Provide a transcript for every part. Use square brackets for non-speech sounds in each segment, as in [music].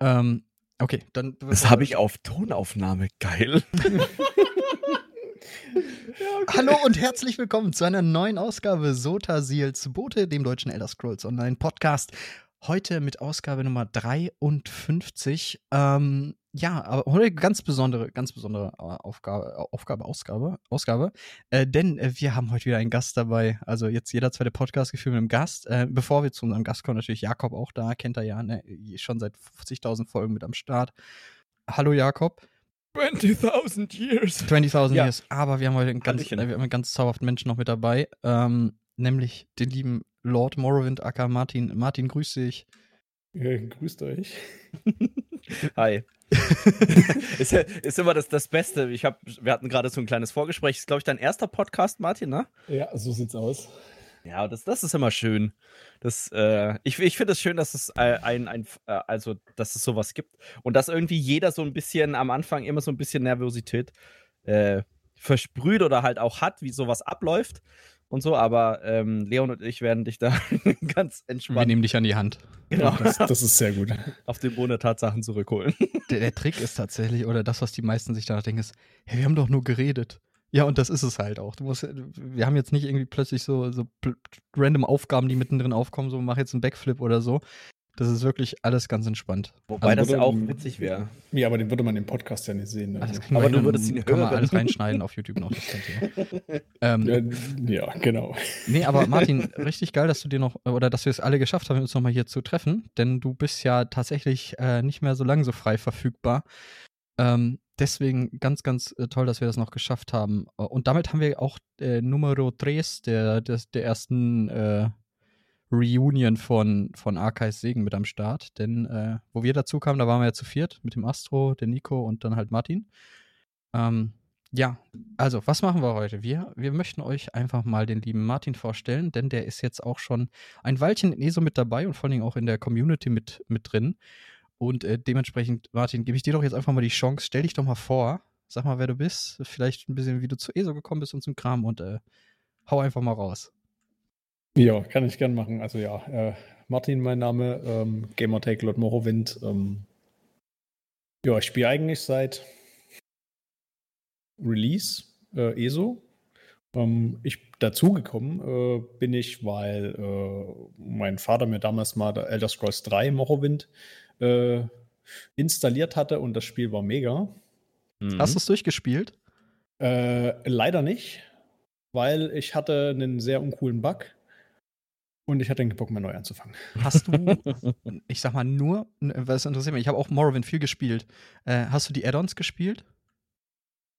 Ähm, okay, dann. Das habe ich auf Tonaufnahme. Geil. ja, [laughs] okay. Hallo und herzlich willkommen zu einer neuen Ausgabe Sota Seals Bote, dem deutschen Elder Scrolls Online Podcast. Heute mit Ausgabe Nummer 53. Ähm, ja, aber heute ganz besondere, ganz besondere äh, Aufgabe, Aufgabe, Ausgabe, Ausgabe. Äh, denn äh, wir haben heute wieder einen Gast dabei. Also jetzt jeder zweite Podcast geführt mit einem Gast. Äh, bevor wir zu unserem Gast kommen, natürlich Jakob auch da, kennt er ja, ne? schon seit 50.000 Folgen mit am Start. Hallo Jakob. 20.000 Years. 20.000 ja. Years. Aber wir haben heute einen ganz, äh, wir haben einen ganz zauberhaften Menschen noch mit dabei. Ähm, nämlich den lieben Lord Morrowind, aka Martin. Martin, grüß dich. Ja, grüßt euch. [laughs] Hi. [laughs] ist, ist immer das, das Beste. Ich hab, wir hatten gerade so ein kleines Vorgespräch. Ist, glaube ich, dein erster Podcast, Martin, ne? Ja, so sieht's aus. Ja, das, das ist immer schön. Das, äh, ich ich finde es schön, dass es äh, ein, ein äh, also dass es sowas gibt und dass irgendwie jeder so ein bisschen am Anfang immer so ein bisschen Nervosität äh, versprüht oder halt auch hat, wie sowas abläuft und so, aber ähm, Leon und ich werden dich da [laughs] ganz entspannt. Wir nehmen dich an die Hand. Genau. Das, das ist sehr gut. Auf den Boden der Tatsachen zurückholen. Der, der, Trick ist tatsächlich, oder das, was die meisten sich danach denken, ist, hey, wir haben doch nur geredet. Ja, und das ist es halt auch. Du musst, wir haben jetzt nicht irgendwie plötzlich so, so random Aufgaben, die mittendrin aufkommen, so mach jetzt einen Backflip oder so. Das ist wirklich alles ganz entspannt. Wobei also das ja auch witzig wäre. Ja, aber den würde man im Podcast ja nicht sehen. Also. Aber du würdest ihn Kann man alles reinschneiden auf YouTube noch. [laughs] ähm, ja, genau. Nee, aber [laughs] Martin, richtig geil, dass du dir noch, oder dass wir es alle geschafft haben, uns nochmal hier zu treffen. Denn du bist ja tatsächlich äh, nicht mehr so lange so frei verfügbar. Ähm, deswegen ganz, ganz äh, toll, dass wir das noch geschafft haben. Und damit haben wir auch äh, Numero 3 der, der, der ersten äh, Reunion von, von Arkais Segen mit am Start. Denn äh, wo wir dazu kamen, da waren wir ja zu viert mit dem Astro, der Nico und dann halt Martin. Ähm, ja, also was machen wir heute? Wir, wir möchten euch einfach mal den lieben Martin vorstellen, denn der ist jetzt auch schon ein Weilchen in ESO mit dabei und vor allem auch in der Community mit, mit drin. Und äh, dementsprechend, Martin, gebe ich dir doch jetzt einfach mal die Chance. Stell dich doch mal vor, sag mal, wer du bist, vielleicht ein bisschen, wie du zu ESO gekommen bist und zum Kram und äh, hau einfach mal raus. Ja, kann ich gern machen. Also ja, äh, Martin, mein Name, ähm, Gamertag Lord Morrowind. Ähm, ja, ich spiele eigentlich seit Release äh, ESO. Ähm, ich dazugekommen äh, bin ich, weil äh, mein Vater mir damals mal Elder Scrolls 3 Morrowind äh, installiert hatte und das Spiel war mega. Mhm. Hast du es durchgespielt? Äh, leider nicht, weil ich hatte einen sehr uncoolen Bug und ich hatte den Bock, mal neu anzufangen. Hast du, [laughs] ich sag mal nur, was interessiert mich, ich habe auch Morrowind viel gespielt. Äh, hast du die Add-ons gespielt?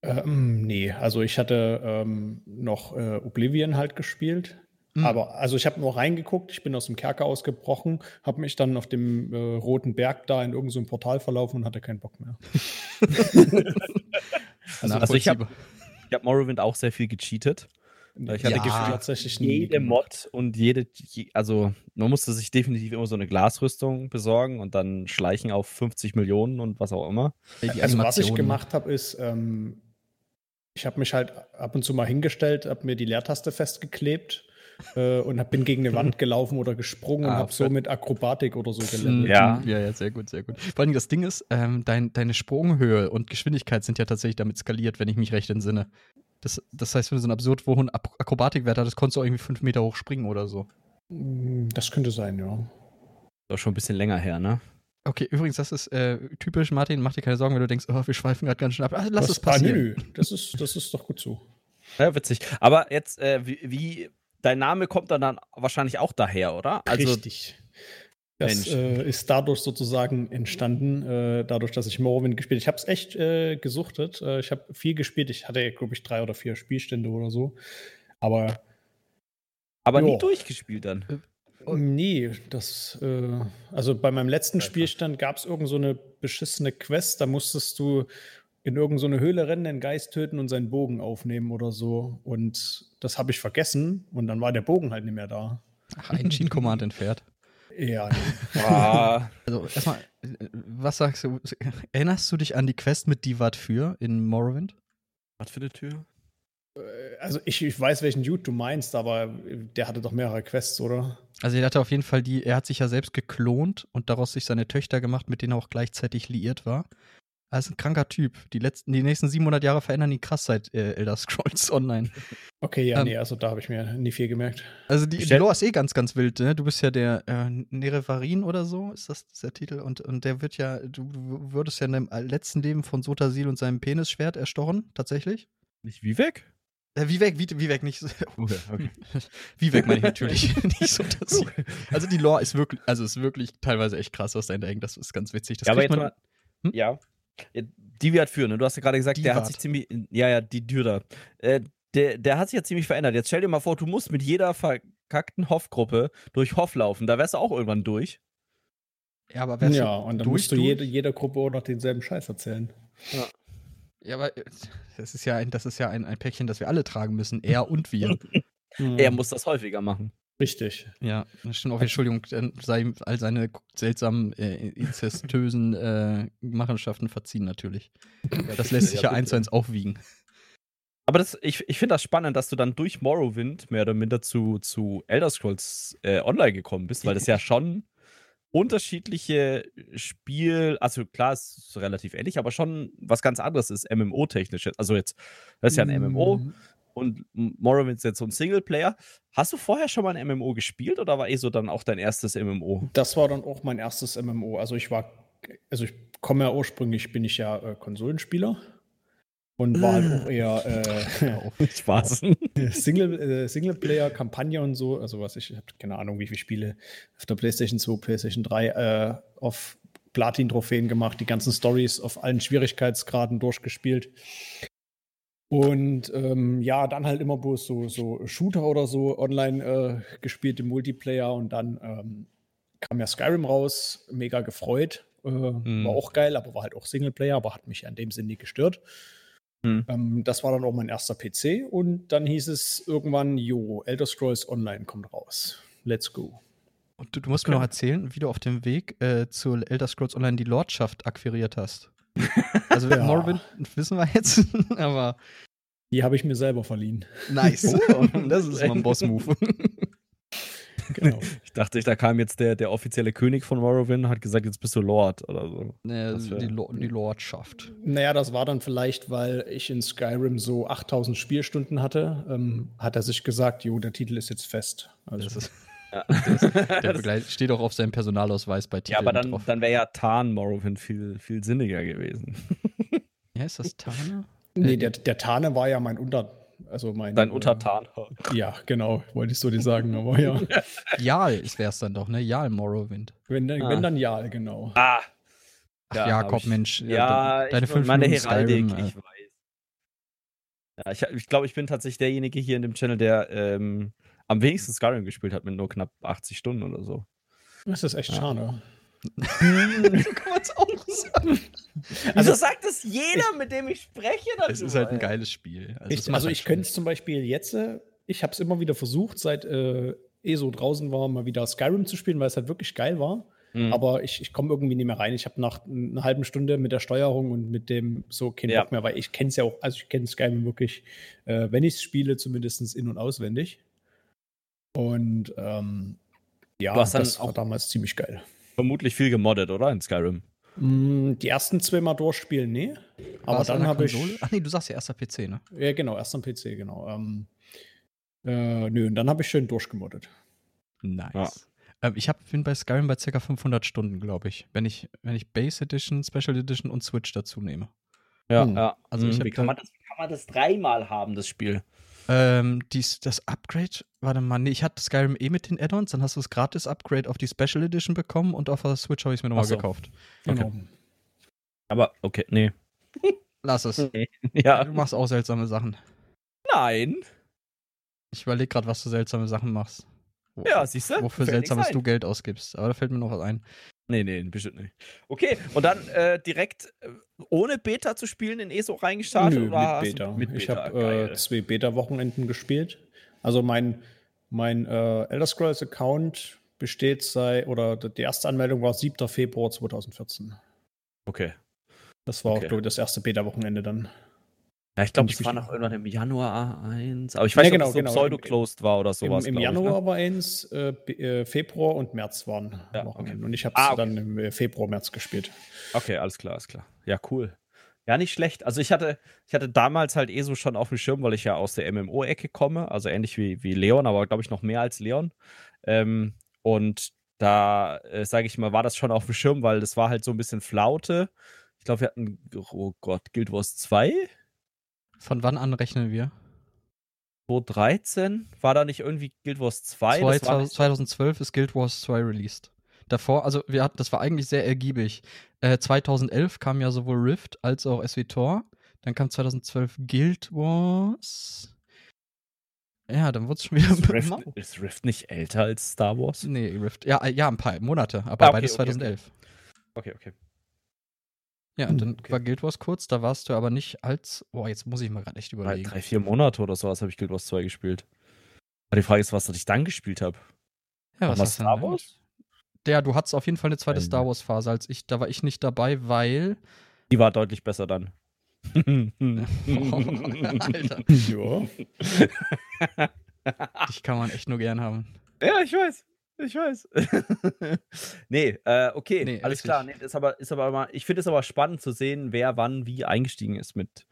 Ähm, nee, also ich hatte ähm, noch äh, Oblivion halt gespielt. Mhm. Aber also ich habe noch reingeguckt, ich bin aus dem Kerker ausgebrochen, habe mich dann auf dem äh, roten Berg da in irgendeinem so Portal verlaufen und hatte keinen Bock mehr. [laughs] [laughs] also, also ich habe ich hab Morrowind auch sehr viel gecheatet. Ich hatte ja, tatsächlich jede Mod und jede, also man musste sich definitiv immer so eine Glasrüstung besorgen und dann schleichen auf 50 Millionen und was auch immer. Also was ich gemacht habe, ist, ähm, ich habe mich halt ab und zu mal hingestellt, habe mir die Leertaste festgeklebt äh, und hab, bin gegen eine Wand [laughs] gelaufen oder gesprungen ah, und habe so mit Akrobatik oder so gelernt. Ja. ja, ja, sehr gut, sehr gut. Vor allem das Ding ist, ähm, dein, deine Sprunghöhe und Geschwindigkeit sind ja tatsächlich damit skaliert, wenn ich mich recht entsinne. Das, das heißt, wenn du so einen absurd hohen Akrobatikwert hattest, konntest du auch irgendwie fünf Meter hoch springen oder so. Mm, das könnte sein, ja. Das ist schon ein bisschen länger her, ne? Okay, übrigens, das ist äh, typisch, Martin, mach dir keine Sorgen, wenn du denkst, oh, wir schweifen gerade ganz schön ab. Also, lass es passieren. Ah, nö, das ist, das ist doch gut so. Ja, witzig. Aber jetzt, äh, wie, wie, dein Name kommt dann, dann wahrscheinlich auch daher, oder? Also, Richtig. Das äh, ist dadurch sozusagen entstanden, äh, dadurch, dass ich Morrowind gespielt habe. Ich habe es echt äh, gesuchtet. Äh, ich habe viel gespielt. Ich hatte, glaube ich, drei oder vier Spielstände oder so. Aber. Aber jo. nie durchgespielt dann. Äh, nee, das. Äh, also bei meinem letzten Spielstand gab es irgend so eine beschissene Quest. Da musstest du in irgendeine so Höhle rennen, den Geist töten und seinen Bogen aufnehmen oder so. Und das habe ich vergessen. Und dann war der Bogen halt nicht mehr da. Ach, ein Gene-Command entfernt. Ja. [laughs] Ah. also erstmal, was sagst du? Erinnerst du dich an die Quest mit Divat für in Morrowind? Was für eine Tür? Äh, also ich, ich weiß, welchen Dude du meinst, aber der hatte doch mehrere Quests, oder? Also er hatte auf jeden Fall die, er hat sich ja selbst geklont und daraus sich seine Töchter gemacht, mit denen er auch gleichzeitig liiert war. Also ein kranker Typ. Die, letzten, die nächsten 700 Jahre verändern die krass seit äh, Elder Scrolls [laughs] Online. Okay, ja, ähm, nee, also da habe ich mir nie viel gemerkt. Also die, die Lore ist eh ganz, ganz wild, ne? Du bist ja der äh, Nerevarin oder so, ist das der Titel? Und, und der wird ja, du, du würdest ja in deinem letzten Leben von Sotasil und seinem Penisschwert erstochen, tatsächlich. Nicht wie weg? Äh, wie weg, wie, wie weg, nicht. [laughs] Okay, okay. [laughs] wie weg meine ich natürlich nicht so, dass. Also die Lore ist wirklich, also ist wirklich teilweise echt krass, was da denkt. Das ist ganz witzig. Das ja, aber jetzt man, mal, hm? ja. Die wird führen, ne? Du hast ja gerade gesagt, die der hat sich ziemlich. Ja, ja, die Dürer. Äh, der, der hat sich ja ziemlich verändert. Jetzt stell dir mal vor, du musst mit jeder verkackten Hoff-Gruppe durch Hoff laufen. Da wärst du auch irgendwann durch. Ja, aber wärst Ja, und dann durch, musst du jede, jeder Gruppe auch noch denselben Scheiß erzählen. Ja. Ja, aber äh, das ist ja ein, das ist ja ein, ein Päckchen, das wir alle tragen müssen. Er und wir. [laughs] er muss das häufiger machen. Richtig. Ja, stimmt auch. Entschuldigung, sei all seine seltsamen äh, inzestösen äh, Machenschaften verziehen natürlich. Das lässt sich ja eins zu eins aufwiegen. Aber das, ich, ich finde das spannend, dass du dann durch Morrowind mehr oder minder zu, zu Elder Scrolls äh, Online gekommen bist, weil das ja schon unterschiedliche Spiel, also klar, es ist relativ ähnlich, aber schon was ganz anderes ist, MMO-technisch. Also jetzt, das ist ja ein MMO mhm. Und Morrowind ist jetzt so ein Singleplayer. Hast du vorher schon mal ein MMO gespielt oder war eh so dann auch dein erstes MMO? Das war dann auch mein erstes MMO. Also ich war, also ich komme ja ursprünglich, bin ich ja äh, Konsolenspieler und war halt auch eher [laughs] äh, Spaß. [laughs] Single, äh, Singleplayer-Kampagne und so. Also was ich, ich habe keine Ahnung, wie viele Spiele auf der PlayStation 2, PlayStation 3 äh, auf Platin-Trophäen gemacht, die ganzen Stories auf allen Schwierigkeitsgraden durchgespielt. Und ähm, ja, dann halt immer bloß so, so Shooter oder so online äh, gespielt im Multiplayer und dann ähm, kam ja Skyrim raus, mega gefreut. Äh, mm. War auch geil, aber war halt auch Singleplayer, aber hat mich ja in dem Sinn nie gestört. Hm. Ähm, das war dann auch mein erster PC und dann hieß es irgendwann, jo, Elder Scrolls Online kommt raus. Let's go. Und du, du musst okay. mir noch erzählen, wie du auf dem Weg äh, zu Elder Scrolls Online die Lordschaft akquiriert hast. Also ja. Morrowind wissen wir jetzt, [laughs] aber die habe ich mir selber verliehen. Nice. [laughs] Oh, das ist mal ein Boss-Move. [laughs] Genau. Ich dachte, da kam jetzt der, der offizielle König von Morrowind und hat gesagt, jetzt bist du Lord oder so. Naja, die, Lo die Lordschaft. Naja, das war dann vielleicht, weil ich in Skyrim so 8000 Spielstunden hatte, ähm, hat er sich gesagt, jo, der Titel ist jetzt fest. Also. Das ist ja. Der [laughs] Begleit steht auch auf seinem Personalausweis bei Titeln Ja, aber dann, dann wäre ja Tarn Morrowind viel, viel sinniger gewesen. [laughs] Ja, ist das Tarn? Nee, der, der Tane war ja mein Unter also mein. Dein Untertan. ja, genau, wollte ich so dir sagen, aber ja. [laughs] Jal wäre es dann doch, ne? Jal Morrowind. Wenn, ah. wenn dann Jal, genau. Ah. Ach, ja, Jakob, ich, Mensch. Ja, deine ich, fünf meine Heraldik, Skyrim, ich weiß. Ja, ich, ich glaube, ich bin tatsächlich derjenige hier in dem Channel, der ähm, am wenigsten Skyrim gespielt hat mit nur knapp 80 Stunden oder so. Das ist echt ja. schade. [laughs] kann man es auch sagen. Also sagt es jeder, mit dem ich spreche? Darüber, es ist halt ein geiles Spiel. Also, ich, also halt ich könnte es zum Beispiel jetzt, äh, ich habe es immer wieder versucht, seit äh, eh so draußen war, mal wieder Skyrim zu spielen, weil es halt wirklich geil war. Mhm. Aber ich, ich komme irgendwie nicht mehr rein. Ich habe nach einer halben Stunde mit der Steuerung und mit dem so keinen ja. Bock mehr, weil ich kenne es ja auch, also ich kenne Skyrim wirklich, äh, wenn ich es spiele, zumindest in- und auswendig. Und ähm, ja, das war damals ziemlich geil vermutlich viel gemoddet, oder? In Skyrim. Mm, die ersten zwei Mal durchspielen, nee. Aber dann habe ich. Ach nee, du sagst ja erster PC, ne? Ja, genau, erster PC, genau. Ähm, äh, nö, und dann habe ich schön durchgemoddet. Nice. Ja. Ähm, ich hab, bin bei Skyrim bei ca. 500 Stunden, glaube ich. Wenn ich, wenn ich Base Edition, Special Edition und Switch dazu nehme. Ja, hm. ja. Also ich wie, kann man das, wie kann man das dreimal haben, das Spiel? Ähm, dies, das Upgrade, warte mal, nee, ich hatte Skyrim eh mit den Add-ons, dann hast du das Gratis-Upgrade auf die Special Edition bekommen und auf der Switch habe ich es mir nochmal so. gekauft. Genau. Okay. Aber, okay, nee. [laughs] Lass es. Nee. [laughs] Ja. Du machst auch seltsame Sachen. Nein. Ich überlege gerade, was du seltsame Sachen machst. Wo, ja, siehst du? Wofür seltsames du Geld ausgibst. Aber da fällt mir noch was ein. Nee, nee, bestimmt nicht. Okay, und dann äh, direkt äh, ohne Beta zu spielen in ESO reingestartet? Nö, oder mit Beta. Mit Beta. Ich habe äh, zwei Beta-Wochenenden gespielt. Also mein, mein äh, Elder Scrolls-Account besteht seit, oder die erste Anmeldung war 7. Februar 2014. Okay. Das war okay. auch, glaube ich, das erste Beta-Wochenende dann. Ja, ich glaube, es war noch irgendwann im Januar eins. Aber ich weiß nicht, genau, ob es so genau. pseudo-closed war oder sowas. Im, im Januar ich, ne? war eins, äh, äh, Februar und März waren ja, okay. Und ich habe es ah, okay. dann im äh, Februar, März gespielt. Okay, alles klar, alles klar. Ja, cool. Ja, nicht schlecht. Also ich hatte, ich hatte damals halt eh so schon auf dem Schirm, weil ich ja aus der MMO-Ecke komme, also ähnlich wie, wie Leon, aber glaube ich noch mehr als Leon. Ähm, und da, äh, sage ich mal, war das schon auf dem Schirm, weil das war halt so ein bisschen Flaute. Ich glaube, wir hatten, oh Gott, Guild Wars 2 von wann an rechnen wir? 2013? War da nicht irgendwie Guild Wars 2? 2 2012 ist Guild Wars 2 released. Davor, also wir hatten, das war eigentlich sehr ergiebig. Äh, 2011 kam ja sowohl Rift als auch SWTOR. Dann kam 2012 Guild Wars. Ja, dann wurde es schon wieder. Ist Rift, ist Rift, nicht älter als Star Wars? Nee, Rift. Ja, ja ein paar Monate, aber ah, okay, beides okay, 2011. Okay, okay. Ja, und dann okay. war Guild Wars kurz, da warst du aber nicht als. Boah, jetzt muss ich mal gerade echt überlegen. Drei, vier Monate oder sowas habe ich Guild Wars 2 gespielt. Aber die Frage ist, was ich dann gespielt habe. Ja, was hast Star Wars? Ja, du hattest auf jeden Fall eine zweite Star Wars Phase als ich. Da war ich nicht dabei, weil. Die war deutlich besser dann. oh, [laughs] Alter. [laughs] Ja. [laughs] Dich kann man echt nur gern haben. Ja, ich weiß. Ich weiß. [laughs] nee, äh, okay, nee, alles richtig. klar. Nee, ist aber, ist aber mal, ich finde es aber spannend zu sehen, wer wann wie eingestiegen ist mit,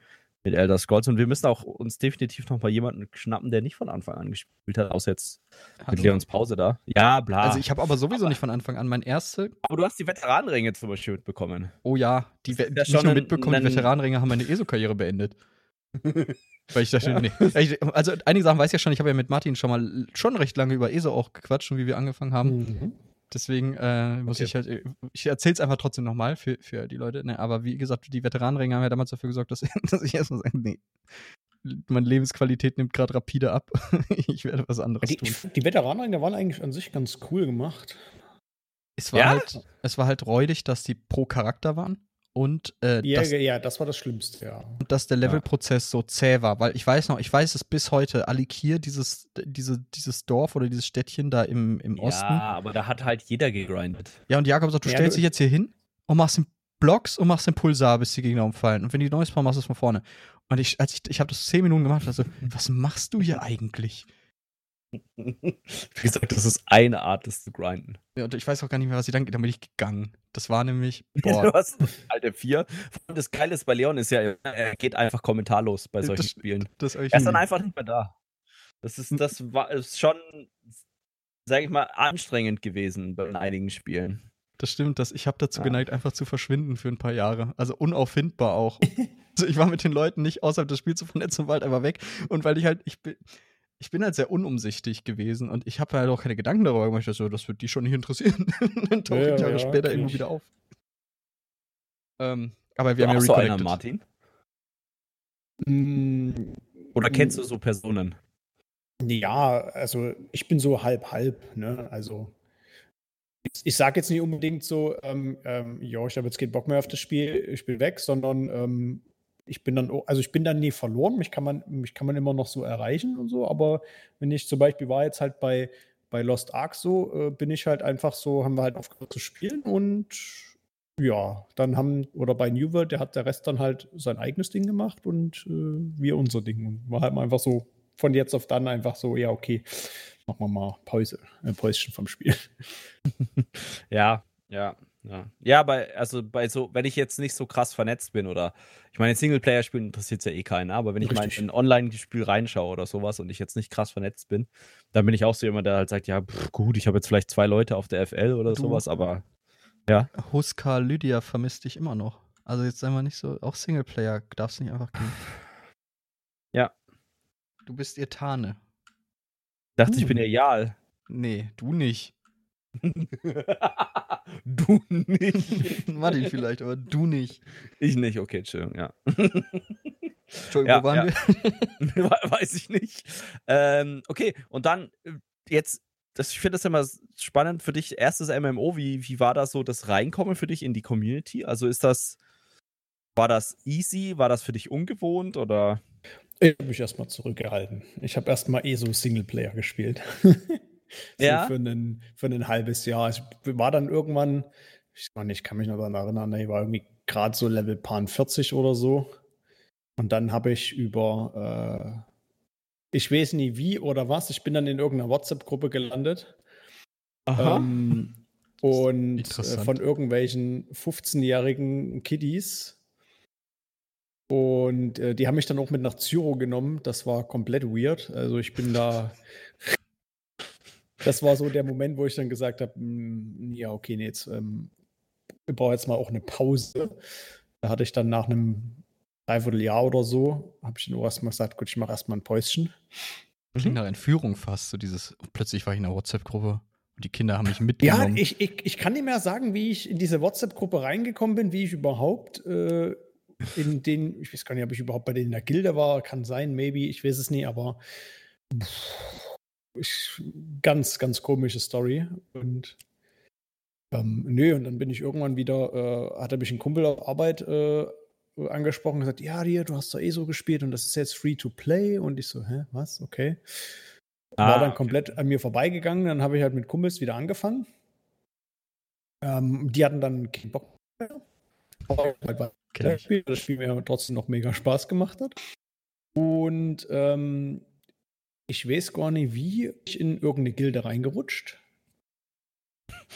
mit Elder Scrolls. Und wir müssen auch uns definitiv noch mal jemanden schnappen, der nicht von Anfang an gespielt hat, außer jetzt Hallo. mit Leons Pause da. Ja, bla. Also ich habe aber sowieso aber, nicht von Anfang an mein erste. Aber du hast die Veteranenringe zum Beispiel mitbekommen. Oh ja, die, die nicht nur mitbekommen, die Veteranenringe haben meine ESO-Karriere beendet. Weil ich dachte, ja. nee. Also einige Sachen weiß ich ja schon, ich habe ja mit Martin schon mal schon recht lange über ESO auch gequatscht, schon wie wir angefangen haben. Mhm. Deswegen äh, muss okay. ich halt, ich erzähle es einfach trotzdem nochmal für, für die Leute. Ne? Aber wie gesagt, die Veteranenringe haben ja damals dafür gesorgt, dass, [laughs] dass ich erstmal sage, nee, meine Lebensqualität nimmt gerade rapide ab. [laughs] ich werde was anderes die, tun. Die Veteranenringe waren eigentlich an sich ganz cool gemacht. Es war, ja? halt, es war halt räudig, dass die pro Charakter waren und äh, ja, dass, ja, das war das Schlimmste, ja. Und dass der Levelprozess ja. so zäh war, weil ich weiß noch, ich weiß es bis heute, Alikir, dieses, diese, dieses Dorf oder dieses Städtchen da im, im Osten. Ja, aber da hat halt jeder gegrindet. Ja, und Jakob sagt, du ja, stellst du dich jetzt hier hin und machst den Blocks und machst den Pulsar, bis die Gegner umfallen. Und wenn die neues machen, machst du es von vorne. Und ich, als ich, ich habe das zehn Minuten gemacht, also, was machst du hier eigentlich? Wie gesagt, das ist eine Art, das zu grinden. Ja, und ich weiß auch gar nicht mehr, was ich dann, dann bin ich gegangen. Das war nämlich, [laughs] boah. du hast Alter, vier. Das Geile ist bei Leon ist ja, er geht einfach kommentarlos bei solchen das, Spielen. Das er ist dann einfach nicht mehr da. Das ist, das war ist schon, sag ich mal, anstrengend gewesen bei einigen Spielen. Das stimmt, das, ich habe dazu geneigt, einfach zu verschwinden für ein paar Jahre. Also unauffindbar auch. [laughs] also ich war mit den Leuten nicht außerhalb des Spiels so vernetzt und war halt einfach weg. Und weil ich halt, ich bin, ich bin halt sehr unumsichtig gewesen und ich habe halt auch keine Gedanken darüber gemacht, so, das wird die schon nicht interessieren. [laughs] dann tauche ja, ich Jahre ja, später irgendwo wieder auf. Ähm, aber wir du haben ja so einer, Martin? Mm, Oder kennst du so Personen? Ja, also ich bin so halb halb, ne? Also ich sage jetzt nicht unbedingt so, ähm, ähm, ja, ich habe jetzt keinen Bock mehr auf das Spiel, ich bin weg, sondern ähm, ich bin dann, also ich bin dann nie verloren, mich kann man, mich kann man immer noch so erreichen und so, aber wenn ich zum Beispiel war jetzt halt bei, bei Lost Ark so, äh, bin ich halt einfach so, haben wir halt aufgehört zu spielen und ja, dann haben, oder bei New World, der hat der Rest dann halt sein eigenes Ding gemacht und äh, wir unser Ding. Und war halt einfach so von jetzt auf dann einfach so, ja, okay, machen wir mal Pause, ein äh, Päuschen vom Spiel. [laughs] ja, ja. Ja, ja bei, also bei so, wenn ich jetzt nicht so krass vernetzt bin oder ich meine, Singleplayer-Spielen interessiert es ja eh keinen, aber wenn ich Richtig. mal in ein Online-Spiel reinschaue oder sowas und ich jetzt nicht krass vernetzt bin, dann bin ich auch so jemand, der halt sagt, ja, pff, gut, ich habe jetzt vielleicht zwei Leute auf der FL oder du, sowas, aber ja. Huska Lydia vermisst dich immer noch. Also jetzt sei mal nicht so, auch Singleplayer darfst nicht einfach gehen. Ja. Du bist ihr Tane. Dachte, uh. ich bin ihr Jal. Nee, du nicht. [laughs] du nicht. [laughs] Martin vielleicht, aber du nicht. Ich nicht, okay, Entschuldigung, ja. Entschuldigung, ja, wo waren ja. wir? [laughs] Weiß ich nicht. Ähm, okay, und dann äh, jetzt, das, ich finde das immer spannend für dich. Erstes MMO, wie, wie war das so, das Reinkommen für dich in die Community? Also ist das, war das easy? War das für dich ungewohnt oder? Ich habe mich erstmal zurückgehalten. Ich habe erstmal eh so Singleplayer gespielt. Ja. für, einen, für ein halbes Jahr. Ich war dann irgendwann, ich, meine, ich kann mich noch daran erinnern, ich war irgendwie gerade so Level Pan 40 oder so. Und dann habe ich über, äh, ich weiß nie wie oder was, ich bin dann in irgendeiner WhatsApp-Gruppe gelandet. Ähm, und äh, von irgendwelchen 15-jährigen Kiddies. Und äh, die haben mich dann auch mit nach Zyro genommen. Das war komplett weird. Also ich bin da. Das war so der Moment, wo ich dann gesagt habe: hm, Ja, okay, nee, jetzt ähm, ich brauche jetzt mal auch eine Pause. Da hatte ich dann nach einem Dreivierteljahr oder so, habe ich dann erstmal gesagt: Gut, ich mache erstmal ein Päuschen. Klingt nach Entführung fast, so dieses. Plötzlich war ich in einer WhatsApp-Gruppe. Und die Kinder haben mich mitgenommen. Ja, ich, ich, ich kann nicht mehr sagen, wie ich in diese WhatsApp-Gruppe reingekommen bin, wie ich überhaupt äh, in den, ich weiß gar nicht, ob ich überhaupt bei denen in der Gilde war, kann sein, maybe, ich weiß es nicht, aber pff, ich, ganz, ganz komische Story. Und ähm, nö, und dann bin ich irgendwann wieder, äh, hat er mich ein Kumpel auf Arbeit äh, angesprochen und gesagt, ja, dir, du hast doch eh so gespielt und das ist jetzt free to play. Und ich so, hä, was? Okay. Ah, war dann komplett okay. an mir vorbeigegangen. Dann habe ich halt mit Kumpels wieder angefangen. Ähm, die hatten dann keinen Bock mehr. Halt war das Spiel, das Spiel mir trotzdem noch mega Spaß gemacht hat. Und ähm, ich weiß gar nicht, wie ich in irgendeine Gilde reingerutscht.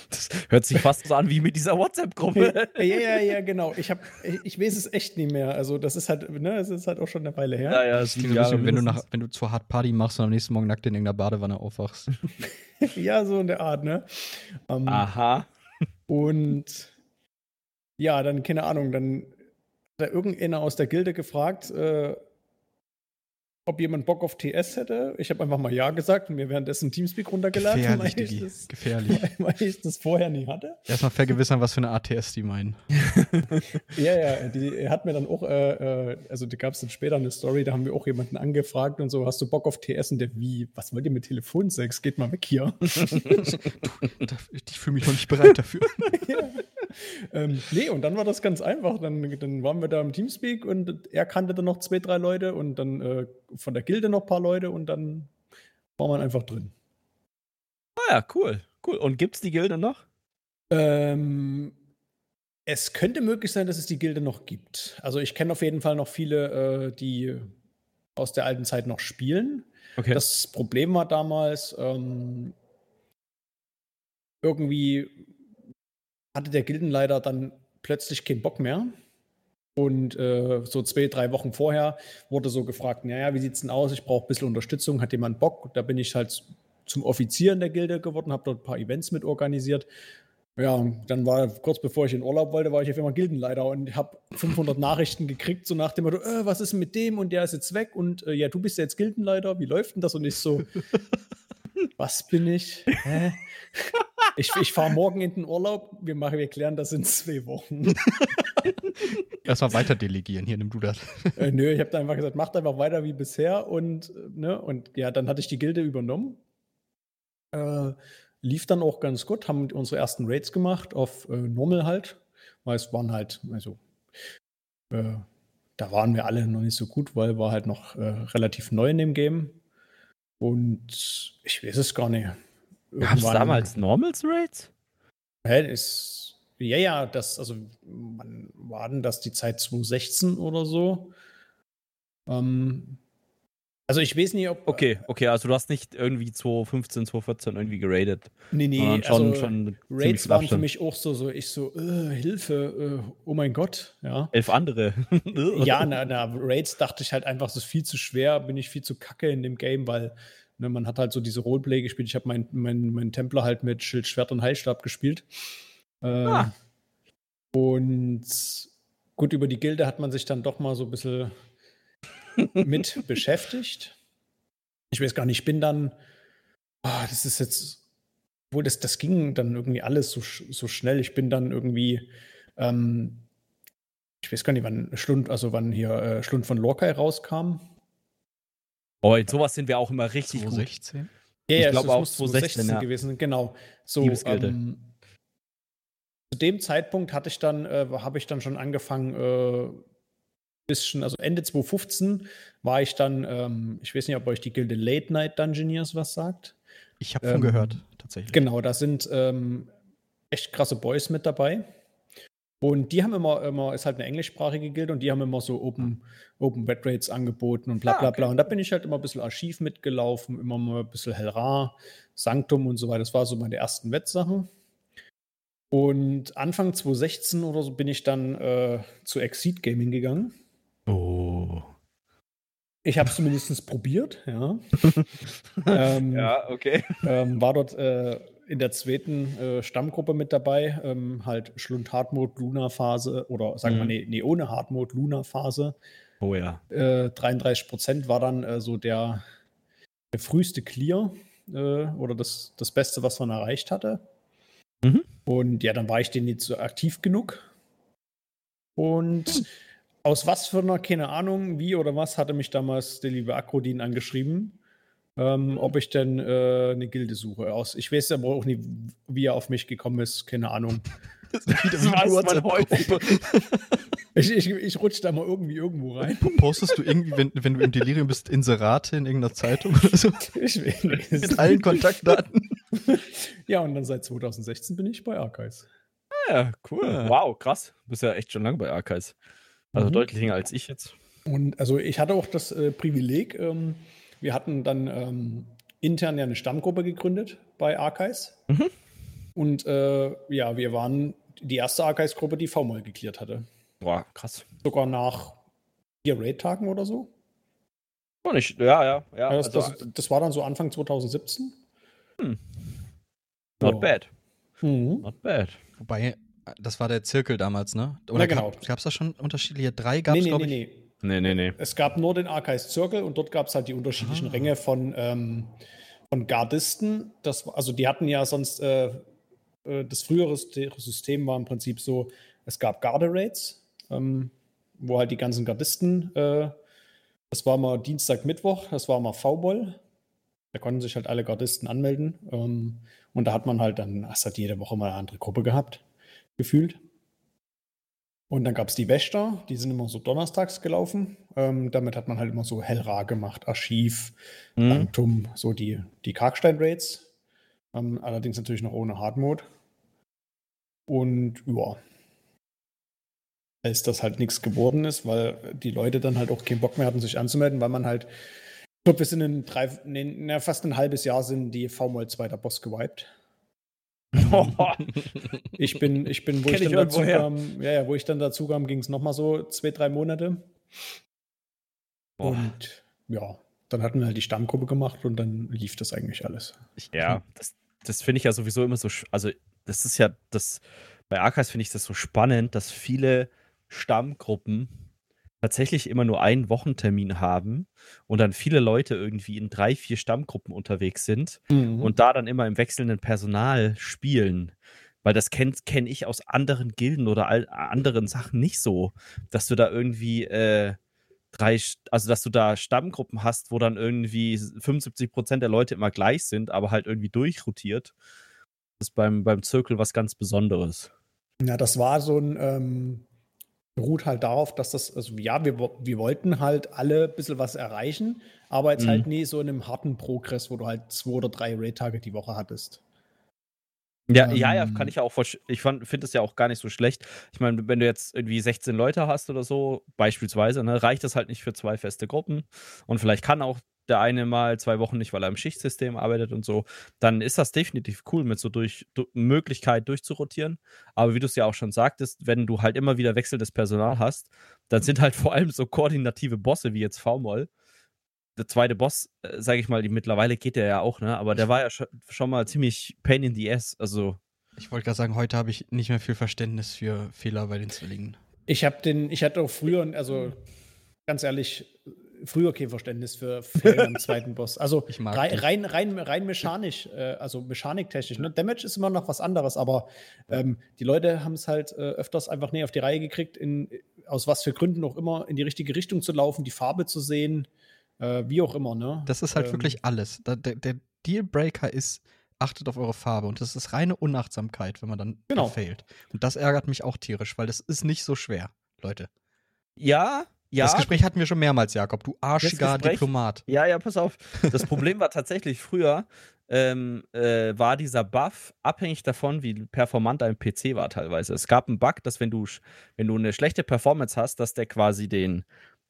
Das hört sich fast so an wie mit dieser WhatsApp-Gruppe. ja, ja, ja, genau. Ich, hab, ich, ich weiß es echt nicht mehr. Also, das ist halt, ne, es ist halt auch schon eine Weile her. Ja, ja, es klingt ja, wenn, du nach, wenn du zur Hard Party machst und am nächsten Morgen nackt in irgendeiner Badewanne aufwachst. [laughs] ja, so in der Art, ne? Um, Aha. Und ja, dann, keine Ahnung, dann hat irgendeiner aus der Gilde gefragt, äh, ob jemand Bock auf TS hätte. Ich habe einfach mal Ja gesagt und mir währenddessen Teamspeak runtergeladen, Gefährlich, weil, ich das, Gefährlich. [laughs] weil ich das vorher nie hatte. Erstmal vergewissern, was für eine ATS die meinen. [laughs] ja, ja, die hat mir dann auch, äh, äh also da gab es dann später eine Story, da haben wir auch jemanden angefragt und so, hast du Bock auf TS? Und der, wie, was wollt ihr mit Telefonsex? Geht mal weg hier. [laughs] ich fühle mich noch nicht bereit dafür. ja. [laughs] ähm, nee, und dann war das ganz einfach. Dann, dann waren wir da im Teamspeak und er kannte dann noch zwei, drei Leute und dann äh, von der Gilde noch ein paar Leute und dann war man einfach drin. Ah ja, cool. Cool. Und gibt es die Gilde noch? Ähm, es könnte möglich sein, dass es die Gilde noch gibt. Also ich kenne auf jeden Fall noch viele, äh, die aus der alten Zeit noch spielen. Okay. Das Problem war damals, ähm, irgendwie hatte der Gildenleiter dann plötzlich keinen Bock mehr. Und äh, so zwei, drei Wochen vorher wurde so gefragt, naja, wie sieht es denn aus? Ich brauche ein bisschen Unterstützung, hat jemand Bock? Da bin ich halt zum Offizier in der Gilde geworden, habe dort ein paar Events mit organisiert. Ja, dann war kurz bevor ich in Urlaub wollte, war ich auf einmal Gildenleiter und habe 500 Nachrichten gekriegt, so nach dem Motto, äh, was ist mit dem und der ist jetzt weg und äh, ja, du bist ja jetzt Gildenleiter, wie läuft denn das? Und ich so, [laughs] was bin ich? Hä? [laughs] Ich, ich fahre morgen in den Urlaub. Wir, machen, wir klären das in zwei Wochen. [laughs] Erstmal weiter delegieren. Hier, nimm du das. Äh, nö, ich habe da einfach gesagt, macht einfach weiter wie bisher. Und, ne, und ja, dann hatte ich die Gilde übernommen. Äh, lief dann auch ganz gut. Haben unsere ersten Raids gemacht auf äh, Normal halt. Weil es waren halt, also, äh, da waren wir alle noch nicht so gut, weil war halt noch äh, relativ neu in dem Game. Und ich weiß es gar nicht. Gab es damals Normals Rates? Hä, ist, ja, ja, das, also, wann war denn das die Zeit 2016 oder so? Ähm, also ich weiß nicht, ob. Okay, okay, also du hast nicht irgendwie 2015, 2014 irgendwie geradet. Nee, nee, schon, also schon Raids waren für mich auch so, so ich so, äh, Hilfe, äh, oh mein Gott, ja. Elf andere. ja, na, na, Raids dachte ich halt einfach, es ist viel zu schwer, bin ich viel zu kacke in dem Game, weil Ne, man hat halt so diese Roleplay gespielt. Ich habe meinen mein, mein Templer halt mit Schild, Schwert und Heilstab gespielt. Äh, ah. Und gut, über die Gilde hat man sich dann doch mal so ein bisschen [laughs] mit beschäftigt. Ich weiß gar nicht, ich bin dann, oh, das ist jetzt, wohl das, das ging dann irgendwie alles so, so schnell. Ich bin dann irgendwie, ähm, ich weiß gar nicht, wann Schlund, also wann hier äh, Schlund von Lorcai rauskam. Oh, in sowas sind wir auch immer richtig 2016? gut. Ja, ja, ich glaube auch 2016 ja. gewesen. Genau. So, ähm, zu dem Zeitpunkt hatte ich dann, äh, habe ich dann schon angefangen, äh, bisschen, also Ende 2015 war ich dann, ähm, ich weiß nicht, ob euch die Gilde Late Night Dungeoneers was sagt. Ich habe ähm, von gehört, tatsächlich. Genau, da sind ähm, echt krasse Boys mit dabei. Und die haben immer, immer, ist halt eine englischsprachige Gilde und die haben immer so Open, Open Wet Rates angeboten und bla bla ah, okay. bla. Und da bin ich halt immer ein bisschen Archiv mitgelaufen, immer mal ein bisschen Hellra, Sanctum und so weiter. Das war so meine ersten Wettsachen. Und Anfang 2016 oder so bin ich dann äh, zu Exceed Gaming gegangen. Oh. Ich habe es zumindest probiert, ja. [laughs] ähm, ja, okay. Ähm, war dort äh, in der zweiten äh, Stammgruppe mit dabei, ähm, halt Schlund Hardmode Luna Phase oder sagen wir mhm. nee, nee, ohne Hardmode Luna Phase. Oh ja. Äh, 33 Prozent war dann äh, so der, der früheste Clear äh, oder das, das Beste, was man erreicht hatte. Mhm. Und ja, dann war ich den nicht so aktiv genug. Und mhm. aus was für einer, keine Ahnung, wie oder was, hatte mich damals der liebe Akrodin angeschrieben ähm, ob ich denn äh, eine Gilde suche. Aus, ich weiß aber auch nicht, wie er auf mich gekommen ist, keine Ahnung. [laughs] Das, das weiß man häufig. ich, ich, ich rutsche da mal irgendwie irgendwo rein. Postest du irgendwie, wenn, wenn du im Delirium bist, Inserate in irgendeiner Zeitung oder so? [laughs] Ich nicht. [laughs] Mit allen Kontaktdaten. ja, und dann seit 2016 bin ich bei Archives. Ah, ja, cool. Ja. Wow, krass. Du bist ja echt schon lange bei Archives. Also mhm. deutlich länger als ich jetzt. Und also ich hatte auch das äh, Privileg, ähm, wir hatten dann ähm, intern ja eine Stammgruppe gegründet bei Archives. Mhm. Und äh, ja, wir waren die erste Archives-Gruppe, die V-Moll geklärt hatte. Boah, krass. Sogar nach vier Raid-Tagen oder so. Oh, nicht, ja, ja, ja. Das, also, das, das, war dann so Anfang 2017. Hm. Not oh. bad. Mhm. Not bad. Wobei, das war der Zirkel damals, ne? Oder ja, genau. gab es da schon unterschiedliche? Drei gab es, nee, nee, nee, nee. Nee, nee, nee. Es gab nur den Archives Circle und dort gab es halt die unterschiedlichen ah. Ränge von, ähm, von Gardisten. Das, also die hatten ja sonst, äh, äh, das frühere System war im Prinzip so, es gab Garde-Raids, ähm, wo halt die ganzen Gardisten, äh, das war mal Dienstag, Mittwoch, das war mal V-Boll. Da konnten sich halt alle Gardisten anmelden. Ähm, und da hat man halt dann, es hat jede Woche mal eine andere Gruppe gehabt, gefühlt. Und dann gab es die Wächter, die sind immer so donnerstags gelaufen. Ähm, damit hat man halt immer so Hellra gemacht, Archiv, mhm. Sanctum, so die, die Karkstein-Raids. Ähm, allerdings natürlich noch ohne Hardmode. Und ja, als das halt nichts geworden ist, weil die Leute dann halt auch keinen Bock mehr hatten, sich anzumelden, weil man halt, ich glaube, wir sind in drei, nee, fast ein halbes Jahr sind die V-Moll zweiter Boss gewiped. [laughs] ich bin, ich bin, wo ich, ich dann dazu kam, ja, ja, wo ich dann dazu kam, ging es nochmal so zwei, drei Monate. Boah. Und ja, dann hatten wir halt die Stammgruppe gemacht und dann lief das eigentlich alles. Ja, das, das finde ich ja sowieso immer so, also das ist ja das, bei Archives finde ich das so spannend, dass viele Stammgruppen tatsächlich immer nur einen Wochentermin haben und dann viele Leute irgendwie in drei, vier Stammgruppen unterwegs sind mhm. und da dann immer im wechselnden Personal spielen. Weil das kenne kenn ich aus anderen Gilden oder all, anderen Sachen nicht so, dass du da irgendwie äh, drei, also dass du da Stammgruppen hast, wo dann irgendwie 75 Prozent der Leute immer gleich sind, aber halt irgendwie durchrotiert. Das ist beim, beim Zirkel was ganz Besonderes. Ja, das war so ein, ähm, beruht halt darauf, dass das, also ja, wir, wir wollten halt alle ein bisschen was erreichen, aber jetzt halt mhm. halt nie so in einem harten Progress, wo du halt zwei oder drei Raid-Tage die Woche hattest. Ja, ähm, ja, ja, kann ich ja auch, ich finde es ja auch gar nicht so schlecht. Ich meine, wenn du jetzt irgendwie 16 Leute hast oder so, beispielsweise, ne, reicht das halt nicht für zwei feste Gruppen. Und vielleicht kann auch der eine mal zwei Wochen nicht, weil er im Schichtsystem arbeitet und so, dann ist das definitiv cool mit so durch, durch Möglichkeit durchzurotieren. Aber wie du es ja auch schon sagtest, wenn du halt immer wieder wechselndes Personal hast, dann sind halt vor allem so koordinative Bosse wie jetzt V-Moll. Der zweite Boss, äh, sage ich mal, die, mittlerweile geht der ja auch, ne? Aber der war ja schon, schon mal ziemlich pain in the ass. Also. Ich wollte gerade sagen, heute habe ich nicht mehr viel Verständnis für Fehler bei den Zwillingen. Ich habe den, ich hatte auch früher, also ganz ehrlich, früher kein Verständnis für Fehler im zweiten Boss. Also [laughs] rein, rein, rein, rein, mechanisch, äh, also mechaniktechnisch. Ne? Damage ist immer noch was anderes, aber ähm, die Leute haben es halt äh, öfters einfach nicht auf die Reihe gekriegt, in, aus was für Gründen auch immer in die richtige Richtung zu laufen, die Farbe zu sehen, äh, wie auch immer. Ne? Das ist halt ähm, wirklich alles. Der, der Dealbreaker ist, achtet auf eure Farbe. Und das ist reine Unachtsamkeit, wenn man dann genau. fehlt. Und das ärgert mich auch tierisch, weil das ist nicht so schwer, Leute. Ja, ja. Das Gespräch hatten wir schon mehrmals, Jakob. Du arschiger Diplomat. Ja, ja, pass auf. Das [laughs] Problem war tatsächlich früher, ähm, äh, war dieser Buff abhängig davon, wie performant dein PC war teilweise. Es gab einen Bug, dass wenn du, wenn du eine schlechte Performance hast, dass der quasi den,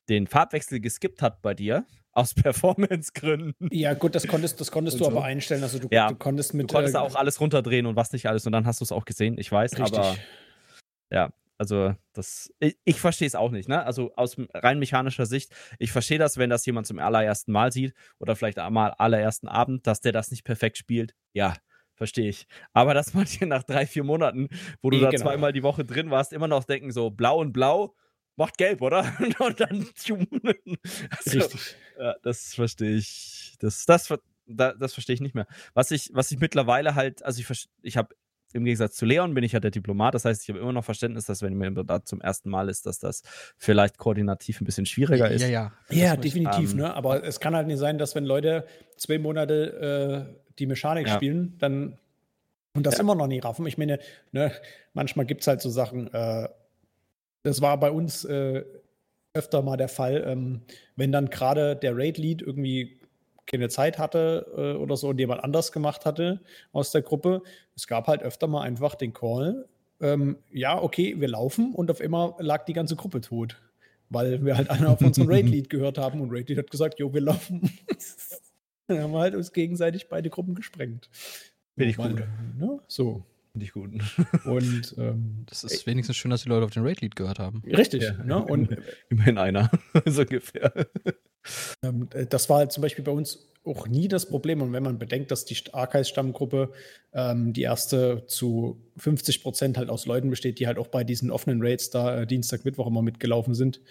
den Farbwechsel geskippt hat bei dir, [laughs] aus Performance-Gründen. Ja, gut, das konntest, das konntest du so. aber einstellen. Also du, ja, du konntest mit. Du konntest äh, auch alles runterdrehen und was nicht alles und dann hast du es auch gesehen, ich weiß, richtig. aber ja, also das, ich, ich verstehe es auch nicht, ne? Also aus rein mechanischer Sicht, ich verstehe das, wenn das jemand zum allerersten Mal sieht oder vielleicht einmal allerersten Abend, dass der das nicht perfekt spielt. Ja, verstehe ich. Aber dass man hier nach drei, vier Monaten, wo du nee, da genau. zweimal die Woche drin warst, immer noch denken, so blau und blau, macht gelb, oder? [laughs] und dann. Also, Richtig. Ja, das verstehe ich. Das, das, das, das verstehe ich nicht mehr. Was ich, was ich mittlerweile halt, also ich, ich habe im Gegensatz zu Leon bin ich ja der Diplomat. Das heißt, ich habe immer noch Verständnis, dass wenn mir da zum ersten Mal ist, dass das vielleicht koordinativ ein bisschen schwieriger ist. Ja, ja. Ja, definitiv. Ähm, ne? Aber es kann halt nicht sein, dass wenn Leute zwei Monate äh, die Mechanik ja. spielen, dann und das ja. immer noch nie raffen. Ich meine, ne, manchmal gibt es halt so Sachen, äh, das war bei uns äh, öfter mal der Fall, ähm, wenn dann gerade der Raid-Lead irgendwie keine Zeit hatte äh, oder so und jemand anders gemacht hatte aus der Gruppe. Es gab halt öfter mal einfach den Call, ähm, ja, okay, wir laufen und auf einmal lag die ganze Gruppe tot, weil wir halt einer auf unseren [laughs] Raid-Lead gehört haben und Raid-Lead hat gesagt, jo, wir laufen. [laughs] Dann haben wir halt uns gegenseitig beide Gruppen gesprengt. Bin ich gut. Ne? So. Finde ich gut. Und [laughs] ähm, das ist wenigstens schön, dass die Leute auf den Raid-Lead gehört haben. Richtig. Ja. Ne? Und immerhin einer, so ungefähr. Ähm, äh, das war halt zum Beispiel bei uns auch nie das Problem. Und wenn man bedenkt, dass die Archives-Stammgruppe ähm, die erste zu 50 Prozent halt aus Leuten besteht, die halt auch bei diesen offenen Raids da äh, Dienstag, Mittwoch immer mitgelaufen sind,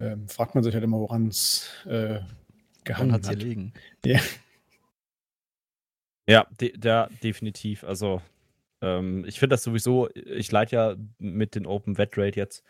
ähm, fragt man sich halt immer, woran es äh, gehangen hat. liegen. [laughs] Ja. Ja, de der, definitiv. Also, ähm, ich finde das sowieso, ich leite ja mit den Open Vet Raid jetzt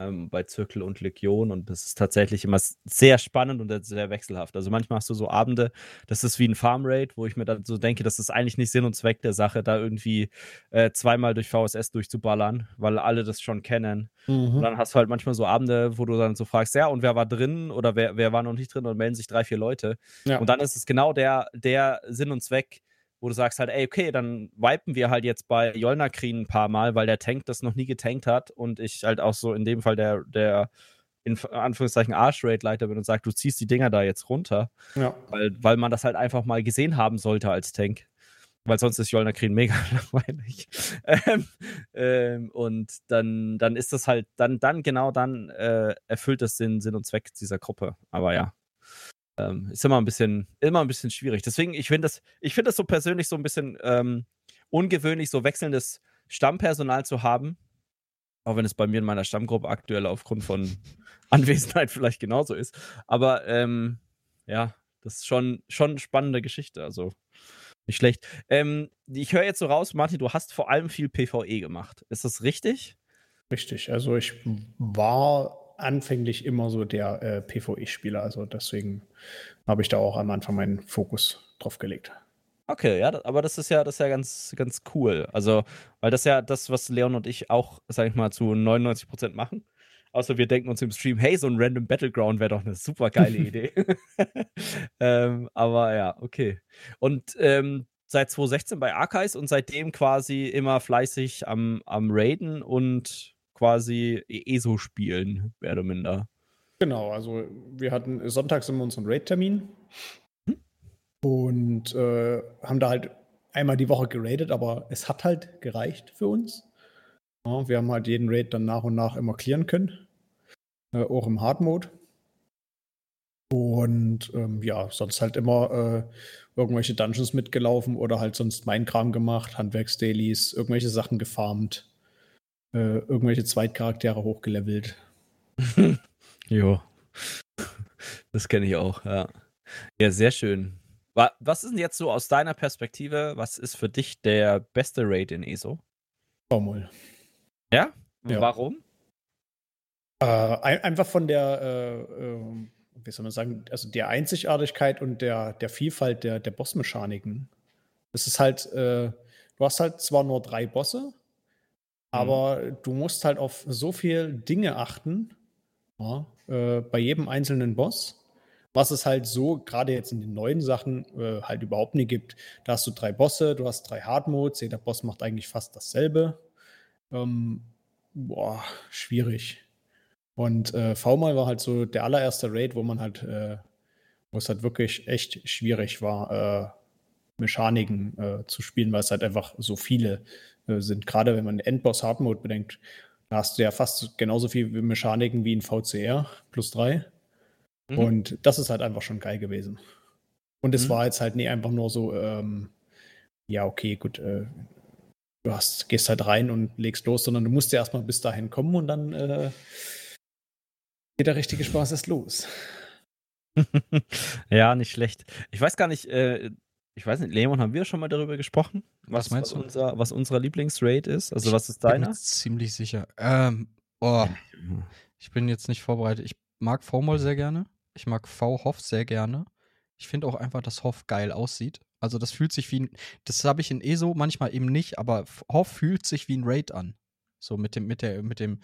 ähm, bei Zirkel und Legion und das ist tatsächlich immer sehr spannend und sehr wechselhaft. Also manchmal hast du so Abende, das ist wie ein Farm Raid, wo ich mir dann so denke, das ist eigentlich nicht Sinn und Zweck der Sache, da irgendwie äh, zweimal durch VSS durchzuballern, weil alle das schon kennen. Mhm. Und dann hast du halt manchmal so Abende, wo du dann so fragst, ja, und wer war drin oder wer, wer war noch nicht drin und melden sich drei, vier Leute. Ja. Und dann ist es genau der, der Sinn und Zweck, wo du sagst halt, ey, okay, dann wipen wir halt jetzt bei Jolnakrin ein paar Mal, weil der Tank das noch nie getankt hat und ich halt auch so in dem Fall der, der in Anführungszeichen Arch-Rate-Leiter bin und sagt, du ziehst die Dinger da jetzt runter. Ja. Weil, weil man das halt einfach mal gesehen haben sollte als Tank. Weil sonst ist Jolnakrin mega [laughs] langweilig. ähm, ähm, und dann, dann ist das halt, dann, dann genau dann äh, erfüllt es den Sinn und Zweck dieser Gruppe. Aber ja, ähm, ist immer ein bisschen, immer ein bisschen schwierig. Deswegen, ich finde das, ich finde das so persönlich so ein bisschen ähm, ungewöhnlich, so wechselndes Stammpersonal zu haben. Auch wenn es bei mir in meiner Stammgruppe aktuell aufgrund von [laughs] Anwesenheit vielleicht genauso ist. Aber ähm, ja, das ist schon, schon eine spannende Geschichte. Also nicht schlecht. Ähm, ich höre jetzt so raus, Martin, du hast vor allem viel PvE gemacht. Ist das richtig? Richtig. Also ich war anfänglich immer so der äh, PvE-Spieler. Also deswegen habe ich da auch am Anfang meinen Fokus drauf gelegt. Okay, ja, aber das ist ja, das ist ja ganz, ganz cool. Also, weil das ja das, was Leon und ich auch, sag ich mal, zu 99 Prozent machen. Außer wir denken uns im Stream, hey, so ein random Battleground wäre doch eine super geile [laughs] Idee. [laughs] ähm, aber ja, okay. Und ähm, seit 2016 bei Archives und seitdem quasi immer fleißig am, am Raiden und quasi ESO spielen, mehr oder minder. Genau, also wir hatten sonntags immer unseren Raid-Termin hm? und äh, haben da halt einmal die Woche geradet, aber es hat halt gereicht für uns. Ja, wir haben halt jeden Raid dann nach und nach immer klären können, äh, auch im Hard-Mode. Und ähm, ja, sonst halt immer äh, irgendwelche Dungeons mitgelaufen oder halt sonst mein Kram gemacht, Handwerksdailies, irgendwelche Sachen gefarmt äh, irgendwelche Zweitcharaktere hochgelevelt. [laughs] jo. Das kenne ich auch, ja. Ja, sehr schön. Was ist denn jetzt so aus deiner Perspektive, was ist für dich der beste Raid in ESO? Baumwoll. Ja? ja? Warum? Äh, einfach von der, äh, äh, wie soll man sagen, also der Einzigartigkeit und der, der Vielfalt der, der Bossmechaniken. Es ist halt, äh, du hast halt zwar nur drei Bosse, aber mhm. du musst halt auf so viele Dinge achten ja, äh, bei jedem einzelnen Boss. Was es halt so, gerade jetzt in den neuen Sachen, äh, halt überhaupt nie gibt. Da hast du drei Bosse, du hast drei Hard Modes, jeder Boss macht eigentlich fast dasselbe. Ähm, boah, schwierig. Und äh, V-Mal war halt so der allererste Raid, wo man halt, äh, wo es halt wirklich echt schwierig war, äh, Mechaniken äh, zu spielen, weil es halt einfach so viele sind. Gerade wenn man Endboss Hard Mode bedenkt, da hast du ja fast genauso viele Mechaniken wie in VCR plus drei. Mhm. Und das ist halt einfach schon geil gewesen. Und es mhm. war jetzt halt nie einfach nur so, ähm, ja, okay, gut, äh, du hast, gehst halt rein und legst los, sondern du musst ja erstmal bis dahin kommen und dann äh, geht der richtige Spaß erst los. [laughs] ja, nicht schlecht. Ich weiß gar nicht, äh, ich weiß nicht, Leon, haben wir schon mal darüber gesprochen? Was, was meinst was du? Unser, was unsere Lieblingsrate ist? Also, was ist deiner? Ich bin ziemlich sicher. Ähm, oh, ich bin jetzt nicht vorbereitet. Ich mag V-Moll sehr gerne. Ich mag V-Hoff sehr gerne. Ich finde auch einfach, dass Hoff geil aussieht. Also, das fühlt sich wie ein. Das habe ich in ESO manchmal eben nicht, aber Hoff fühlt sich wie ein Raid an. So mit dem, mit der, mit dem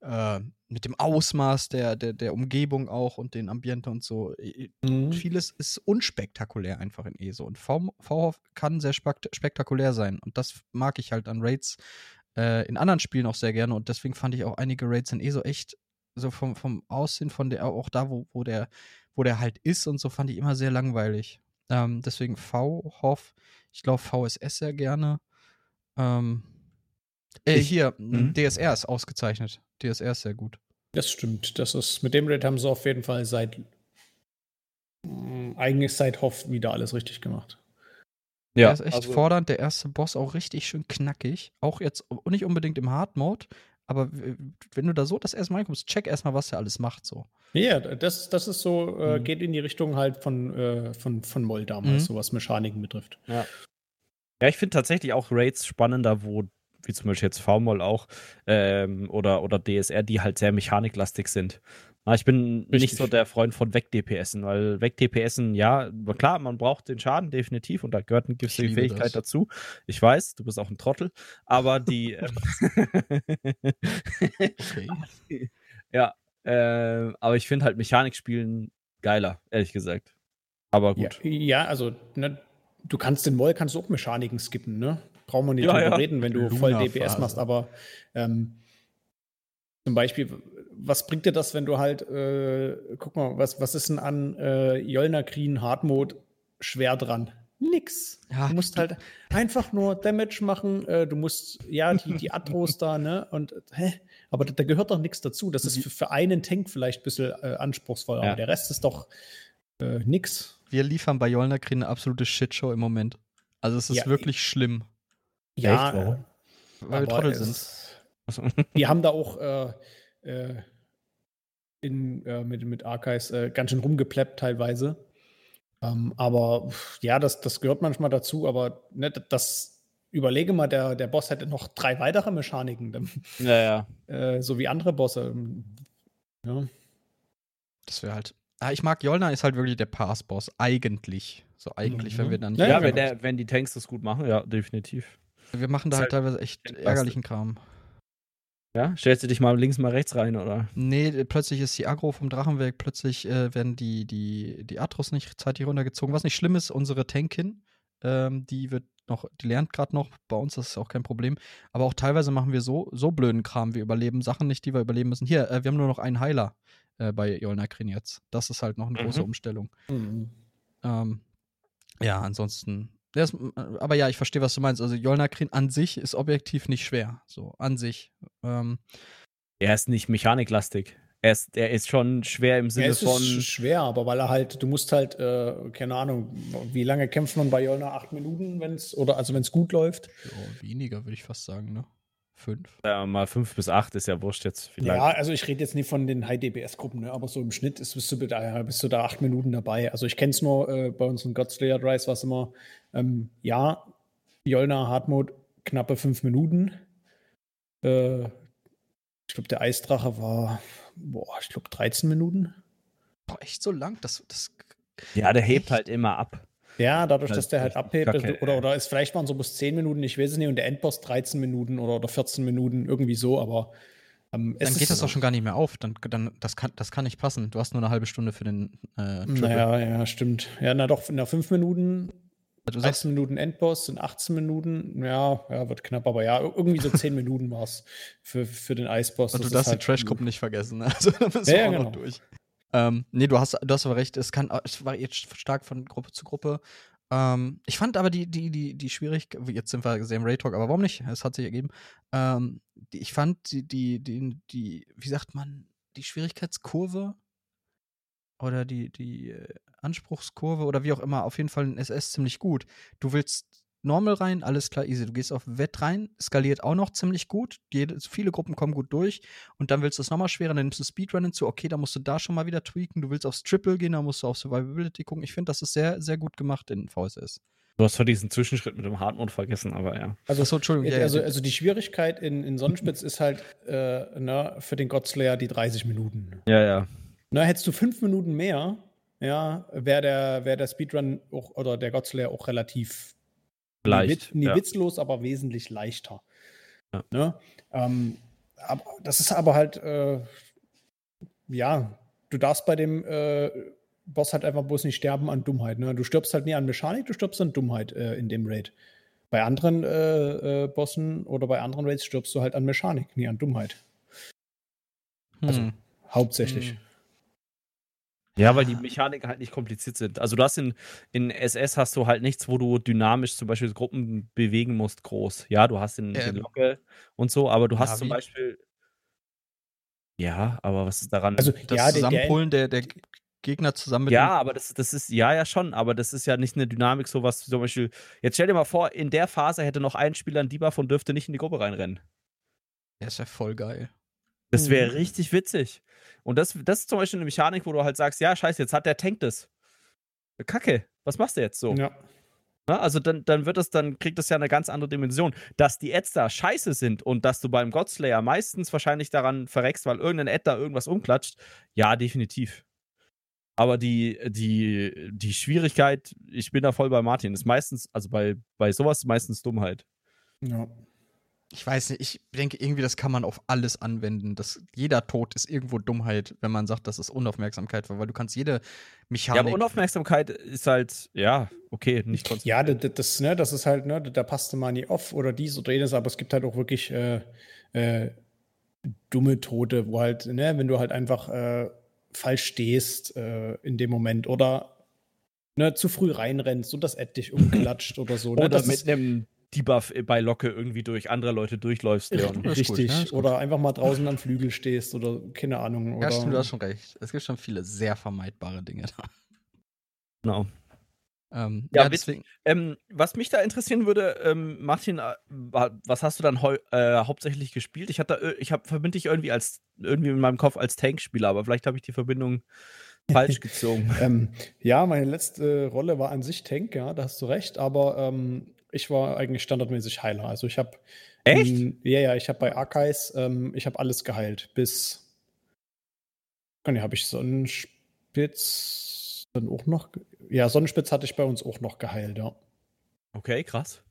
äh, mit dem Ausmaß der, der, der Umgebung auch und den Ambiente und so. Mhm. Vieles ist unspektakulär einfach in ESO. Und V-Hoff kann sehr spektakulär sein. Und das mag ich halt an Raids äh, in anderen Spielen auch sehr gerne. Und deswegen fand ich auch einige Raids in ESO echt so vom, vom Aussehen, von der, auch da, wo, wo der, wo der halt ist und so, fand ich immer sehr langweilig. Ähm, deswegen V-Hoff, ich glaube VSS sehr gerne. Ähm, äh, ich, hier, mhm. DSR ist ausgezeichnet. DSR ist sehr gut. Das stimmt. Das ist, mit dem Raid haben sie auf jeden Fall seit mh, eigentlich seit Hoff wieder alles richtig gemacht. Ja, der ist echt also, fordernd. Der erste Boss auch richtig schön knackig. Auch jetzt nicht unbedingt im Hard Mode, aber wenn du da so das erste Mal kommst, check erstmal, was der alles macht. So. Ja, das, das ist so, äh, mhm. geht in die Richtung halt von, äh, von, von Moll damals, mhm. so was Mechaniken betrifft. Ja. Ja, ich finde tatsächlich auch Raids spannender, wo wie zum Beispiel jetzt V-Moll auch, ähm, oder, oder DSR, die halt sehr mechaniklastig sind. Na, ich bin Richtig. nicht so der Freund von Weg-DPSen, weil Weg-DPSen, ja, klar, man braucht den Schaden definitiv und da gehört eine gewisse Fähigkeit das. dazu. Ich weiß, du bist auch ein Trottel, aber die. [laughs] Ähm, okay. [laughs] ja, äh, aber ich finde halt Mechanikspielen geiler, ehrlich gesagt. Aber gut. Ja, ja also, ne, du kannst den Moll kannst du auch Mechaniken skippen, ne? Brauchen wir nicht ja, drüber ja. reden, wenn du voll DPS machst, aber ähm, zum Beispiel, was bringt dir das, wenn du halt, äh, guck mal, was, was ist denn an äh, Jolner Krien Hard Mode schwer dran? Nix. Ja, du musst halt einfach nur Damage machen. Äh, du musst, ja, die, die Atros da, ne? Und, hä? Aber da, da gehört doch nichts dazu. Das ist für, für einen Tank vielleicht ein bisschen äh, anspruchsvoll, aber der Rest ist doch äh, nix. Wir liefern bei Jolner Krien eine absolute Shitshow im Moment. Also es ist ja, wirklich schlimm. Ja, Echt, warum? weil wir Trottel sind. Die haben da [laughs] auch äh, äh, in, äh, mit, mit Archives äh, ganz schön rumgepleppt teilweise. Ähm, aber ja, das, das gehört manchmal dazu, aber ne, das überlege mal, der, der Boss hätte noch drei weitere Mechaniken. Ja, ja. [laughs] Äh, so wie andere Bosse. Ja. Das wäre halt. Ah, ich mag Jolna ist halt wirklich der Pass-Boss, eigentlich. So eigentlich, mhm. wenn wir dann. Ja, ja wenn, der, wenn die Tanks das gut machen, ja, definitiv. Wir machen da halt, halt teilweise echt ärgerlichen Kram. Ja? Stellst du dich mal links, mal rechts rein, oder? Nee, plötzlich ist die Agro vom Drachenwerk, plötzlich äh, werden die, die, die Atros nicht zeitig runtergezogen. Was nicht schlimm ist, unsere Tankin, ähm, die wird noch, die lernt gerade noch, bei uns das ist auch kein Problem. Aber auch teilweise machen wir so, so blöden Kram, wir überleben Sachen nicht, die wir überleben müssen. Hier, äh, wir haben nur noch einen Heiler äh, bei Jolnakrin jetzt. Das ist halt noch eine mhm. große Umstellung. Mhm. Ähm, ja, ansonsten ist, aber ja, ich verstehe, was du meinst. Also Jolnakrin an sich ist objektiv nicht schwer. So, an sich. Ähm, er ist nicht mechaniklastig. Er ist, er ist schon schwer im Sinne es von. Ist schwer, aber weil er halt, du musst halt, äh, keine Ahnung, wie lange kämpft man bei Jolna? Acht Minuten, wenn's, oder also wenn es gut läuft? Ja, weniger, würde ich fast sagen, ne? Fünf. Ja, mal fünf bis acht ist ja wurscht jetzt. Vielleicht. Ja, also ich rede jetzt nicht von den High-DPS-Gruppen, ne? aber so im Schnitt ist, bist, du da, bist du da acht Minuten dabei. Also ich kenne es nur äh, bei unseren Godslayer Drives, was immer, ähm, ja, Jolna Hardmode knappe fünf Minuten. Äh, ich glaube, der Eisdrache war, boah, ich glaube 13 Minuten. Boah, echt so lang? Das, das ja, der hebt echt? halt immer ab. Ja, dadurch, dass der halt abhebt. Okay. Oder, oder es vielleicht waren so bis 10 Minuten, ich weiß es nicht, und der Endboss 13 Minuten oder, oder 14 Minuten, irgendwie so, aber Ähm, dann geht das doch schon gar nicht mehr auf. Dann, dann, das, kann, das kann nicht passen. Du hast nur eine halbe Stunde für den äh, Naja, ja, stimmt. Ja, na doch, nach fünf Minuten, also 16 Minuten Endboss sind 18 Minuten. Ja, ja, wird knapp, aber ja, irgendwie so 10 [laughs] Minuten war es für, für den Eisboss. Und du darfst halt die Trashgruppen nicht vergessen. Ne? [laughs] Also, da müssen ja, wir auch genau. noch durch. Ähm, nee, du hast, du hast aber recht, es kann, es variiert stark von Gruppe zu Gruppe. Ähm, ich fand aber die, die, die, die Schwierigkeit, jetzt sind wir sehr im Ray-Talk, aber warum nicht? Es hat sich ergeben. Ähm, die, ich fand die, die, die, die, wie sagt man, die Schwierigkeitskurve oder die, die äh, Anspruchskurve oder wie auch immer, auf jeden Fall in SS ziemlich gut. Du willst Normal rein, alles klar, easy. Du gehst auf Wett rein, skaliert auch noch ziemlich gut. Jede, viele Gruppen kommen gut durch. Und dann willst du es nochmal schwerer, dann nimmst du Speedrun hinzu. Okay, da musst du da schon mal wieder tweaken. Du willst aufs Triple gehen, da musst du auf Survivability gucken. Ich finde, das ist sehr, sehr gut gemacht in VSS. Du hast zwar diesen Zwischenschritt mit dem Hardmode vergessen, aber ja. Also, Achso, Entschuldigung. Ja, also, also die Schwierigkeit in, in Sonnenspitz ist halt äh, na, ne, für den Godslayer die 30 Minuten. Ja, ja. Na, hättest du fünf Minuten mehr, ja, wäre der, wär der Speedrun auch, oder der Godslayer auch relativ Leicht. Nie, nie ja. witzlos, aber wesentlich leichter. Ja. Ne? Ähm, aber, das ist aber halt, äh, ja, du darfst bei dem äh, Boss halt einfach bloß nicht sterben an Dummheit. Ne? Du stirbst halt nie an Mechanik, du stirbst an Dummheit äh, in dem Raid. Bei anderen äh, äh, Bossen oder bei anderen Raids stirbst du halt an Mechanik, nie an Dummheit. Also hm. hauptsächlich. Hm. Ja, weil die Mechaniken halt nicht kompliziert sind. Also du hast in, in SS hast du halt nichts, wo du dynamisch zum Beispiel Gruppen bewegen musst, groß. Ja, du hast den, ähm, den Locke und so, aber du hast Navi. zum Beispiel. Ja, aber was ist daran? Also das ja, Zusammenpullen der, der Gegner zusammen mit Ja, aber das, das ist, ja, ja schon, aber das ist ja nicht eine Dynamik, so was zum Beispiel. Jetzt stell dir mal vor, in der Phase hätte noch ein Spieler einen Debuff und dürfte nicht in die Gruppe reinrennen. Der ist ja voll geil. Das wäre mhm. richtig witzig. Und das, das ist zum Beispiel eine Mechanik, wo du halt sagst, ja, scheiße, jetzt hat der Tank das. Kacke, was machst du jetzt so? Ja. Na, also dann, dann wird es, dann kriegt das ja eine ganz andere Dimension. Dass die Ads da scheiße sind und dass du beim Godslayer meistens wahrscheinlich daran verreckst, weil irgendein Ad da irgendwas umklatscht, ja, definitiv. Aber die, die, die Schwierigkeit, ich bin da voll bei Martin, ist meistens, also bei, bei sowas meistens Dummheit. Ja ich weiß nicht, ich denke irgendwie, das kann man auf alles anwenden. Das, jeder Tod ist irgendwo Dummheit, wenn man sagt, dass es Unaufmerksamkeit war, weil du kannst jede Mechanik. Ja, aber Unaufmerksamkeit ist halt, ja, okay, nicht konzentriert. Ja, das, das, ne, das ist halt, ne, da passte mal nie off oder dies oder jenes, aber es gibt halt auch wirklich äh, äh, dumme Tote, wo halt, ne, wenn du halt einfach äh, falsch stehst äh, in dem Moment oder ne, zu früh reinrennst und das Ad dich umklatscht oder so. Ne? Oder mit einem Debuff bei Locke irgendwie durch andere Leute durchläufst. Leon. Richtig. Gut, ja, oder einfach mal draußen am Flügel stehst oder keine Ahnung. Oder ja, stimmt, du hast schon recht. Es gibt schon viele sehr vermeidbare Dinge da. Genau. Ähm, ja, ja, deswegen. Ähm, was mich da interessieren würde, ähm, Martin, äh, was hast du dann äh, hauptsächlich gespielt? Ich hatte, äh, ich habe verbinde dich irgendwie als irgendwie in meinem Kopf als Tankspieler, aber vielleicht habe ich die Verbindung [laughs] falsch gezogen. Ähm, ja, meine letzte Rolle war an sich Tank, ja, da hast du recht, aber ähm, ich war eigentlich standardmäßig Heiler. Also ich habe Echt? Ja, ja, ich habe bei Archives, ähm, ich habe alles geheilt. Bis ja, habe ich Sonnenspitz dann auch noch. Ja, Sonnenspitz hatte ich bei uns auch noch geheilt, ja. Okay, krass.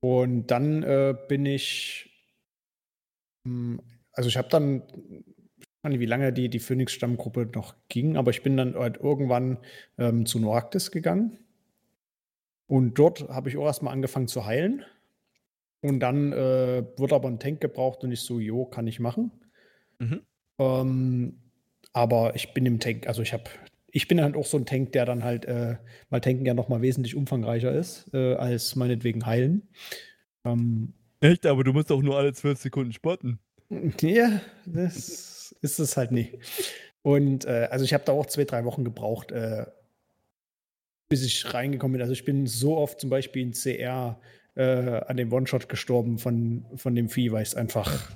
Und dann äh, bin ich. Hm, also ich habe dann ich weiß nicht, wie lange die, die Phoenix-Stammgruppe noch ging, aber ich bin dann halt irgendwann ähm, zu Noaktis gegangen. Und dort habe ich auch erstmal angefangen zu heilen. Und dann äh, wird aber ein Tank gebraucht und ich so, jo, kann ich machen. Mhm. Ähm, aber ich bin im Tank, also ich habe, ich bin halt auch so ein Tank, der dann halt, äh, weil Tanken ja nochmal wesentlich umfangreicher ist, äh, als meinetwegen heilen. Ähm, Echt, aber du musst auch nur alle zwölf Sekunden spotten. [laughs] Ja, das ist es halt nicht. Und äh, also ich habe da auch zwei, drei Wochen gebraucht, äh, bis ich reingekommen bin. Also ich bin so oft zum Beispiel in CR äh, an dem One-Shot gestorben von, von dem Vieh, weil ich es einfach,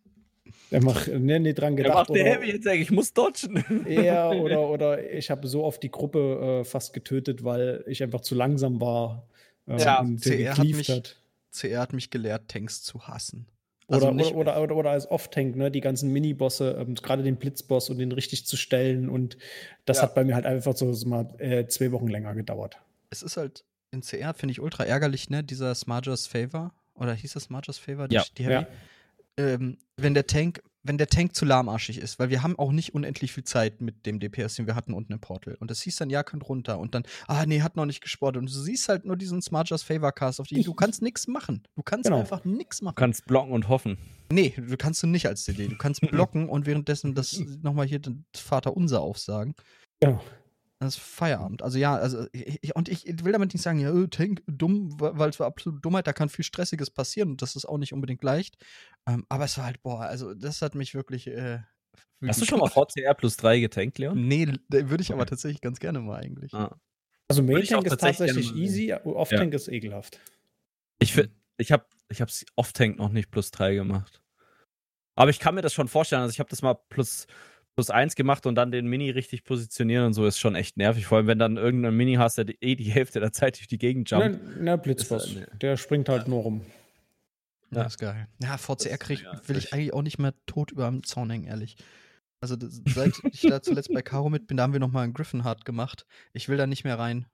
[laughs] einfach ne, nicht dran gedacht habe. Der Heavy jetzt eigentlich, ich muss dodgen. [laughs] Ja, [laughs] oder, oder ich habe so oft die Gruppe äh, fast getötet, weil ich einfach zu langsam war. Ähm, ja, CR hat, mich, hat. CR hat mich gelehrt, Tanks zu hassen. Also oder, oder, oder, oder, als Off-Tank, ne, die ganzen Minibosse, ähm, gerade den Blitzboss und den richtig zu stellen. Und das ja. hat bei mir halt einfach so, so mal äh, zwei Wochen länger gedauert. Es ist halt in CR, finde ich, ultra ärgerlich, ne, dieser Smarger's Favor. Oder hieß das Smarger's Favor? Die, ja. Die ja. Ähm, wenn der Tank wenn der Tank zu lahmarschig ist, weil wir haben auch nicht unendlich viel Zeit mit dem DPS, den wir hatten unten im Portal. Und das hieß dann, ja, könnt runter. Und dann, ah, nee, hat noch nicht gesportet. Und du siehst halt nur diesen Smart Just Favor Cast, auf die du kannst nichts machen. Du kannst genau. einfach nichts machen. Du kannst blocken und hoffen. Nee, du kannst du nicht als CD. Du kannst [laughs] blocken und währenddessen das nochmal hier das Vater unser aufsagen. Ja. Das ist Feierabend. Also ja, also ich, und ich will damit nicht sagen, ja, äh, Tank, dumm, weil es war absolut Dummheit, da kann viel Stressiges passieren und das ist auch nicht unbedingt leicht. Ähm, aber es war halt, boah, also das hat mich wirklich. Äh, Hast du schon mal VCR plus 3 getankt, Leon? Nee, würde ich okay. aber tatsächlich ganz gerne mal eigentlich. Ah. Also Main Tank ist tatsächlich easy, Off-Tank ja. ist ekelhaft. Ich, ich habe ich Off-Tank noch nicht plus 3 gemacht. Aber ich kann mir das schon vorstellen. Also ich habe das mal plus plus eins gemacht und dann den Mini richtig positionieren und so ist schon echt nervig. Vor allem, wenn dann irgendein Mini hast, der eh die Hälfte der Zeit durch die Gegend jumpt. Na, Blitzboss. Äh, der springt halt nur rum. Ja, das ist geil. Ja, VCR krieg, ja, will ich eigentlich auch nicht mehr tot über dem Zaun hängen, ehrlich. Also, das, seit ich da zuletzt bei Caro mit bin, da haben wir nochmal einen Griffin Hard gemacht. Ich will da nicht mehr rein.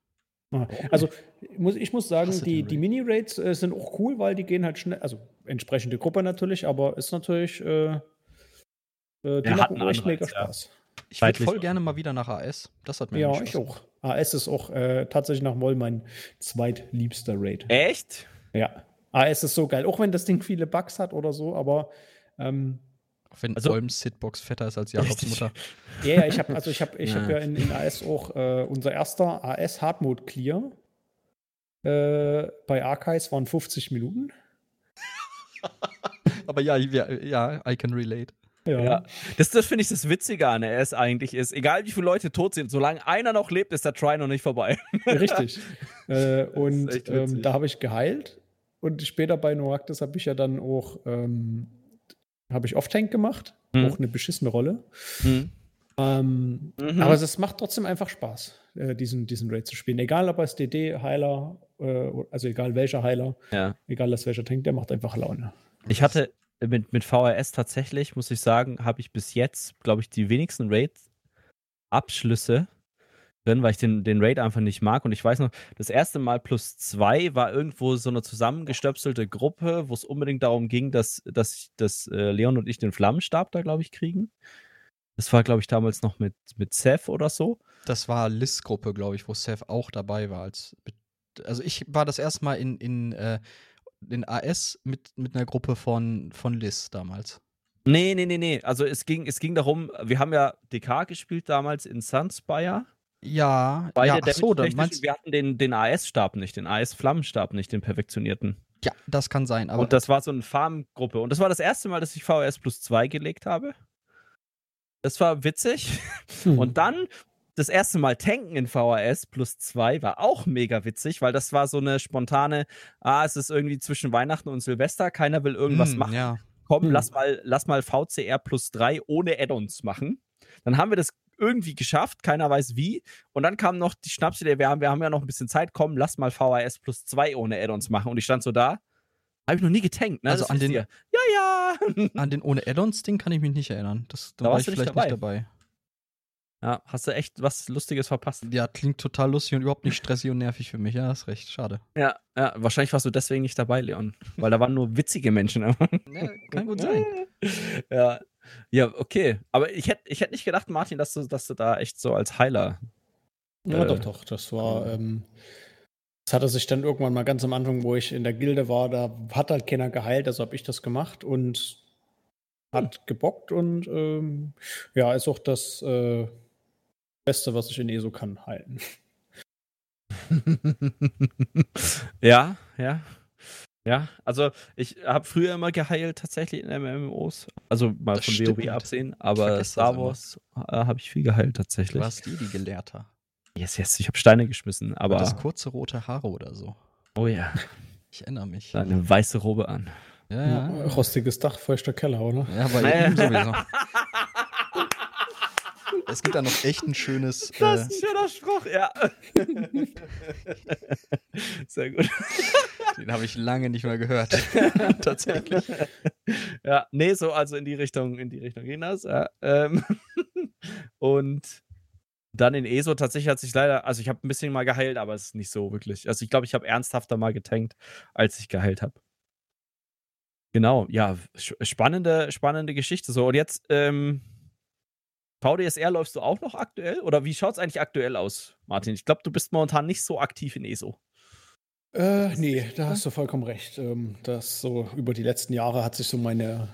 Ah, also, muss, ich muss sagen, die, die Mini-Raids äh, sind auch cool, weil die gehen halt schnell, also entsprechende Gruppe natürlich, aber ist natürlich äh, äh, die ja, machen echt mega Spaß. Ich würde voll gerne mal wieder nach AS. Das hat mir Ja, ich auch. AS ist auch äh, tatsächlich nach Moll mein zweitliebster Raid. Echt? Ja. AS ist so geil. Auch wenn das Ding viele Bugs hat oder so, aber ähm, auch wenn also, Olms Sitbox fetter ist als Jakobs Mutter. Ja, ja, ich habe also ich habe ich ja. Hab ja in, in AS auch äh, unser erster AS Hard Mode Clear äh, bei Archives waren 50 Minuten. [laughs] Aber ja, ja, I can relate. Ja. ja. Das, das finde ich das Witzige an RS eigentlich ist, egal wie viele Leute tot sind, solange einer noch lebt, ist der Try noch nicht vorbei. Richtig. [laughs] äh, und ähm, da habe ich geheilt. Und später bei Noactis habe ich ja dann auch ähm, habe ich Off-Tank gemacht. Mhm. Auch eine beschissene Rolle. Mhm. Ähm, mhm. Aber es macht trotzdem einfach Spaß, äh, diesen, diesen Raid zu spielen. Egal ob als DD, Heiler, äh, also egal welcher Heiler, ja. egal als welcher Tank, der macht einfach Laune. Ich hatte, mit, mit VRS tatsächlich, muss ich sagen, habe ich bis jetzt, glaube ich, die wenigsten Raid-Abschlüsse drin, weil ich den, den Raid einfach nicht mag. Und ich weiß noch, das erste Mal plus zwei war irgendwo so eine zusammengestöpselte Gruppe, wo es unbedingt darum ging, dass, dass, dass äh, Leon und ich den Flammenstab da, glaube ich, kriegen. Das war, glaube ich, damals noch mit, mit Seth oder so. Das war Liz-Gruppe, glaube ich, wo Seth auch dabei war. Als, also ich war das erste Mal in, in äh, den AS mit, mit einer Gruppe von, von Liz damals. Nee, nee, nee, nee. Also es ging, es ging darum, wir haben ja DK gespielt damals in Sunspire. Ja, Beide ja, ach so, dann meinst wir hatten den, den AS-Stab nicht, den AS-Flammenstab nicht, den perfektionierten. Ja, das kann sein. und das war so eine Farmgruppe. Und das war das erste Mal, dass ich VS plus 2 gelegt habe. Das war witzig. Hm. Und dann das erste Mal tanken in VHS plus zwei war auch mega witzig, weil das war so eine spontane, ah, es ist irgendwie zwischen Weihnachten und Silvester, keiner will irgendwas mm, machen. Ja. Komm, mm. lass mal, lass mal VCR plus drei ohne Add-ons machen. Dann haben wir das irgendwie geschafft, keiner weiß wie. Und dann kam noch die Schnapsidee, wir haben, wir haben ja noch ein bisschen Zeit, komm, lass mal VHS plus zwei ohne Add-ons machen. Und ich stand so da, habe ich noch nie getankt, ne? Also das an den, ja, ja. an den ohne Add-ons-Ding kann ich mich nicht erinnern. Das, da, da war ich vielleicht nicht dabei. Nicht dabei. Ja, hast du echt was Lustiges verpasst. Ja, klingt total lustig und überhaupt nicht stressig und nervig für mich. Ja, hast recht. Schade. Ja, ja, wahrscheinlich warst du deswegen nicht dabei, Leon. Weil da waren nur witzige Menschen. ja, kann gut sein. [laughs] Ja, ja okay. Aber ich hätte ich hätt nicht gedacht, Martin, dass du, dass du da echt so als Heiler. Ja, äh, doch, doch. Das war. Ähm, das hatte sich dann irgendwann mal ganz am Anfang, wo ich in der Gilde war, da hat halt keiner geheilt, also habe ich das gemacht und hat gebockt und ähm, ja, ist auch das. Äh, Beste, was ich in ESO kann, halten. [laughs] ja, ja. Ja, also ich habe früher immer geheilt tatsächlich in MMOs. Also mal das von stimmt. WoW absehen, aber Star Wars äh, habe ich viel geheilt tatsächlich. Du warst die, die Gelehrter. Yes, yes, ich habe Steine geschmissen, aber. Das kurze rote Haare oder so. Oh ja. Ich erinnere mich. Eine weiße Robe an. Ja, ja. Rostiges Dach, feuchter Keller, oder? Ja, bei ihm sowieso. [laughs] es gibt da noch echt ein schönes. Das ist ein äh, schöner Spruch, ja. [laughs] Sehr gut. Den habe ich lange nicht mehr gehört. [laughs] Tatsächlich. Ja, nee, so also in die Richtung, in die Richtung ging das. Ja. Ähm, [laughs] und dann in ESO tatsächlich hat sich leider, also ich habe ein bisschen mal geheilt, aber es ist nicht so wirklich. Also ich glaube, ich habe ernsthafter mal getankt, als ich geheilt habe. Genau, ja, spannende, spannende Geschichte. So, und jetzt, ähm, VDSR läufst du auch noch aktuell? Oder wie schaut es eigentlich aktuell aus, Martin? Ich glaube, du bist momentan nicht so aktiv in ESO. Äh, nee, da hast du vollkommen recht. Ähm, das so über die letzten Jahre hat sich so meine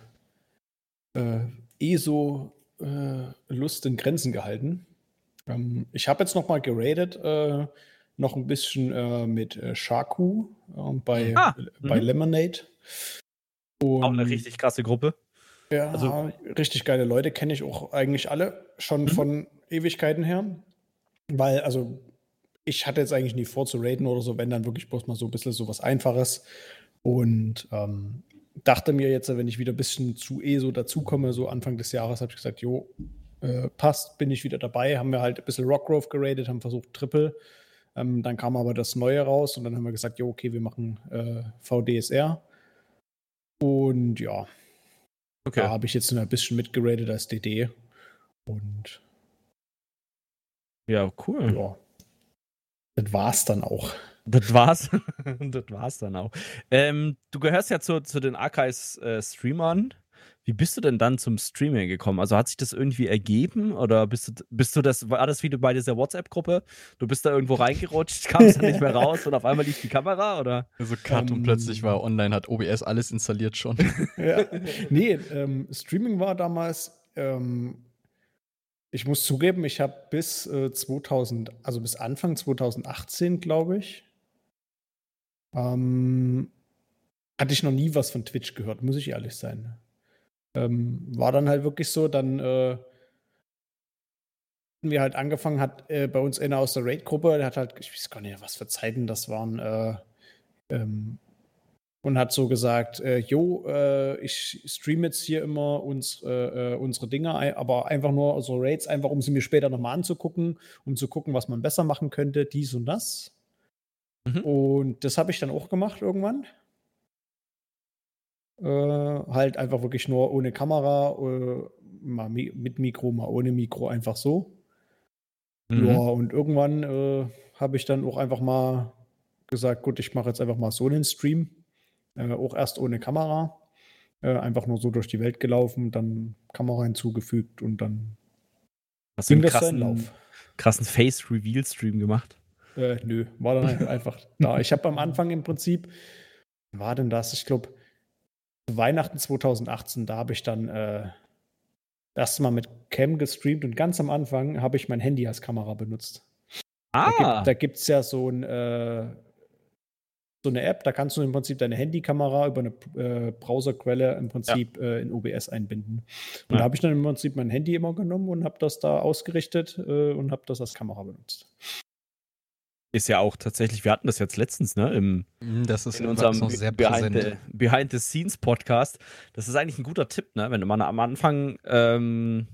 äh, ESO-Lust äh, in Grenzen gehalten. Ähm, ich habe jetzt noch mal geradet, äh, noch ein bisschen äh, mit äh, Shaku bei, ah, bei mhm. Lemonade. Und, auch eine richtig krasse Gruppe. Ja, also, richtig geile Leute kenne ich auch eigentlich alle schon mhm. von Ewigkeiten her. Weil, also, ich hatte jetzt eigentlich nie vor zu raiden oder so, wenn dann wirklich bloß mal so ein bisschen so was Einfaches. Und ähm, dachte mir jetzt, wenn ich wieder ein bisschen zu ESO dazukomme, so Anfang des Jahres, habe ich gesagt, jo, äh, passt, bin ich wieder dabei. Haben wir halt ein bisschen Rockgrove geradet, haben versucht Triple. Ähm, dann kam aber das Neue raus und dann haben wir gesagt, jo, okay, wir machen äh, VDSR. Und ja, okay. da habe ich jetzt ein bisschen mitgeradet als DD. Und ja, cool. Ja. Das war's dann auch. Das war's. [laughs] das war's dann auch. Ähm, du gehörst ja zu, zu den Archives-Streamern. Äh, Wie bist du denn dann zum Streaming gekommen? Also hat sich das irgendwie ergeben oder bist du, bist du das, war das wie du bei dieser WhatsApp-Gruppe? Du bist da irgendwo reingerutscht, kamst dann nicht mehr raus und auf einmal lief die Kamera oder? Also Cut um, und plötzlich war online, hat OBS alles installiert schon. [laughs] ja. Nee, ähm, Streaming war damals ähm, ich muss zugeben, ich habe bis äh, 2000, also bis Anfang 2018, glaube ich, ähm, hatte ich noch nie was von Twitch gehört, muss ich ehrlich sein. Ähm, war dann halt wirklich so, dann äh, wir halt angefangen hat, äh, bei uns einer aus der Raid-Gruppe, der hat halt, ich weiß gar nicht, was für Zeiten das waren, äh, ähm, und hat so gesagt, äh, jo, äh, ich streame jetzt hier immer uns, äh, äh unsere Dinge, aber einfach nur so Raids, einfach um sie mir später nochmal anzugucken, um zu gucken, was man besser machen könnte, dies und das. Mhm. Und das habe ich dann auch gemacht irgendwann. Äh, halt einfach wirklich nur ohne Kamera, äh, mal mit Mikro, mal ohne Mikro, einfach so. Mhm. Ja, und irgendwann habe ich dann auch einfach mal gesagt, gut, ich mache jetzt einfach mal so einen Stream äh, auch erst ohne Kamera. Äh, einfach nur so durch die Welt gelaufen, dann Kamera hinzugefügt und dann Hast du einen krassen, krassen Face-Reveal-Stream gemacht? Äh, nö, war dann [laughs] einfach da. Ich habe am Anfang im Prinzip, war denn das? Ich glaube, Weihnachten 2018, da habe ich dann äh, das erste Mal mit Cam gestreamt und ganz am Anfang habe ich mein Handy als Kamera benutzt. Ah. Da gibt es ja so ein äh, so eine App, da kannst du im Prinzip deine Handykamera über eine äh, Browserquelle im Prinzip ja. äh, in OBS einbinden. Und ja. da habe ich dann im Prinzip mein Handy immer genommen und habe das da ausgerichtet äh, und habe das als Kamera benutzt. Ist ja auch tatsächlich, wir hatten das jetzt letztens, ne? Im, mhm, das ist in unserem noch sehr Behind the, Behind the, Scenes Podcast. Das ist eigentlich ein guter Tipp, ne? Wenn man am Anfang ähm,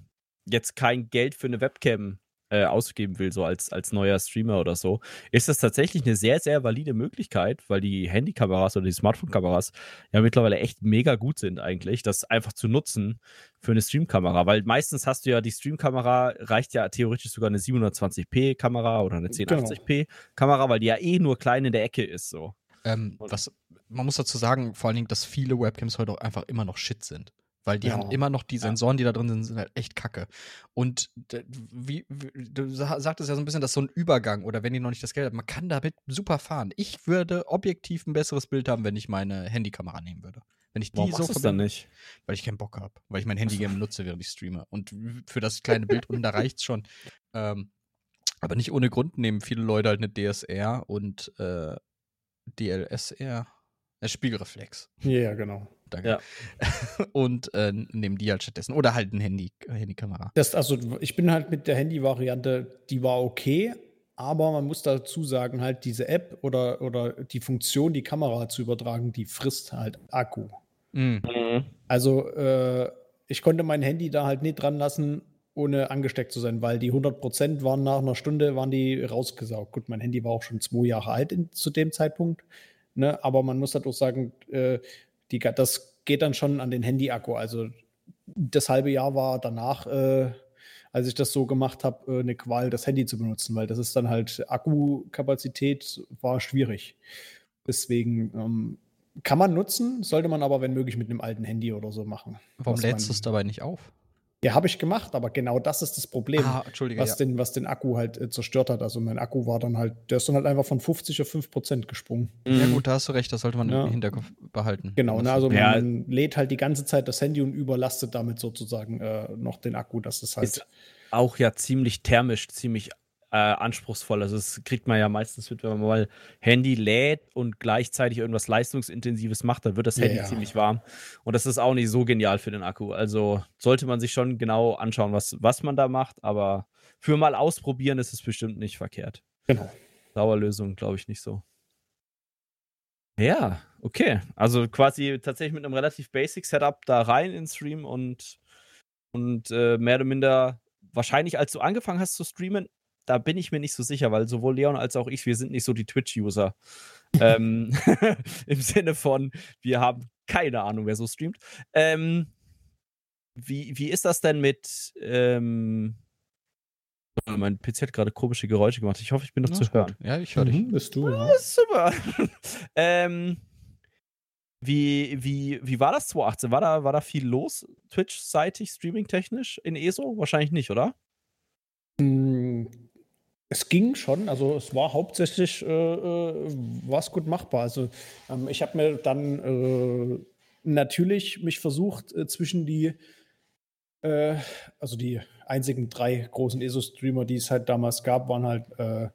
jetzt kein Geld für eine Webcam äh, ausgeben will, so als, als neuer Streamer oder so, ist das tatsächlich eine sehr, sehr valide Möglichkeit, weil die Handykameras oder die Smartphone-Kameras ja mittlerweile echt mega gut sind eigentlich, das einfach zu nutzen für eine Streamkamera, weil meistens hast du ja die Streamkamera, reicht ja theoretisch sogar eine 720p-Kamera oder eine 1080p-Kamera, genau. weil die ja eh nur klein in der Ecke ist, so. Ähm, was, man muss dazu sagen, vor allen Dingen, dass viele Webcams heute auch einfach immer noch Shit sind. Weil die ja. haben immer noch die Sensoren, die da drin sind, sind halt echt kacke. Und wie, wie, du sagtest ja so ein bisschen, das ist so ein Übergang oder wenn ihr noch nicht das Geld habt, man kann damit super fahren. Ich würde objektiv ein besseres Bild haben, wenn ich meine Handykamera nehmen würde. Wenn ich die Warum so dann nicht? Weil ich keinen Bock habe. Weil ich mein Handy gerne [laughs] nutze, während ich streame. Und für das kleine Bild unten, da reicht's schon. Ähm, aber nicht ohne Grund nehmen viele Leute halt eine DSR und äh, DLSR. Spiegelreflex. Ja, yeah, genau. Danke. Ja. [laughs] Und äh, nehmen die halt stattdessen. Oder halt ein Handy, Handykamera. Das, also ich bin halt mit der Handy-Variante, die war okay, aber man muss dazu sagen, halt diese App oder, oder die Funktion, die Kamera zu übertragen, die frisst halt Akku. Mhm. Also äh, ich konnte mein Handy da halt nicht dran lassen, ohne angesteckt zu sein, weil die 100% waren nach einer Stunde, waren die rausgesaugt. Gut, mein Handy war auch schon zwei Jahre alt in, zu dem Zeitpunkt. Ne? Aber man muss halt auch sagen, äh, die, das geht dann schon an den Handy-Akku. Also das halbe Jahr war danach, äh, als ich das so gemacht habe, äh, eine Qual, das Handy zu benutzen, weil das ist dann halt Akkukapazität war schwierig. Deswegen ähm, Kann man nutzen, sollte man aber, wenn möglich, mit einem alten Handy oder so machen. Warum lädst du es dabei nicht auf? Ja, habe ich gemacht, aber genau das ist das Problem, Ah, was, ja. den, was den Akku halt äh, zerstört hat. Also mein Akku war dann halt, der ist dann halt einfach von 50 auf 5 Prozent gesprungen. Ja, Mhm. gut, da hast du recht, das sollte man Ja. im Hinterkopf behalten. Genau, ne, also Ja. man lädt halt die ganze Zeit das Handy und überlastet damit sozusagen äh, noch den Akku. Das ist halt. Ist auch ja ziemlich thermisch, ziemlich äh, anspruchsvoll. Also das kriegt man ja meistens mit, wenn man mal Handy lädt und gleichzeitig irgendwas leistungsintensives macht, dann wird das Handy ja. ziemlich warm. Und das ist auch nicht so genial für den Akku. Also sollte man sich schon genau anschauen, was, was man da macht, aber für mal ausprobieren ist es bestimmt nicht verkehrt. genau. Dauerlösung glaube ich nicht so. Ja, okay. Also quasi tatsächlich mit einem relativ basic Setup da rein in Stream und, und äh, mehr oder minder wahrscheinlich, als du angefangen hast zu streamen, da bin ich mir nicht so sicher, weil sowohl Leon als auch ich, wir sind nicht so die Twitch-User. ähm, [laughs] Im Sinne von, wir haben keine Ahnung, wer so streamt. Ähm, wie, wie ist das denn mit. Ähm, mein PC hat gerade komische Geräusche gemacht. Ich hoffe, ich bin noch Ja, zu hören. gut. Ja, ich höre dich. Mhm, bist du, ja. Das ist super. [laughs] ähm, wie, wie, wie war das 2018? War da, war da viel los, Twitch-seitig, streaming-technisch in ESO? Wahrscheinlich nicht, oder? Es ging schon, also es war hauptsächlich äh, äh, was gut machbar. Also ähm, ich habe mir dann äh, natürlich mich versucht äh, zwischen die äh, also die einzigen drei großen ESO-Streamer, die es halt damals gab, waren halt äh,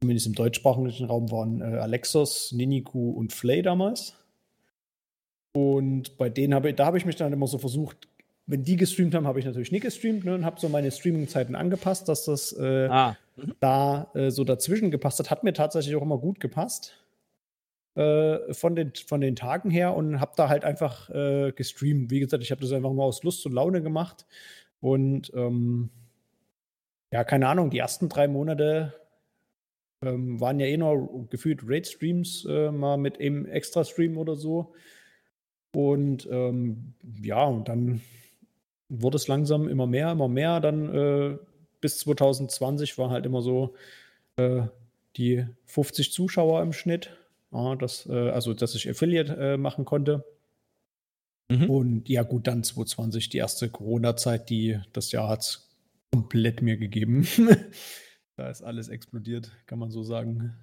zumindest im deutschsprachigen Raum waren äh, Alexos, Niniku und Flay damals. Und bei denen habe ich, da habe ich mich dann immer so versucht, wenn die gestreamt haben, habe ich natürlich nicht gestreamt ne, und habe so meine Streaming-Zeiten angepasst, dass das äh, Ah, da äh, so dazwischen gepasst hat. Hat mir tatsächlich auch immer gut gepasst. Äh, von, den, von den Tagen her und habe da halt einfach äh, gestreamt. Wie gesagt, ich habe das einfach nur aus Lust und Laune gemacht. Und ähm, ja, keine Ahnung, die ersten drei Monate ähm, waren ja eh nur gefühlt Raid-Streams, äh, mal mit eben Extra-Stream oder so. Und ähm, ja, und dann wurde es langsam immer mehr, immer mehr. Dann äh, bis 2020 war halt immer so äh, die 50 Zuschauer im Schnitt. Ja, das, äh, also, dass ich Affiliate äh, machen konnte. Mhm. Und ja, gut, dann 2020, die erste Corona-Zeit, die das Jahr hat es komplett mir gegeben. [laughs] da ist alles explodiert, kann man so sagen.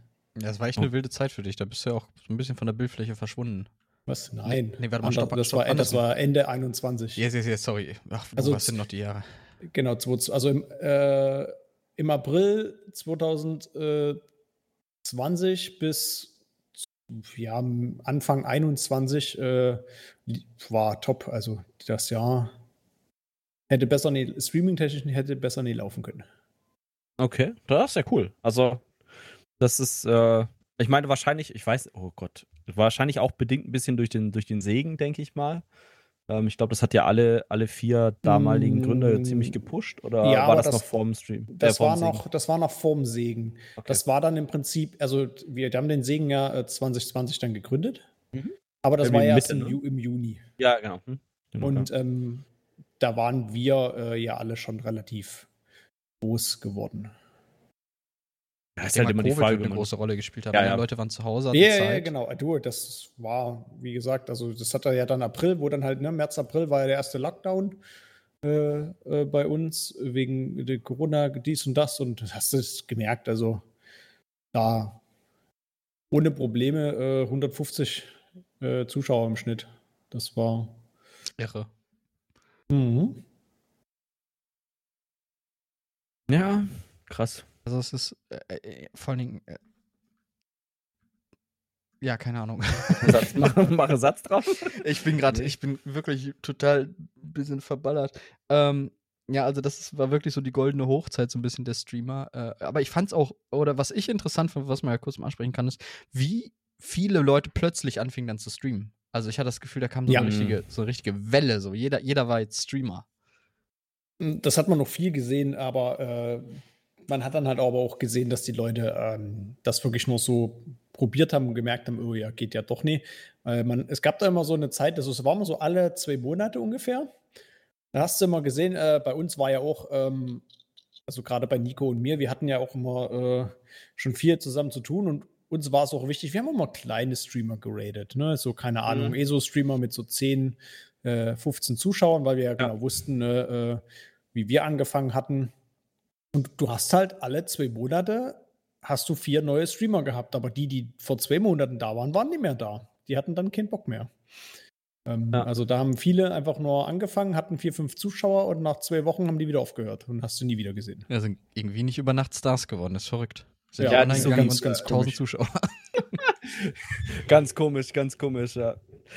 Ja, das war echt eine wilde Zeit für dich. Da bist du ja auch so ein bisschen von der Bildfläche verschwunden. Was? Nein. Nee, warte mal, stopp, das, stopp, war, das war Ende 21. Yes, yes, yes, sorry. Ach, Also was sind noch die Jahre? Genau, 20 also im, äh, im April 2020 bis ja, Anfang 21 äh, war top. Also das Jahr hätte besser nie, streaming-technisch hätte besser nie laufen können. Okay, das ist ja cool. Also, das ist, äh, ich meine, wahrscheinlich, ich weiß, oh Gott, wahrscheinlich auch bedingt ein bisschen durch den, durch den Segen, denke ich mal. Ähm, ich glaube, das hat ja alle, alle vier damaligen Mm. Gründer ziemlich gepusht, oder Ja, war das, das- noch vorm Stream? Das, Äh, war noch, das war noch vorm Segen. Okay. Das war dann im Prinzip, also wir haben den Segen ja äh, 2020 dann gegründet. Mhm. Aber das Irgendwie war ja erst im, ne? Im Juni. Ja, genau. Hm. genau Und ähm, da waren wir äh, ja alle schon relativ groß geworden. Ja, ist halt immer die Covid Frage, wird wenn eine große Rolle gespielt haben. Ja, ja. Leute waren zu Hause, Ja, ja, Zeit. genau. Du, das war, wie gesagt, also das hat er ja dann April, wo dann halt, ne, März, April war ja der erste Lockdown äh, äh, bei uns wegen der Corona, dies und das und das hast du es gemerkt. Also da ohne Probleme äh, 150 äh, Zuschauer im Schnitt. Das war. Irre. Mhm. Ja, krass. Also es ist äh, äh, vor allen Dingen. Äh, ja, keine Ahnung. [laughs] Satz, mach, mach einen Satz drauf. [laughs] Ich bin gerade, Nee. ich bin wirklich total ein bisschen verballert. Ähm, ja, also das ist, war wirklich so die goldene Hochzeit, so ein bisschen der Streamer. Äh, aber ich fand's auch, oder was ich interessant fand, was man ja kurz mal ansprechen kann, ist, wie viele Leute plötzlich anfingen dann zu streamen. Also ich hatte das Gefühl, da kam so, Ja. eine, richtige, so eine richtige Welle. So jeder, jeder war jetzt Streamer. Das hat man noch viel gesehen, aber äh, man hat dann halt aber auch gesehen, dass die Leute ähm, das wirklich nur so probiert haben und gemerkt haben, oh ja, geht ja doch nie. Weil man, es gab da immer so eine Zeit, also es war immer so alle zwei Monate ungefähr. Da hast du immer gesehen, äh, bei uns war ja auch, ähm, also gerade bei Nico und mir, wir hatten ja auch immer äh, schon viel zusammen zu tun und uns war es auch wichtig, wir haben immer kleine Streamer geradet, ne? So, keine Ahnung, Mhm. ESO-Streamer mit so 10, äh, 15 Zuschauern, weil wir ja, genau wussten, ne, äh, wie wir angefangen hatten. Und du hast halt alle zwei Monate hast du vier neue Streamer gehabt, aber die, die vor zwei Monaten da waren, waren nicht mehr da. Die hatten dann keinen Bock mehr. Ähm, Ja. Also da haben viele einfach nur angefangen, hatten vier, fünf Zuschauer und nach zwei Wochen haben die wieder aufgehört und hast du nie wieder gesehen. Ja, sind irgendwie nicht über Nacht Stars geworden, ist verrückt. Sind Ja, ja, das ist so ganz, ganz 1000 komisch. Zuschauer. [laughs] [laughs] Ganz komisch, ganz komisch, ja.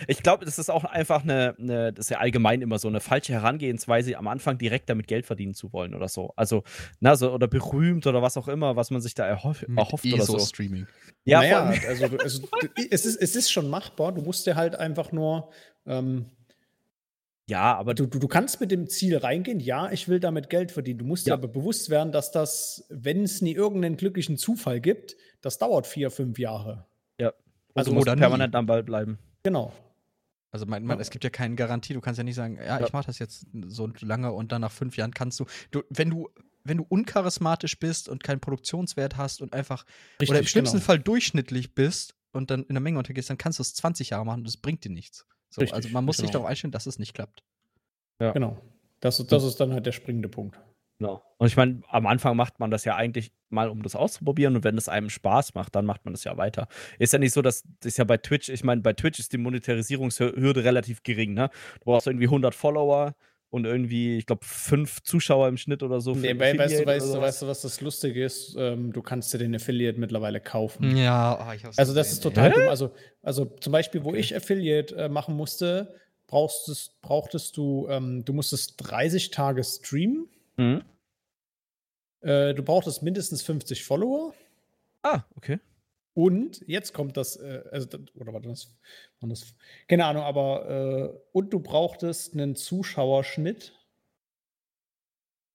Ich glaube, das ist auch einfach eine, eine, das ist ja allgemein immer so eine falsche Herangehensweise, am Anfang direkt damit Geld verdienen zu wollen oder so. Also, na, so, oder berühmt oder was auch immer, was man sich da erhoff, erhofft oder so. ESO-Streaming. Ja, naja, also, also es, ist, es ist schon machbar. Du musst dir halt einfach nur, ähm, ja, aber du, du, du kannst mit dem Ziel reingehen, ja, ich will damit Geld verdienen. Du musst dir Ja. aber bewusst werden, dass das, wenn es nie irgendeinen glücklichen Zufall gibt, das dauert vier, fünf Jahre. also oder musst du nie. permanent am Ball bleiben. Genau. Also mein, man, Ja. es gibt ja keine Garantie. Du kannst ja nicht sagen, ja, Ja. ich mache das jetzt so lange und dann nach fünf Jahren kannst du, du wenn du wenn du uncharismatisch bist und keinen Produktionswert hast und einfach oder im schlimmsten genau. Fall durchschnittlich bist und dann in der Menge untergehst, dann kannst du es 20 Jahre machen und das bringt dir nichts. So, Richtig, also man muss sich genau. darauf einstellen, dass es nicht klappt. Genau. Das, das ist dann halt der springende Punkt. Genau. Und ich meine, am Anfang macht man das ja eigentlich mal, um das auszuprobieren. Und wenn es einem Spaß macht, dann macht man das ja weiter. Ist ja nicht so, dass das ist ja bei Twitch, ich meine, bei Twitch ist die Monetarisierungshürde relativ gering. Ne? Du brauchst irgendwie 100 Follower und irgendwie, ich glaube, fünf Zuschauer im Schnitt oder so. für Nee, weil, weißt, du, weißt, du, weißt du, was das Lustige ist? Ähm, du kannst dir den Affiliate mittlerweile kaufen. Ja, oh, ich hab's Also das ist gesehen, total dumm. Also, also zum Beispiel, wo ich Affiliate äh, machen musste, brauchst es, brauchtest du, ähm, du musstest 30 Tage streamen. Mhm. Äh, du brauchtest mindestens 50 Follower. Ah, okay. Und jetzt kommt das, äh, also, oder war das, war das, keine Ahnung, aber, äh, und du brauchtest einen Zuschauerschnitt.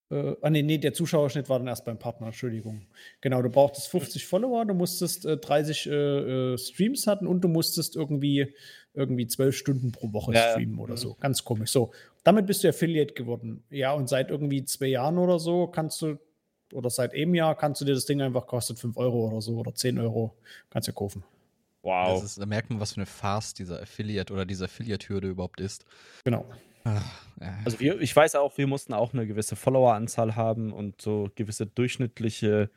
Äh, ah, nee, nee, der Zuschauerschnitt war dann erst beim Partner, Entschuldigung. Genau, du brauchtest 50 Follower, du musstest äh, 30 äh, äh, Streams hatten und du musstest irgendwie, irgendwie 12 Stunden pro Woche Ja, ja. streamen oder Mhm. so. Ganz komisch. So, damit bist du Affiliate geworden. Ja, und seit irgendwie zwei Jahren oder so kannst du, oder seit einem Jahr kannst du dir das Ding einfach, kostet 5 Euro oder so oder 10 Euro, kannst du kaufen. Wow. Das ist, da merkt man, was für eine Farce dieser Affiliate oder diese Affiliate-Hürde überhaupt ist. Genau. Ja. Also wir, ich weiß auch, wir mussten auch eine gewisse Followeranzahl haben und so gewisse durchschnittliche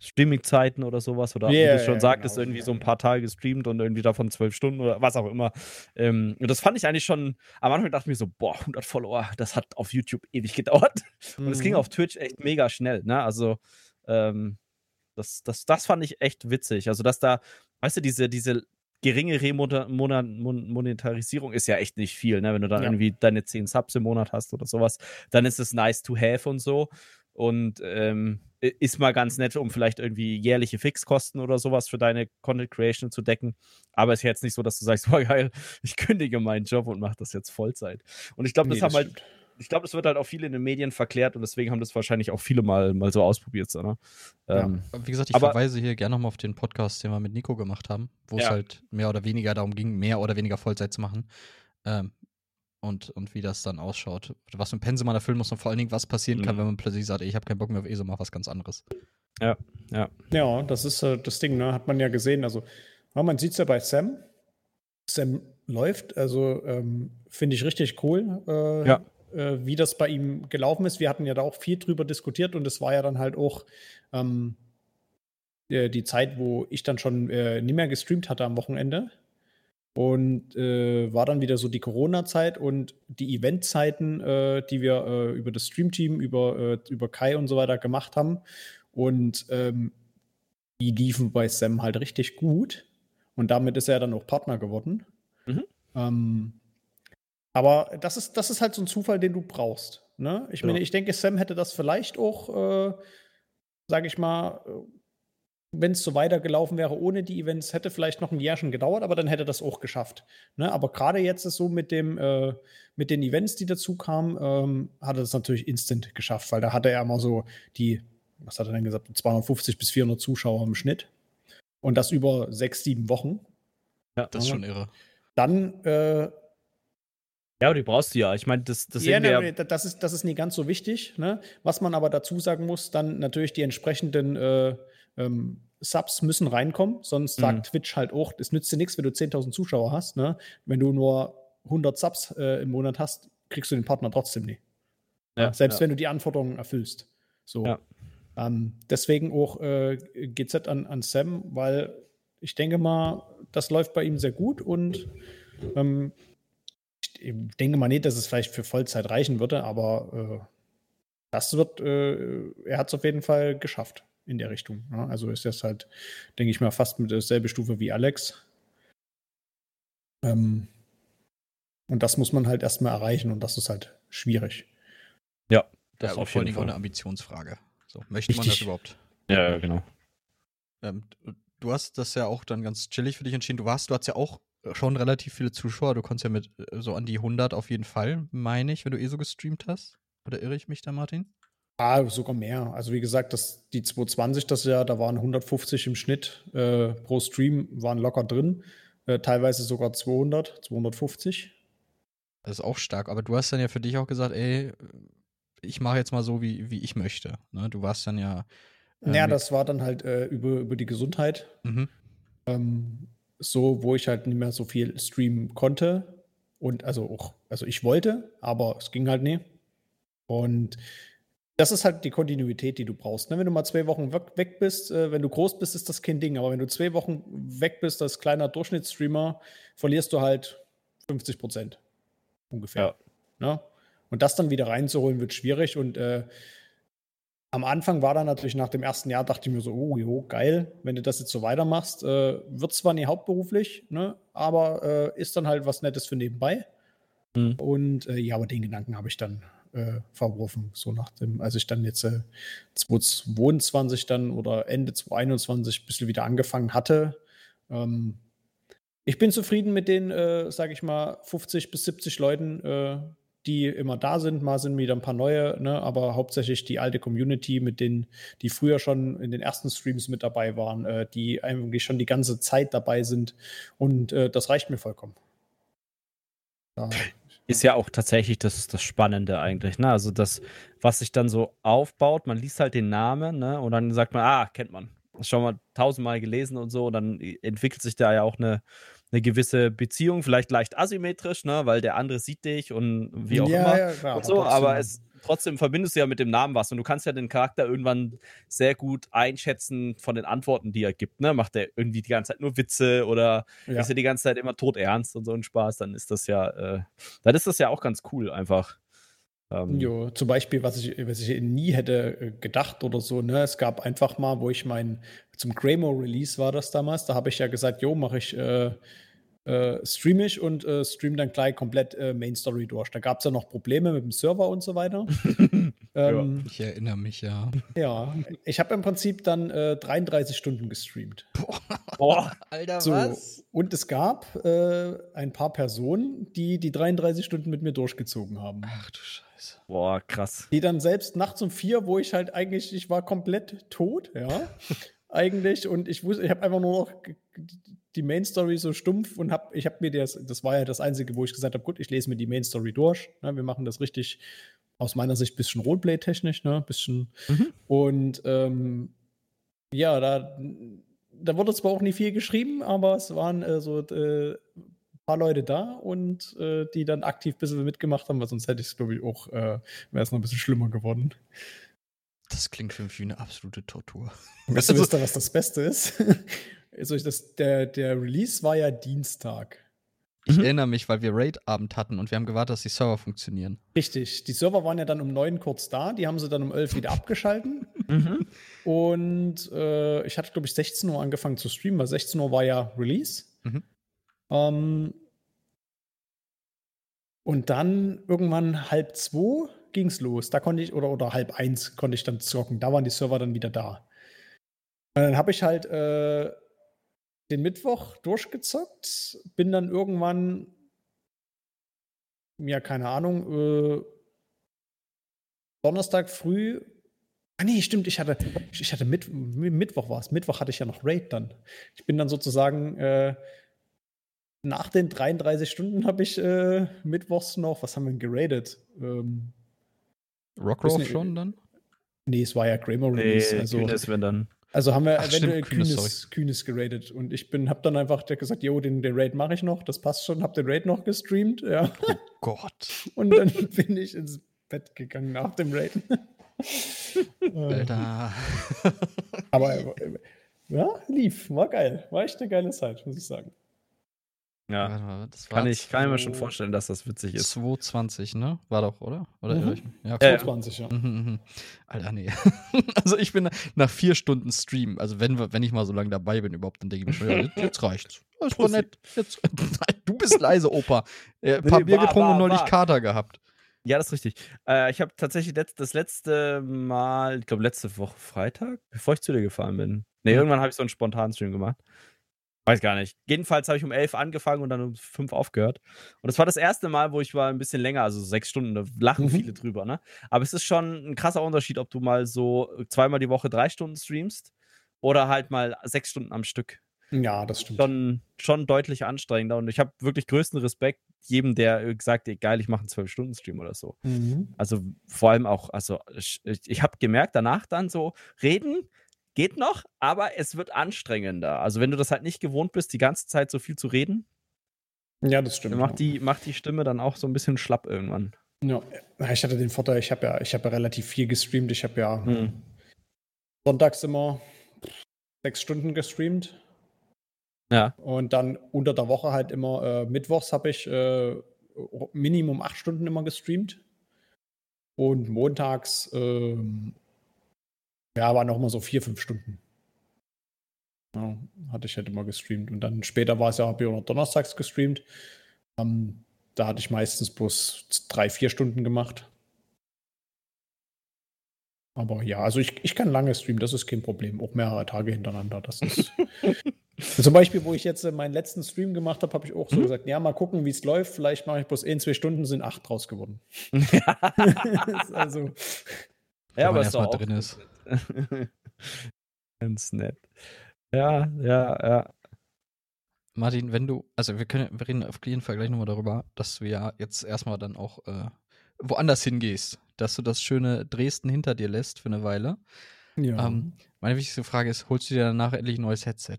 Streaming-Zeiten oder sowas. Oder wie Ja, du schon ja, sagtest, genau. irgendwie so ein paar Tage gestreamt und irgendwie davon zwölf Stunden oder was auch immer. Ähm, und das fand ich eigentlich schon, am Anfang dachte ich mir so, boah, 100 Follower, das hat auf YouTube ewig [laughs] gedauert. Und es ging Mhm. auf Twitch echt mega schnell, ne? Also, ähm, das, das, das fand ich echt witzig. Also, dass da, weißt du, diese, diese geringe Remonetarisierung ist ja echt nicht viel, ne? Wenn du dann Ja. irgendwie deine 10 Subs im Monat hast oder sowas, dann ist es nice to have und so. Und ähm, ist mal ganz nett, um vielleicht irgendwie jährliche Fixkosten oder sowas für deine Content Creation zu decken. Aber es ist jetzt nicht so, dass du sagst, [laughs] boah, geil, ich kündige meinen Job und mache das jetzt Vollzeit. Und ich glaube, das Nee, haben halt stimmt. ich glaube, das wird halt auch viele in den Medien verklärt und deswegen haben das wahrscheinlich auch viele mal, mal so ausprobiert. So, ne? Ja. ähm, Wie gesagt, ich Aber- verweise hier gerne nochmal auf den Podcast, den wir mit Nico gemacht haben, wo es Ja. halt mehr oder weniger darum ging, mehr oder weniger Vollzeit zu machen. Ähm, und, und wie das dann ausschaut. Was für ein Pensum man erfüllen muss und vor allen Dingen, was passieren kann, Mhm. wenn man plötzlich sagt, ey, ich habe keinen Bock mehr auf ESO, mach was ganz anderes. ja. Ja, das ist äh, das Ding, ne? Hat man ja gesehen. Also, ja, man sieht es ja bei Sam. Sam läuft, also ähm, finde ich richtig cool, äh, Ja. äh, wie das bei ihm gelaufen ist. Wir hatten ja da auch viel drüber diskutiert und es war ja dann halt auch ähm, äh, die Zeit, wo ich dann schon äh, nie mehr gestreamt hatte am Wochenende. Und äh, war dann wieder so die Corona-Zeit und die Eventzeiten, äh, die wir äh, über das Streamteam, über, äh, über Kai und so weiter gemacht haben. Und ähm, die liefen bei Sam halt richtig gut. Und damit ist er dann auch Partner geworden. Mhm. Ähm, aber das ist, das ist halt so ein Zufall, den du brauchst. Ne? Ich Genau. meine, ich denke, Sam hätte das vielleicht auch, äh, sage ich mal, wenn es so weitergelaufen wäre ohne die Events, hätte vielleicht noch ein Jährchen gedauert, aber dann hätte das auch geschafft. Ne? Aber gerade jetzt ist so mit dem, äh, mit den Events, die dazu kamen, ähm, hat er das natürlich instant geschafft, weil da hatte er immer so die, was hat er denn gesagt, 250 bis 400 Zuschauer im Schnitt. Und das über sechs, sieben Wochen. Das ist Ja. schon irre. Dann äh, ja, aber die brauchst du ja. Ich meine, das, das ja, nee, ja. nee, das, ist, das ist nie ganz so wichtig. Ne? Was man aber dazu sagen muss, dann natürlich die entsprechenden äh, ähm, Subs müssen reinkommen, sonst sagt mhm. Twitch halt auch, es nützt dir nichts, wenn du 10.000 Zuschauer hast. Ne? Wenn du nur 100 Subs äh, im Monat hast, kriegst du den Partner trotzdem nicht. Ja, Selbst ja. wenn du die Anforderungen erfüllst. So. Ja. Ähm, deswegen auch äh, GZ an, an Sam, weil ich denke mal, das läuft bei ihm sehr gut und ähm, ich denke mal nicht, dass es vielleicht für Vollzeit reichen würde, aber äh, das wird, äh, er hat es auf jeden Fall geschafft in der Richtung. Ja? Ne? Also ist das halt, denke ich mal, fast mit derselben Stufe wie Alex. Ähm, und das muss man halt erstmal erreichen und das ist halt schwierig. Ja, das ja, ist vor allem auch eine Ambitionsfrage. So, möchte Richtig. man das überhaupt? Ja, genau. Ähm, du hast das ja auch dann ganz chillig für dich entschieden. Du warst, du hast ja auch schon relativ viele Zuschauer. Du konntest ja mit äh, so an die 100 auf jeden Fall, meine ich, wenn du eh so gestreamt hast. Oder irre ich mich da, Martin? Ah, sogar mehr. Also wie gesagt, das, die 220, das Jahr, da waren 150 im Schnitt äh, pro Stream, waren locker drin. Äh, teilweise sogar 200, 250. Das ist auch stark. Aber du hast dann ja für dich auch gesagt, ey, ich mache jetzt mal so, wie, wie ich möchte. Ne? Du warst dann ja. Äh, naja, das war dann halt äh, über, über die Gesundheit. Mhm. Ähm, so, wo ich halt nicht mehr so viel streamen konnte. Und also auch, also ich wollte, aber es ging halt nie. Und das ist halt die Kontinuität, die du brauchst. Ne? Wenn du mal zwei Wochen weg bist, äh, wenn du groß bist, ist das kein Ding. Aber wenn du zwei Wochen weg bist als kleiner Durchschnittsstreamer, verlierst du halt 50 Prozent ungefähr. Ja. Ne? Und das dann wieder reinzuholen, wird schwierig. Und äh, am Anfang war dann natürlich nach dem ersten Jahr, dachte ich mir so, oh, jo, geil, wenn du das jetzt so weitermachst. Äh, wird zwar nicht hauptberuflich, ne, aber äh, ist dann halt was Nettes für nebenbei. Mhm. Und äh, ja, aber den Gedanken habe ich dann äh, verworfen. So nach dem, als ich dann jetzt äh, 2022 dann oder Ende 2021 ein bisschen wieder angefangen hatte. Ähm, ich bin zufrieden mit den, äh, sage ich mal, 50 bis 70 Leuten, äh, die immer da sind. Mal sind wieder ein paar neue, ne? aber hauptsächlich die alte Community, mit denen, die früher schon in den ersten Streams mit dabei waren, äh, die eigentlich schon die ganze Zeit dabei sind. Und äh, das reicht mir vollkommen. Da. Ist ja auch tatsächlich das, das Spannende eigentlich, ne? Also das, was sich dann so aufbaut, man liest halt den Namen, ne? Und dann sagt man, ah, kennt man. Schon mal tausendmal gelesen und so, und dann entwickelt sich da ja auch eine, eine gewisse Beziehung, vielleicht leicht asymmetrisch, ne, weil der andere sieht dich und wie auch ja, immer ja, klar, und so, aber es trotzdem verbindest du ja mit dem Namen was und du kannst ja den Charakter irgendwann sehr gut einschätzen von den Antworten, die er gibt, ne? Macht er irgendwie die ganze Zeit nur Witze oder ja. ist er die ganze Zeit immer todernst und so ein Spaß, dann ist das ja, äh, dann ist das ja auch ganz cool einfach. Ähm, jo, zum Beispiel, was ich, was ich nie hätte äh, gedacht oder so, ne? Es gab einfach mal, wo ich mein, zum Greymo Release war das damals, da habe ich ja gesagt, jo, mache ich, äh, äh, streame ich und äh, stream dann gleich komplett äh, Main Story durch. Da gab es ja noch Probleme mit dem Server und so weiter. [laughs] ähm, ich erinnere mich, ja. Ja, ich habe im Prinzip dann äh, 33 Stunden gestreamt. Boah, Boah [laughs] Alter, so, was? Und es gab äh, ein paar Personen, die die 33 Stunden mit mir durchgezogen haben. Ach du Scheiße. Boah, krass. Die dann selbst nachts um vier, wo ich halt eigentlich, ich war komplett tot, ja, [laughs] eigentlich. Und ich wusste, ich habe einfach nur noch die Main Story so stumpf und habe, ich habe mir das, das war ja das Einzige, wo ich gesagt habe, gut, ich lese mir die Main Story durch. Ne, wir machen das richtig aus meiner Sicht ein bisschen Roleplay-technisch, ne, bisschen. Mhm. Und ähm, ja, da, da wurde zwar auch nicht viel geschrieben, aber es waren äh, so äh, paar Leute da und äh, die dann aktiv ein bisschen mitgemacht haben, weil sonst hätte ich es, glaube ich, auch, äh, wäre es noch ein bisschen schlimmer geworden. Das klingt für mich wie eine absolute Tortur. [laughs] Weißt du, also, was das Beste ist? [laughs] also das, der, der Release war ja Dienstag. Ich mhm. erinnere mich, weil wir Raid-Abend hatten und wir haben gewartet, dass die Server funktionieren. Richtig. Die Server waren ja dann um neun kurz da. Die haben sie dann um elf wieder abgeschalten. [laughs] Mhm. Und äh, ich hatte, glaube ich, 16 Uhr angefangen zu streamen, weil 16 Uhr war ja Release. Mhm. Ähm, und dann irgendwann halb zwei ging es los. Da konnte ich, oder, oder halb eins konnte ich dann zocken. Da waren die Server dann wieder da. Und dann habe ich halt äh, den Mittwoch durchgezockt, bin dann irgendwann, ja, keine Ahnung, äh, Donnerstag früh. Ah nee, stimmt, ich hatte, ich hatte Mitt Mittwoch war es. Mittwoch hatte ich ja noch Raid dann. Ich bin dann sozusagen äh, nach den 33 Stunden habe ich äh, mittwochs noch, was haben wir denn geradet? Ähm, Rockroff schon dann? Nee, es war ja Kramer Release. Nee, also, wenn dann. Also haben wir Ach, eventuell stimmt, Kühnes, Kühnes, Kühnes geradet. Und ich bin, hab dann einfach gesagt, jo, den, den Raid mache ich noch, das passt schon, hab den Raid noch gestreamt, ja. Oh Gott. [laughs] Und dann [laughs] bin ich ins Bett gegangen nach dem Raid. Äh, [laughs] Alter. Aber äh, ja, lief, war geil. War echt eine geile Zeit, muss ich sagen. Ja. Warte mal, das war Kann ich, kann ich mir schon vorstellen, dass das witzig ist. 220, ne? War doch, oder? Oder Mhm. Ja, Ja, ja. 20, ja. Mhm, mhm. Alter, nee. [laughs] also ich bin nach vier Stunden Stream, also wenn, wenn ich mal so lange dabei bin überhaupt, dann denke ich mir schon, ja, [laughs] jetzt, reicht's. Das war nett. Jetzt, [laughs] du bist leise, Opa. Äh, ein paar Nee, Bier war, getrunken war, und neulich war. Kater gehabt. Ja, das ist richtig. Äh, ich habe tatsächlich letzt, das letzte Mal, ich glaube letzte Woche Freitag, bevor ich zu dir gefahren bin. Nee, Mhm. irgendwann habe ich so einen spontanen Stream gemacht. Weiß gar nicht. Jedenfalls habe ich um 11 angefangen und dann um 5 aufgehört. Und das war das erste Mal, wo ich war ein bisschen länger, also sechs Stunden, da lachen Mhm. viele drüber, ne? Aber es ist schon ein krasser Unterschied, ob du mal so zweimal die Woche drei Stunden streamst oder halt mal sechs Stunden am Stück Ja, das stimmt. schon, schon deutlich anstrengender. Und ich habe wirklich größten Respekt jedem, der sagt, ey, geil, ich mache einen 12-Stunden-Stream oder so. Mhm. Also vor allem auch, also ich, ich habe gemerkt, danach dann so, reden geht noch, aber es wird anstrengender. Also wenn du das halt nicht gewohnt bist, die ganze Zeit so viel zu reden, Ja, das stimmt. macht die, macht die Stimme dann auch so ein bisschen schlapp irgendwann. Ja, ich hatte den Vorteil, ich habe ja, ich habe ja relativ viel gestreamt. Ich habe ja Hm. sonntags immer sechs Stunden gestreamt Ja. und dann unter der Woche halt immer äh, mittwochs habe ich äh, Minimum acht Stunden immer gestreamt und montags ähm, ja waren auch immer so vier fünf Stunden. Ja, hatte ich halt immer gestreamt und dann später war es ja habe ich auch noch donnerstags gestreamt. Ähm, da hatte ich meistens bloß drei vier Stunden gemacht. Aber ja, also ich, ich kann lange streamen, das ist kein Problem. Auch mehrere Tage hintereinander. Das ist. [laughs] Zum Beispiel, wo ich jetzt äh, meinen letzten Stream gemacht habe, habe ich auch so Mhm. gesagt, ja, mal gucken, wie es läuft. Vielleicht mache ich bloß ein, zwei Stunden, sind acht draus geworden. [laughs] [laughs] Ist also, Ja, aber ist erstmal doch auch drin ist. [laughs] Ganz nett. Ja, ja, ja. Martin, wenn du, also wir können, wir reden auf jeden Fall gleich nochmal darüber, dass du ja jetzt erstmal dann auch äh, woanders hingehst, dass du das schöne Dresden hinter dir lässt für eine Weile. ja. Ähm, meine wichtigste Frage ist, holst du dir danach endlich ein neues Headset?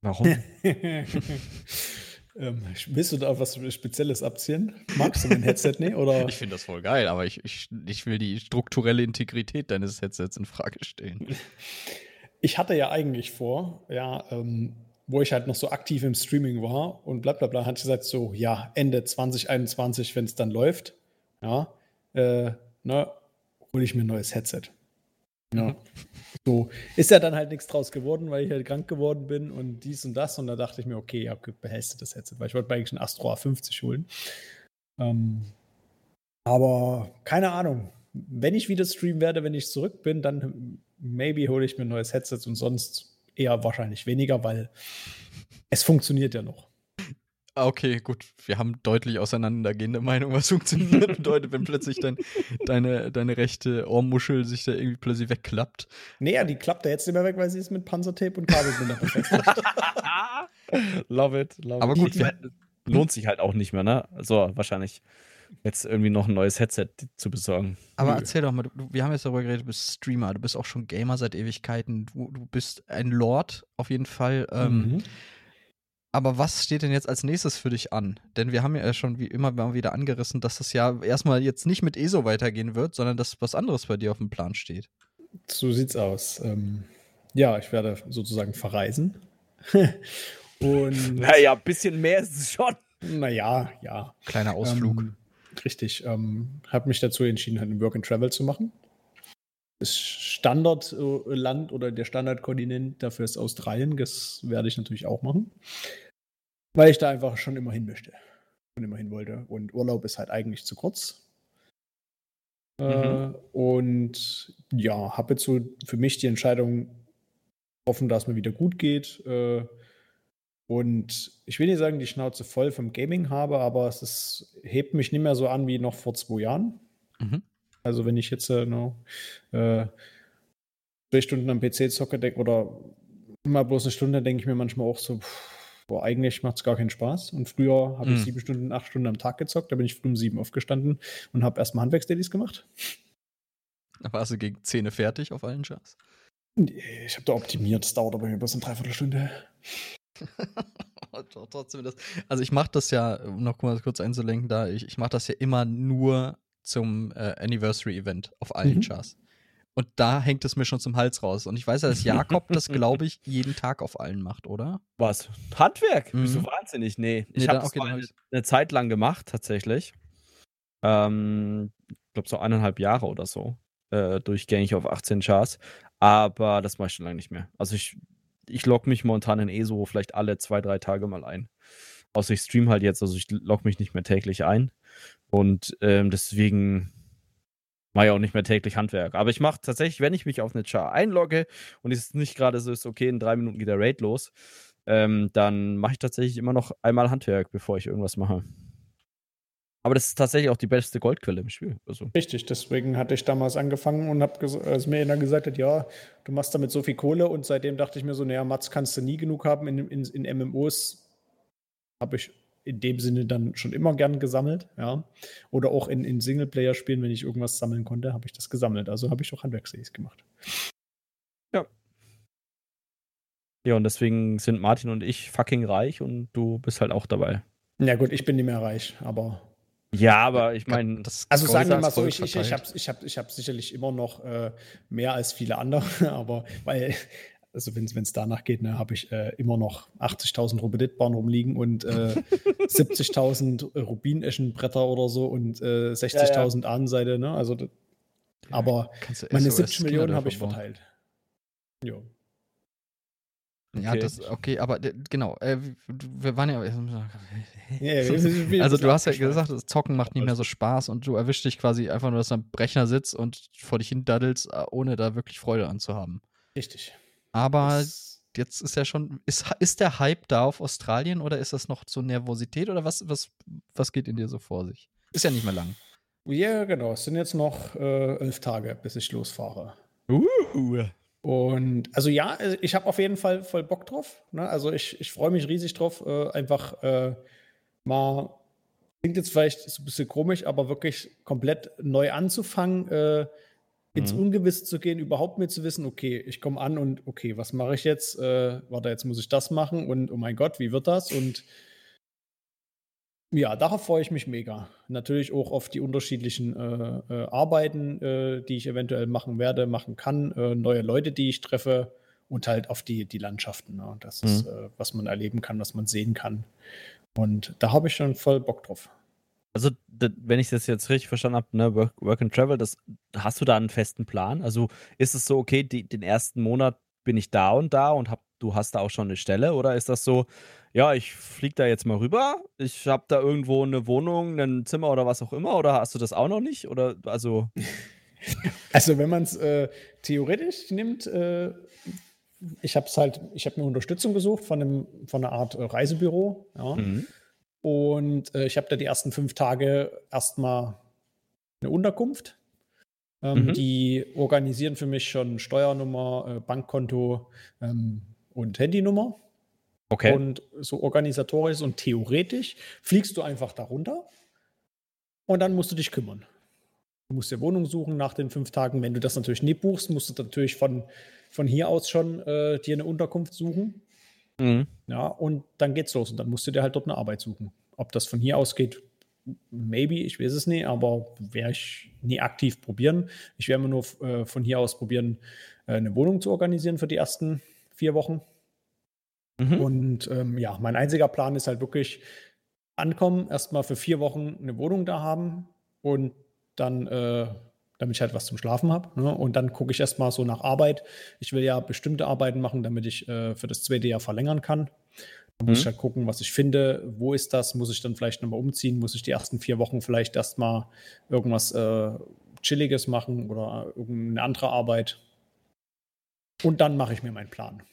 Warum? [laughs] ähm, willst du da was Spezielles abziehen? Magst du mein Headset nicht? Oder? [laughs] Ich finde das voll geil, aber ich, ich, ich will die strukturelle Integrität deines Headsets in Frage stellen. Ich hatte ja eigentlich vor, ja, ähm, wo ich halt noch so aktiv im Streaming war und bla bla bla, hatte ich gesagt, so, ja, Ende 2021, wenn es dann läuft, ja, äh, ne, hole ich mir ein neues Headset. Ja. So, ist ja dann halt nichts draus geworden, weil ich halt krank geworden bin und dies und das. Und da dachte ich mir, okay, ja, behältst du das Headset, weil ich wollte eigentlich ein Astro A50 holen. Ähm, aber keine Ahnung. Wenn ich wieder streamen werde, wenn ich zurück bin, dann maybe hole ich mir ein neues Headset und sonst eher wahrscheinlich weniger, weil es funktioniert ja noch. Ah, Okay, gut. Wir haben deutlich auseinandergehende Meinung, was funktioniert. [laughs] Bedeutet, wenn plötzlich dein, deine, deine rechte Ohrmuschel sich da irgendwie plötzlich wegklappt. Nee, die klappt ja jetzt nicht mehr weg, weil sie ist mit Panzertape und Kabelbinder befestigt. [laughs] love it, love Aber it. gut, wir- lohnt sich halt auch nicht mehr, ne? Also wahrscheinlich jetzt irgendwie noch ein neues Headset zu besorgen. Aber erzähl doch mal, du, du- wir haben jetzt darüber geredet, du bist Streamer, du bist auch schon Gamer seit Ewigkeiten, du, du bist ein Lord auf jeden Fall. Ähm, Mhm. Aber was steht denn jetzt als nächstes für dich an? Denn wir haben ja schon wie immer mal wieder angerissen, dass das ja erstmal jetzt nicht mit ESO weitergehen wird, sondern dass was anderes bei dir auf dem Plan steht. So sieht's aus. Ähm, ja, ich werde sozusagen verreisen. [laughs] und Naja, ein bisschen mehr ist es schon. naja, ja. Kleiner Ausflug. Ähm, richtig. Ähm, habe mich dazu entschieden, halt ein Work and Travel zu machen. Das Standardland oder der Standardkontinent dafür ist Australien. Das werde ich natürlich auch machen. Weil ich da einfach schon immer hin möchte. Schon immer hin wollte. Und Urlaub ist halt eigentlich zu kurz. Äh, und ja, habe jetzt so für mich die Entscheidung offen, dass mir wieder gut geht. Äh, und ich will nicht sagen, die Schnauze voll vom Gaming habe, aber es ist, hebt mich nicht mehr so an wie noch vor zwei Jahren. Mhm. Also wenn ich jetzt äh, no, äh, zwei Stunden am PC zocke denk, oder immer bloß eine Stunde, denke ich mir manchmal auch so, pff, boah, eigentlich macht es gar keinen Spaß. Und früher habe ich Mhm. sieben Stunden, acht Stunden am Tag gezockt. Da bin ich früh um sieben aufgestanden und habe erstmal Handwerksdailies gemacht. Da warst du gegen Zähne fertig auf allen Chars. Ich habe da optimiert, das dauert aber bloß eine Dreiviertelstunde. [laughs] Trotzdem das. Also ich mache das ja, um noch mal kurz einzulenken, da ich, ich mache das ja immer nur zum äh, Anniversary-Event auf allen mhm. Chars. Und da hängt es mir schon zum Hals raus. Und ich weiß ja, dass Jakob das, [laughs] glaube ich, jeden Tag auf allen macht, oder? Was? Handwerk? Mhm. Bist du wahnsinnig? Nee. Ich nee, habe okay, eine, eine Zeit lang gemacht, tatsächlich. Ähm, ich glaube, so eineinhalb Jahre oder so. Äh, durchgängig auf 18 Chars. Aber das mache ich schon lange nicht mehr. Also ich, ich logge mich momentan in ESO vielleicht alle zwei, drei Tage mal ein. Außer ich stream halt jetzt, also ich logge mich nicht mehr täglich ein. Und ähm, deswegen mache ich auch nicht mehr täglich Handwerk. Aber ich mache tatsächlich, wenn ich mich auf eine Char einlogge und es nicht gerade so ist, okay, in drei Minuten geht der Raid los, ähm, dann mache ich tatsächlich immer noch einmal Handwerk, bevor ich irgendwas mache. Aber das ist tatsächlich auch die beste Goldquelle im Spiel. Also. Richtig, deswegen hatte ich damals angefangen und habe als mir einer gesagt hat, ja, du machst damit so viel Kohle und seitdem dachte ich mir so, naja, Mats kannst du nie genug haben in, in, in MMOs. Habe ich in dem Sinne dann schon immer gern gesammelt, ja. Oder auch in, in Singleplayer-Spielen, wenn ich irgendwas sammeln konnte, habe ich das gesammelt. Also habe ich auch Handwerkssees gemacht. Ja. Ja, und deswegen sind Martin und ich fucking reich und du bist halt auch dabei. Ja, gut, ich bin nicht mehr reich, aber. Ja, aber ich meine, das. Also sagen wir mal so, ich, ich, ich habe ich hab, ich hab sicherlich immer noch äh, mehr als viele andere, [laughs] aber weil also wenn es danach geht, ne, habe ich äh, immer noch 80.000 Robedit-Bahnen rumliegen und äh, [laughs] 70.000 Rubin-Eschenbretter oder so und äh, 60.000 ja, ja. Ahnenseite. Ne? Also, aber meine 70 Millionen habe ich verteilt. Ja. Okay. Ja, das, okay, aber genau, äh, wir waren ja. [laughs] also, du hast ja gesagt, das Zocken macht nicht mehr so Spaß und du erwischst dich quasi einfach nur, dass du am Rechner sitzt und vor dich hin daddelst, äh, ohne da wirklich Freude anzuhaben. Richtig. Aber das jetzt ist ja schon, ist, ist der Hype da auf Australien oder ist das noch zur Nervosität oder was, was, was geht in dir so vor sich? Ist ja nicht mehr lang. Ja, genau. Es sind jetzt noch äh, elf Tage, bis ich losfahre. Uh. Und also ja, äh, ich habe auf jeden Fall voll Bock drauf. Ne? Also ich, ich freue mich riesig drauf, äh, einfach äh, mal, klingt jetzt vielleicht so ein bisschen komisch, aber wirklich komplett neu anzufangen, äh, ins mhm. Ungewisse zu gehen, überhaupt mir zu wissen, okay, ich komme an und okay, was mache ich jetzt? Äh, warte, jetzt muss ich das machen und oh mein Gott, wie wird das? Und ja, darauf freue ich mich mega. Natürlich auch auf die unterschiedlichen äh, äh, Arbeiten, äh, die ich eventuell machen werde, machen kann, äh, neue Leute, die ich treffe und halt auf die, die Landschaften. Ne? Das mhm. ist, äh, was man erleben kann, was man sehen kann. Und da habe ich schon voll Bock drauf. Also, wenn ich das jetzt richtig verstanden habe, ne, Work, Work, and Travel, das, hast du da einen festen Plan? Also ist es so, okay, die, den ersten Monat bin ich da und da und hab, du hast da auch schon eine Stelle? Oder ist das so, ja, ich fliege da jetzt mal rüber, ich habe da irgendwo eine Wohnung, ein Zimmer oder was auch immer? Oder hast du das auch noch nicht? Oder also. [laughs] Also, wenn man es äh, theoretisch nimmt, äh, ich habe es halt, ich habe mir Unterstützung gesucht von, einem, von einer Art äh, Reisebüro. Ja. Mhm. Und äh, ich habe da die ersten fünf Tage erstmal eine Unterkunft. Ähm, mhm. Die organisieren für mich schon Steuernummer, äh, Bankkonto ähm, und Handynummer. Okay. Und so organisatorisch und theoretisch fliegst du einfach darunter und dann musst du dich kümmern. Du musst dir Wohnung suchen nach den fünf Tagen. Wenn du das natürlich nicht buchst, musst du natürlich von, von hier aus schon äh, dir eine Unterkunft suchen. Mhm. Ja, und dann geht's los und dann musst du dir halt dort eine Arbeit suchen. Ob das von hier aus geht, maybe, ich weiß es nicht, aber werde ich nie aktiv probieren. Ich werde mir nur äh, von hier aus probieren, äh, eine Wohnung zu organisieren für die ersten vier Wochen. Mhm. Und ähm, ja, mein einziger Plan ist halt wirklich ankommen, erstmal für vier Wochen eine Wohnung da haben und dann äh, damit ich halt was zum Schlafen habe. Ne? Und dann gucke ich erstmal so nach Arbeit. Ich will ja bestimmte Arbeiten machen, damit ich äh, für das zweite Jahr verlängern kann. Da muss mhm. ich halt gucken, was ich finde. Wo ist das? Muss ich dann vielleicht nochmal umziehen? Muss ich die ersten vier Wochen vielleicht erstmal irgendwas äh, Chilliges machen oder irgendeine andere Arbeit? Und dann mache ich mir meinen Plan.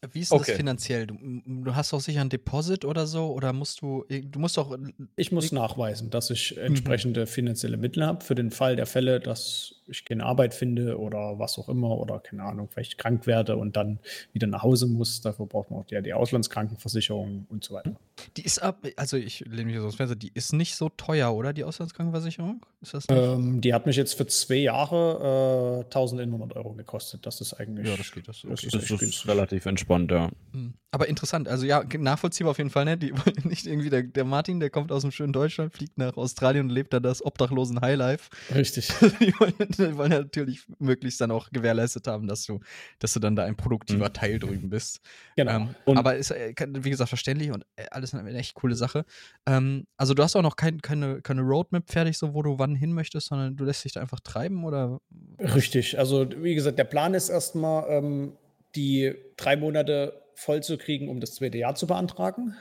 Äh, wie ist okay. das finanziell? Du, du, hast doch sicher ein Deposit oder so? Oder musst du, äh, du musst doch. Äh, ich muss nachweisen, dass ich mhm. entsprechende mhm. finanzielle Mittel habe für den Fall der Fälle, dass ich keine Arbeit finde oder was auch immer oder keine Ahnung, vielleicht krank werde und dann wieder nach Hause muss. Dafür braucht man auch die, die Auslandskrankenversicherung und so weiter. Die ist ab, also ich lehne mich so aus dem Fenster, die ist nicht so teuer, oder? Die Auslandskrankenversicherung? Ist das? Ähm, die hat mich jetzt für zwei Jahre äh, 1100 Euro gekostet. Das ist eigentlich. ja, das geht. Das, das okay. ist Das ist günstig. Relativ entspannt, ja. Hm. Aber interessant, also ja, nachvollziehbar auf jeden Fall, ne? Die, [laughs] nicht irgendwie der, der Martin, der kommt aus dem schönen Deutschland, fliegt nach Australien und lebt da das obdachlosen Highlife. Richtig. [laughs] die, wollen, die wollen natürlich möglichst dann auch gewährleistet haben, dass du, dass du dann da ein produktiver Mhm. Teil drüben bist. Genau. Ähm, aber ist, äh, wie gesagt, verständlich und äh, alles eine echt coole Sache. Ähm, also du hast auch noch kein, keine, keine Roadmap fertig, so wo du wann hin möchtest, sondern du lässt dich da einfach treiben oder? Richtig. Also, wie gesagt, der Plan ist erstmal, ähm, die drei Monate voll zu kriegen, um das zweite Jahr zu beantragen.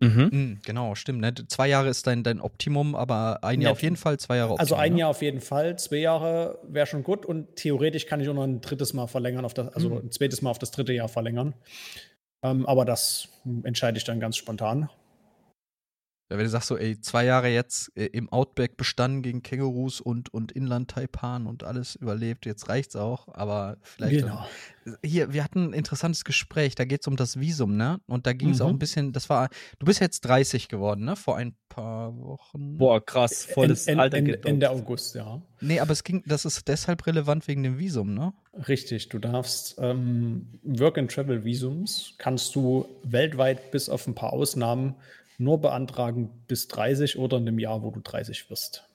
Mhm. Hm, genau, stimmt. Ne? Zwei Jahre ist dein, dein Optimum, aber ein Jahr Ja. auf jeden Fall, zwei Jahre Optimum. Also ein ne? Jahr auf jeden Fall, zwei Jahre wäre schon gut und theoretisch kann ich auch noch ein drittes Mal verlängern, auf das, also Mhm. ein zweites Mal auf das dritte Jahr verlängern. Ähm, aber das entscheide ich dann ganz spontan. Ja, wenn du sagst so, ey, zwei Jahre jetzt äh, im Outback bestanden gegen Kängurus und, und Inland-Taipan und alles überlebt, jetzt reicht's auch, aber vielleicht. Genau. Hier, wir hatten ein interessantes Gespräch, da geht's um das Visum, ne? Und da ging es auch Mhm. ein bisschen, das war, du bist jetzt 30 geworden, ne? Vor ein paar Wochen. Boah, krass, volles En- Alter en-. Ende August, ja. Nee, aber es ging, das ist deshalb relevant wegen dem Visum, ne? Richtig, du darfst ähm, Work-and-Travel-Visums kannst du weltweit bis auf ein paar Ausnahmen nur beantragen bis 30 oder in dem Jahr, wo du 30 wirst.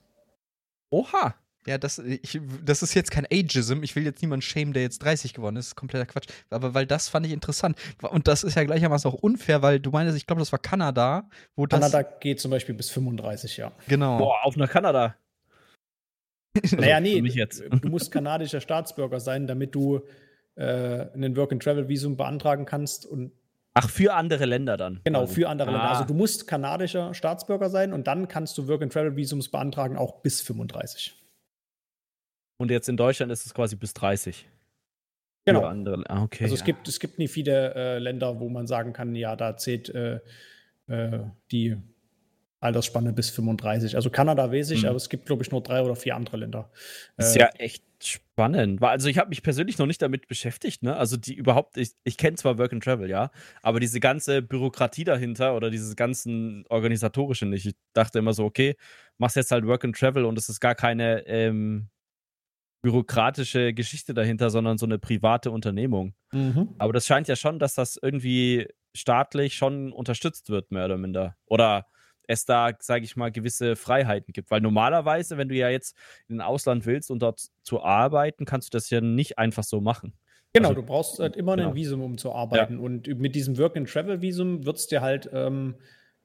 Oha. Ja, das, ich, das ist jetzt kein Ageism. Ich will jetzt niemanden schämen, der jetzt 30 geworden ist. Das ist kompletter Quatsch. Aber weil das fand ich interessant. Und das ist ja gleichermaßen auch unfair, weil du meinst, ich glaube, das war Kanada, wo das. Kanada geht zum Beispiel bis 35 Jahre. Genau. Boah, auf nach Kanada. [laughs] naja, für nee, jetzt. du musst kanadischer Staatsbürger sein, damit du äh, ein Work-and-Travel-Visum beantragen kannst und Ach, für andere Länder dann. genau für andere Länder. Ah. Also du musst kanadischer Staatsbürger sein und dann kannst du Work-and-Travel-Visums beantragen, auch bis 35. Und jetzt in Deutschland ist es quasi bis 30. Genau. Ah, okay. Also es ja. gibt, es gibt nicht viele äh, Länder, wo man sagen kann, ja, da zählt äh, äh, die Altersspanne bis 35. Also Kanada weiß ich, Mhm. aber es gibt, glaube ich, nur drei oder vier andere Länder. Ist Äh, ja echt spannend. Also ich habe mich persönlich noch nicht damit beschäftigt, ne? Also die überhaupt, ich, ich kenne zwar Work and Travel, ja, aber diese ganze Bürokratie dahinter oder dieses ganzen organisatorische nicht. Ich dachte immer so, okay, machst jetzt halt Work and Travel und es ist gar keine ähm, bürokratische Geschichte dahinter, sondern so eine private Unternehmung. mhm. Aber das scheint ja schon, dass das irgendwie staatlich schon unterstützt wird, mehr oder minder. Oder es da, sage ich mal, gewisse Freiheiten gibt. Weil normalerweise, wenn du ja jetzt in ein Ausland willst und dort zu arbeiten, kannst du das ja nicht einfach so machen. Genau, Also- du brauchst halt immer genau. ein Visum, um zu arbeiten. Und mit diesem Work-and-Travel-Visum wird es dir halt ähm,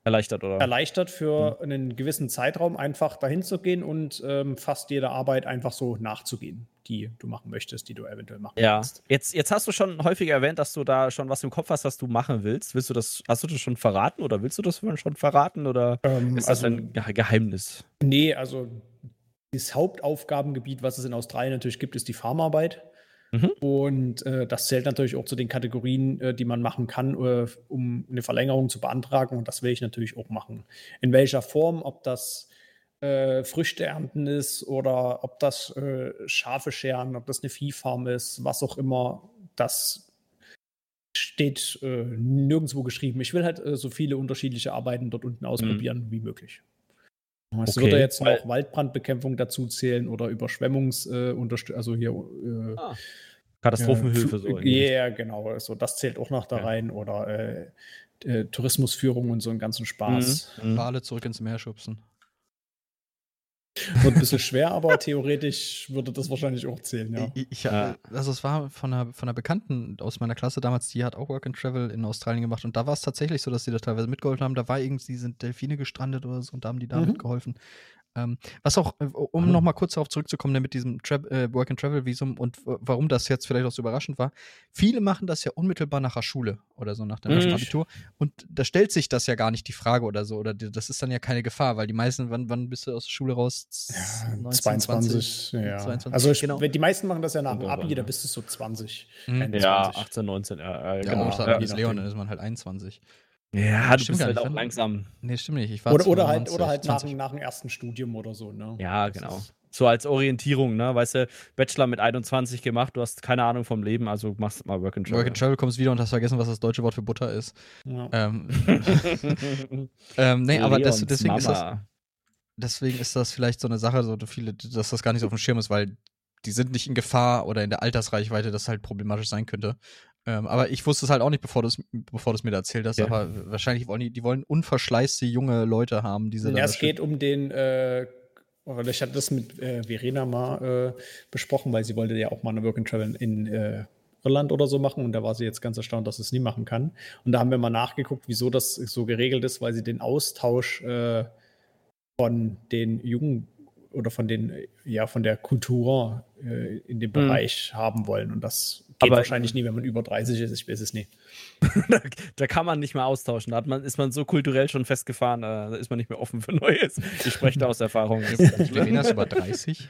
Erleichtert, oder? erleichtert, für Mhm. einen gewissen Zeitraum einfach dahin zu gehen und ähm, fast jeder Arbeit einfach so nachzugehen, die du machen möchtest, die du eventuell machen ja. kannst. Jetzt, jetzt hast du schon häufig erwähnt, dass du da schon was im Kopf hast, was du machen willst. Willst du das, hast du das schon verraten oder willst du das schon verraten oder Ähm, ist das also, ein Ge- Geheimnis? nee, also das Hauptaufgabengebiet, was es in Australien natürlich gibt, ist die Farmarbeit. Mhm. Und äh, das zählt natürlich auch zu den Kategorien, äh, die man machen kann, äh, um eine Verlängerung zu beantragen. Und das will ich natürlich auch machen. In welcher Form, ob das äh, Früchte ernten ist oder ob das äh, Schafe scheren, ob das eine Viehfarm ist, was auch immer, das steht äh, nirgendwo geschrieben. Ich will halt äh, so viele unterschiedliche Arbeiten dort unten ausprobieren wie möglich. Es Okay, würde jetzt weil- noch Waldbrandbekämpfung dazu zählen oder Überschwemmungs, äh, also hier äh, Ah, Katastrophenhilfe so. Ja, yeah, genau. Also das zählt auch noch da Ja. rein oder Tourismusführung und so einen ganzen Spaß. Mhm. Mhm. Wale zurück ins Meer schubsen. Wird ein bisschen schwer, aber theoretisch würde das wahrscheinlich auch zählen, ja. Ich, ich, Ja. also es war von einer, von einer Bekannten aus meiner Klasse damals, die hat auch Work and Travel in Australien gemacht und da war es tatsächlich so, dass die da teilweise mitgeholfen haben. Da war irgendwie, sind Delfine gestrandet oder so und da haben die da Mhm. mitgeholfen. Ähm, was auch, äh, um Mhm. nochmal kurz darauf zurückzukommen, ne, mit diesem Tra äh, Work and Travel Visum und warum das jetzt vielleicht auch so überraschend war. Viele machen das ja unmittelbar nach der Schule oder so nach dem Mhm. ersten Abitur und da stellt sich das ja gar nicht die Frage oder so oder die, das ist dann ja keine Gefahr, weil die meisten, wann, wann bist du aus der Schule raus? Ja, 19, 22, ja. 22. Also ich, Genau. wenn- die meisten machen das ja nach dem Abi, da ja. bist du so 20. Mhm. Ende Ja, 20. 18, 19, ja, äh, Ja, Genau, ja, wie je Leon, dann ist man halt 21. Ja, du Stimmt bist halt auch langsam. Nee, stimmt nicht. Ich war Oder, oder, halt, 22, oder halt nach, 20. nach dem ersten Studium oder so, ne? Ja, genau. So als Orientierung, ne? Weißt du, Bachelor mit 21 gemacht, du hast keine Ahnung vom Leben, also machst mal Work and Travel. Work and Travel kommst wieder und hast vergessen, was das deutsche Wort für Butter ist. Ja. Ähm, [laughs] ähm, nee, aber das, deswegen ist das, deswegen ist das vielleicht so eine Sache, so viele, dass das gar nicht so auf dem Schirm ist, weil die sind nicht in Gefahr oder in der Altersreichweite, das halt problematisch sein könnte. Ähm, aber ich wusste es halt auch nicht, bevor du es bevor du's mir da erzählt hast. Ja. Aber wahrscheinlich wollen die, die wollen unverschleißte junge Leute haben, diese Ja, es geht um den, äh, oder ich hatte das mit äh, Verena mal äh, besprochen, weil sie wollte ja auch mal eine Work and Travel in äh, Irland oder so machen und da war sie jetzt ganz erstaunt, dass sie es nie machen kann. Und da haben wir mal nachgeguckt, wieso das so geregelt ist, weil sie den Austausch äh, von den Jugend oder von den, ja, von der Kultur äh, in dem Bereich haben wollen. Und das geht Aber- wahrscheinlich nie, wenn man über 30 ist. Ich weiß es nicht. [laughs] da, da kann man nicht mehr austauschen. Da hat man, ist man so kulturell schon festgefahren, äh, da ist man nicht mehr offen für Neues. Ich spreche da aus Erfahrung. Schlimm. Verena ist über 30.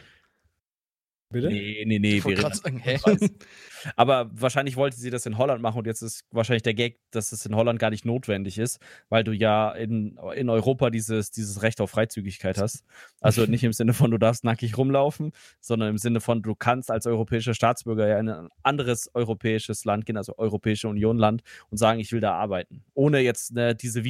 Bitte? Nee, nee, nee. Sagen? Aber wahrscheinlich wollte sie das in Holland machen und jetzt ist wahrscheinlich der Gag, dass es in Holland gar nicht notwendig ist, weil du ja in, in Europa dieses, dieses Recht auf Freizügigkeit hast. Also nicht im Sinne von, du darfst nackig rumlaufen, sondern im Sinne von, du kannst als europäischer Staatsbürger ja in ein anderes europäisches Land gehen, also Europäische Union Land und sagen, ich will da arbeiten, ohne jetzt ne, diese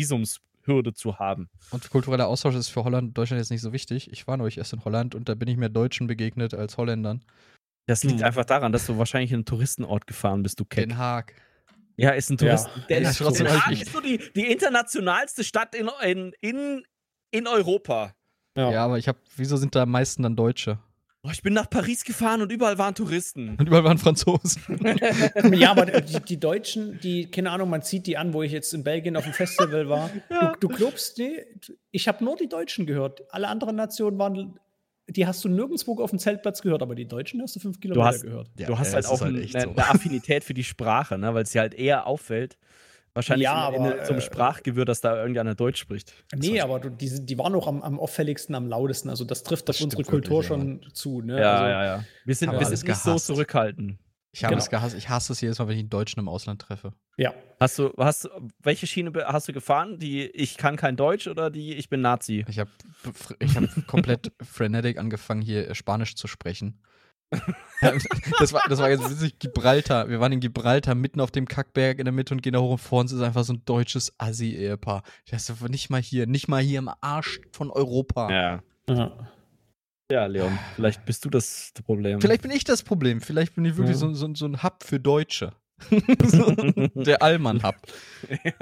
Visumshürde zu haben. Und kultureller Austausch ist für Holland und Deutschland jetzt nicht so wichtig. Ich war neulich erst in Holland und da bin ich mehr Deutschen begegnet als Holländern. Das liegt Hm. einfach daran, dass du wahrscheinlich in einen Touristenort gefahren bist, du Keck. Den Haag. Ja, ist ein Ja. Touristen. Der Den ist trotzdem Haag ist so die, die internationalste Stadt in, in, in, in Europa. Ja, aber ich habe, wieso sind da am meisten dann Deutsche? Oh, ich bin nach Paris gefahren und überall waren Touristen. Und überall waren Franzosen. [laughs] Ja, aber die, die Deutschen, die, keine Ahnung, man zieht die an, wo ich jetzt in Belgien auf dem Festival war. [laughs] Du, du glaubst, nee, ich habe nur die Deutschen gehört. Alle anderen Nationen waren, die hast du nirgendwo auf dem Zeltplatz gehört, aber die Deutschen hast du fünf Kilometer hast- gehört. Ja, du hast ja, halt auch ist halt eine, echt eine, so. eine Affinität für die Sprache, ne? weil es dir halt eher auffällt. Wahrscheinlich Ja, in, in, aber, so einem äh, Sprachgewirr, dass da irgendeiner Deutsch spricht. Nee, aber du, die, die waren auch am, am auffälligsten, am lautesten. Also das trifft auf Das unsere Kultur wirklich, schon zu. Ne? Ja, also, ja, ja. Wir sind, wir sind nicht so zurückhaltend. Ich habe Genau. es gehasst. Ich hasse es jedes Mal, wenn ich einen Deutschen im Ausland treffe. ja. Hast du, hast, du- welche Schiene hast du gefahren? Die Ich kann kein Deutsch oder die Ich bin Nazi? Ich habe ich hab komplett [laughs] frenetic angefangen, hier Spanisch zu sprechen. [laughs] das, war, das war jetzt witzig, Gibraltar. Wir waren in Gibraltar mitten auf dem Kackberg in der Mitte und gehen da hoch und vor uns ist einfach so ein deutsches Assi-Ehepaar. Ich dachte, nicht mal hier, nicht mal hier im Arsch von Europa. Ja. ja. Ja, Leon, vielleicht bist du das Problem. Vielleicht bin ich das Problem. Vielleicht bin ich wirklich Ja. so, so, so ein Hub für Deutsche. [laughs] so, der Allmann-Hub. [laughs]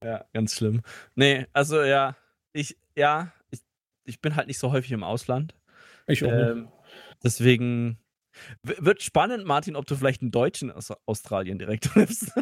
Ja, ganz schlimm. Nee, also ja, ich, ja, ich, ich bin halt nicht so häufig im Ausland. Ich auch. Ähm, deswegen wird spannend, Martin, ob du vielleicht einen Deutschen aus Australien direkt [laughs] triffst.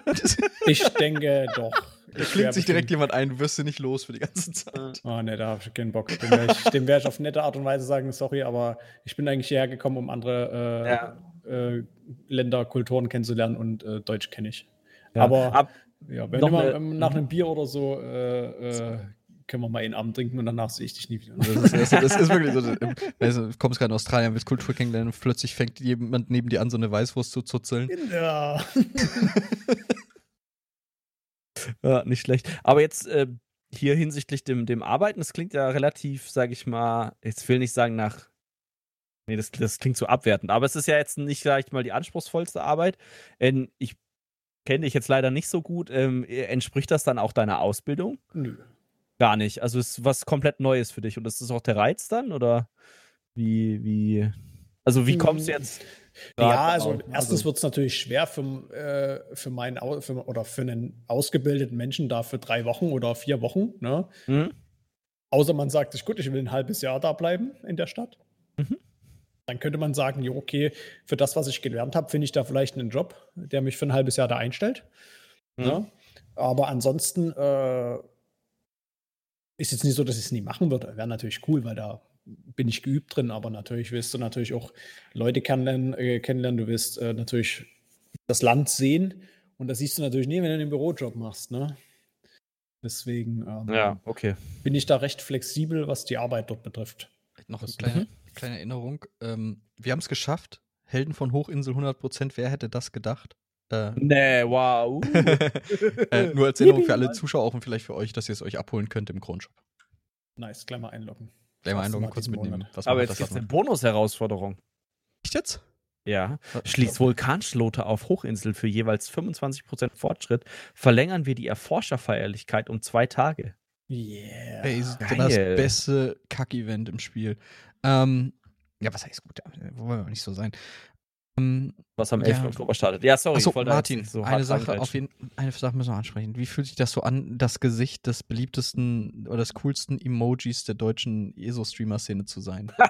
ich denke doch. Da klingt sich direkt jemand ein, du wirst du nicht los für die ganze Zeit. Oh ne, da habe ich keinen Bock. Dem werde ich, dem werd ich auf nette Art und Weise sagen, sorry, aber ich bin eigentlich hierher gekommen, um andere äh, Ja. äh, Länder, Kulturen kennenzulernen und äh, Deutsch kenne ich. Ja. Aber Ab, ja, wenn eine- ähm, nach einem Bier oder so äh, äh, können wir mal einen Abend trinken und danach sehe ich dich nie wieder. Das ist, das, ist wirklich so. du- Also, du kommst gerade in Australien, willst Kultur kennenlernen und plötzlich fängt jemand neben dir an, so eine Weißwurst zu zuzeln. Ja. [laughs] ja, nicht schlecht. Aber jetzt äh, hier hinsichtlich dem, dem Arbeiten, das klingt ja relativ, sage ich mal, jetzt will nicht sagen nach. Nee, das, das klingt so abwertend. Aber es ist ja jetzt nicht, sag ich mal, die anspruchsvollste Arbeit. Ähm, ich kenne dich jetzt leider nicht so gut. Ähm, entspricht das dann auch deiner Ausbildung? Nö. Gar nicht. Also es ist was komplett Neues für dich. Und ist das auch der Reiz dann? Oder wie, wie. Also wie kommst du jetzt? Ja, also drauf? erstens wird es natürlich schwer für, äh, für meinen für, oder für einen ausgebildeten Menschen da für drei Wochen oder vier Wochen. Ne? Hm? Außer man sagt sich, gut, ich will ein halbes Jahr da bleiben in der Stadt. Mhm. Dann könnte man sagen, jo, okay, für das, was ich gelernt habe, finde ich da vielleicht einen Job, der mich für ein halbes Jahr da einstellt. Mhm. Ne? Aber ansonsten äh, ist jetzt nicht so, dass ich es nie machen würde. Wäre natürlich cool, weil da bin ich geübt drin, aber natürlich willst du natürlich auch Leute kennenlernen, äh, kennenlernen. du willst äh, natürlich das Land sehen und das siehst du natürlich nie, wenn du den Bürojob machst. Ne? Deswegen ähm, Ja, okay. bin ich da recht flexibel, was die Arbeit dort betrifft. Noch eine kleine, kleine Erinnerung. Ähm, wir haben es geschafft. Helden von Hochinsel 100%. Wer hätte das gedacht? Äh, Nee, wow. [laughs] äh, nur als Erinnerung für alle Zuschauer auch und vielleicht für euch, dass ihr es euch abholen könnt im Kronshop. Nice, gleich mal einloggen. Gleich mal einloggen, kurz mitnehmen. Aber jetzt das gibt es eine Bonus-Herausforderung. Echt jetzt? Ja. Schließt Vulkanschlote auf Hochinsel für jeweils 25% Fortschritt. Verlängern wir die Erforscherfeierlichkeit um zwei Tage. Yeah. Ey, ist das geil. beste Kack-Event im Spiel. Ähm, ja, was heißt gut? Wollen wir aber nicht so sein. Ähm, Was am Ja. 11. Oktober startet. Ja, sorry. Achso, Martin, so eine Sache auf jeden eine Sache müssen wir ansprechen. Wie fühlt sich das so an, das Gesicht des beliebtesten oder des coolsten Emojis der deutschen ESO-Streamer-Szene zu sein? [laughs]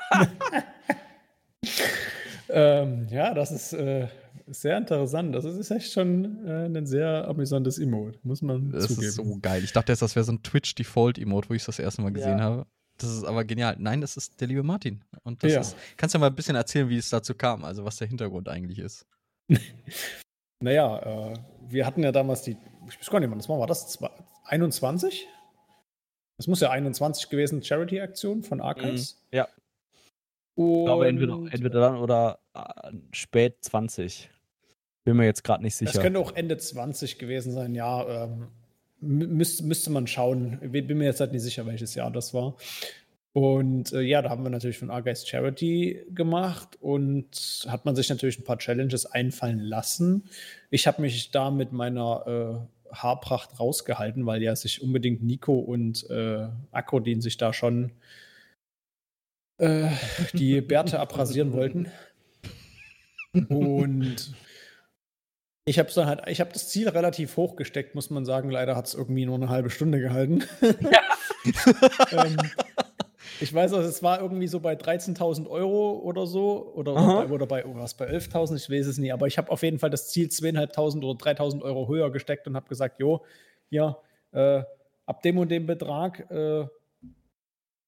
Ähm, ja, das ist äh, sehr interessant. Das ist echt schon äh, ein sehr amüsantes Emote, muss man Das zugeben. ist so geil. Ich dachte erst, das wäre so ein Twitch-Default-Emote, wo ich es das erste Mal gesehen Ja. habe. Das ist aber genial. Nein, das ist der liebe Martin. Und das Ja. ist, kannst du mal ein bisschen erzählen, wie es dazu kam, also was der Hintergrund eigentlich ist. [laughs] Naja, äh, wir hatten ja damals die, ich weiß gar nicht, wann das war, war das Zwei- 21? Das muss ja 21 gewesen, Charity-Aktion von Archives. Ja. Und Ich glaube, entweder, entweder dann oder äh, spät 20. Bin mir jetzt gerade nicht Es sicher. könnte auch Ende 20 gewesen sein, ja. Ähm, mü- müsst, müsste man schauen. Ich Bin mir jetzt halt nicht sicher, welches Jahr das war. Und äh, ja, da haben wir natürlich von Argeist Charity gemacht und hat man sich natürlich ein paar Challenges einfallen lassen. Ich habe mich da mit meiner äh, Haarpracht rausgehalten, weil ja sich unbedingt Nico und äh, Akrodin sich da schon äh, die Bärte [laughs] abrasieren wollten. Und ich habe dann halt, ich habe das Ziel relativ hoch gesteckt, muss man sagen. Leider hat es irgendwie nur eine halbe Stunde gehalten. [laughs] ähm, ich weiß auch, es war irgendwie so bei 13.000 Euro oder so oder, oder bei, oder bei, oh, was, bei 11.000, ich weiß es nie. Aber ich habe auf jeden Fall das Ziel 2.500 oder 3.000 Euro höher gesteckt und habe gesagt, jo, hier, äh, ab dem und dem Betrag äh,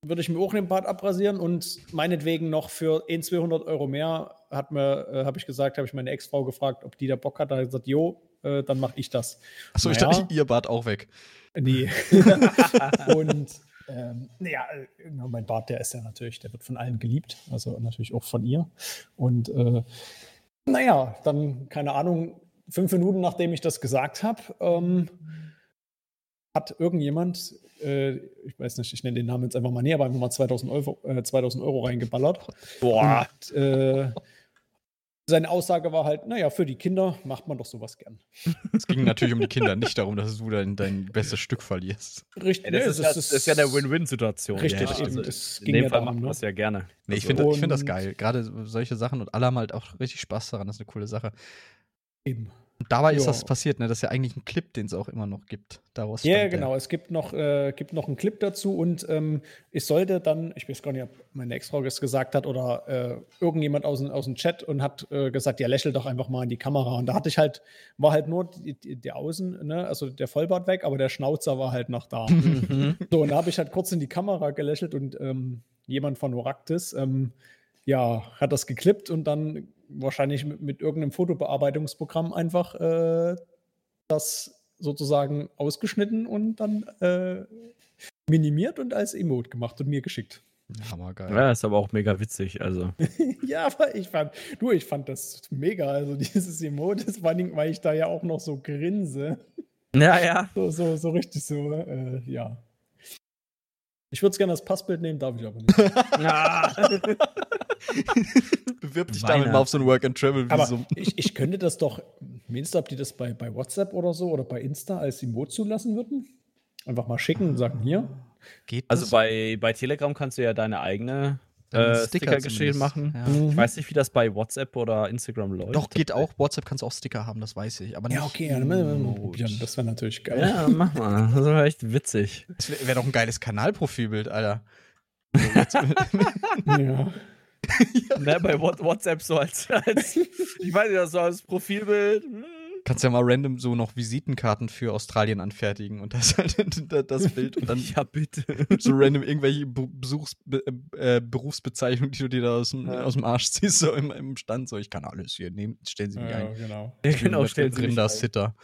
würde ich mir auch den Bart abrasieren und meinetwegen noch für 1, 200 Euro mehr hat mir, äh, habe ich gesagt, habe ich meine Ex-Frau gefragt, ob die da Bock hat. Da hat sie gesagt, jo, äh, dann mache ich das. Achso, ich Naja. dachte, ihr Bart auch weg. Nee. [laughs] und ähm, naja, äh, mein Bart, der ist ja natürlich, der wird von allen geliebt, also natürlich auch von ihr. Und äh, naja, dann, keine Ahnung, fünf Minuten nachdem ich das gesagt habe, ähm, hat irgendjemand, äh, ich weiß nicht, ich nenne den Namen jetzt einfach mal näher, aber einfach mal 2000 Euro, äh, 2000 Euro reingeballert. Boah. Und, äh, seine Aussage war halt, naja, für die Kinder macht man doch sowas gern. Es ging natürlich um die Kinder, nicht darum, dass du dein, dein bestes Stück verlierst. Richtig, Ja, das, nee, ist ja, das ist ja eine Win-Win-Situation. Richtig, Ja, also es In ging dem ja Fall darum, macht man ne? das ja gerne. Nee, ich Also, finde ich find das geil. Gerade solche Sachen und alle haben halt auch richtig Spaß daran. Das ist eine coole Sache. Eben. Und dabei ist Ja. das passiert, ne? Das ist ja eigentlich ein Clip, den es auch immer noch gibt. Daraus Ja, stammt der. genau. Es gibt noch, äh, gibt noch einen Clip dazu und ähm, ich sollte dann, ich weiß gar nicht, ob meine Ex-Frau das gesagt hat oder äh, irgendjemand aus, dem- aus dem Chat und hat äh, gesagt, ja, lächel doch einfach mal in die Kamera. Und da hatte ich halt, war halt nur der Außen, ne, also der Vollbart weg, aber der Schnauzer war halt noch da. Mhm. So, und da habe ich halt kurz in die Kamera gelächelt und ähm, jemand von Oractis, ähm, ja, hat das geklippt und dann wahrscheinlich mit, mit irgendeinem Fotobearbeitungsprogramm einfach äh, das sozusagen ausgeschnitten und dann äh, minimiert und als Emote gemacht und mir geschickt. Hammergeil. Ja, ist aber auch mega witzig. Also. [laughs] ja, aber ich fand, du, ich fand das mega. Also dieses Emote, das vor allem, weil ich da ja auch noch so grinse. Ja, ja. So, so, so richtig so, äh, ja. Ich würde es gerne als Passbild nehmen, darf ich aber nicht. [laughs] [laughs] [laughs] Bewirb dich damit mal auf so ein Work-and-Travel. Aber so. ich, ich könnte das doch, meinst du, ob die das bei, bei WhatsApp oder so oder bei Insta als Emote zulassen würden? Einfach mal schicken und sagen, hier. Geht Also das? bei, bei Telegram kannst du ja deine eigene äh, Sticker zumindest. machen. Ja. Mhm. Ich weiß nicht, wie das bei WhatsApp oder Instagram läuft. Doch, geht auch. WhatsApp kannst du auch Sticker haben, das weiß ich. Aber Ja, okay, ja, dann müssen wir mal Emote. probieren. Das wäre natürlich geil. Ja, mach mal. Das wäre echt witzig. Das wäre wär doch ein geiles Kanalprofilbild, Alter. [laughs] Ja. [laughs] ne, bei What- WhatsApp so als, als ich weiß nicht, so als Profilbild. Hm. Kannst ja mal random so noch Visitenkarten für Australien anfertigen und das [laughs] halt das Bild und dann [laughs] Ja, bitte. so random irgendwelche Be Besuchs Be äh, Berufsbezeichnungen, die du dir da aus dem, Ja. aus dem Arsch ziehst, so im, im Stand. So, ich kann alles hier nehmen, stellen Sie mich ja, ein. genau. Ja, genau, stellen Sie mich ein. Rinder-Sitter.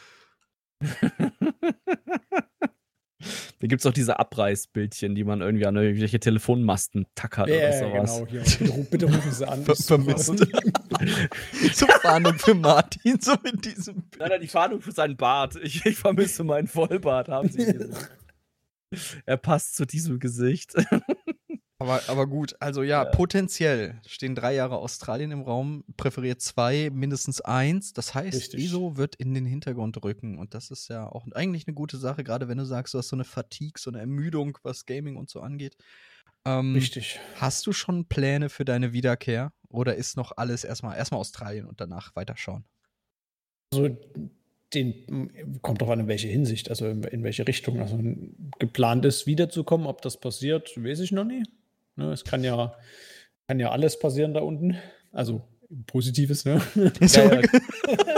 Da gibt es auch diese Abreißbildchen, die man irgendwie an irgendwelche Telefonmasten tackert Ja, oder sowas. genau. Hier. Bitte, bitte rufen Sie an. Ver vermisst. [laughs] Zur Fahndung für Martin, so mit diesem Bild. Nein, nein, die Fahndung für seinen Bart. Ich, ich vermisse meinen Vollbart, haben sie [laughs] gesagt. er passt zu diesem Gesicht. Aber, aber gut, also ja, ja, potenziell stehen drei Jahre Australien im Raum, präferiert zwei, mindestens eins. Das heißt, Richtig. ISO wird in den Hintergrund rücken. Und das ist ja auch eigentlich eine gute Sache, gerade wenn du sagst, du hast so eine Fatigue, so eine Ermüdung, was Gaming und so angeht. Ähm, Richtig. Hast du schon Pläne für deine Wiederkehr? Oder ist noch alles erstmal erstmal Australien und danach weiterschauen? Also den kommt doch an, in welche Hinsicht, also in, in, welche Richtung. Also geplant ist, wiederzukommen, ob das passiert, weiß ich noch nie. Ne, es kann ja, kann ja alles passieren da unten. Also Positives, ne? [laughs] [laughs] Ja, ja.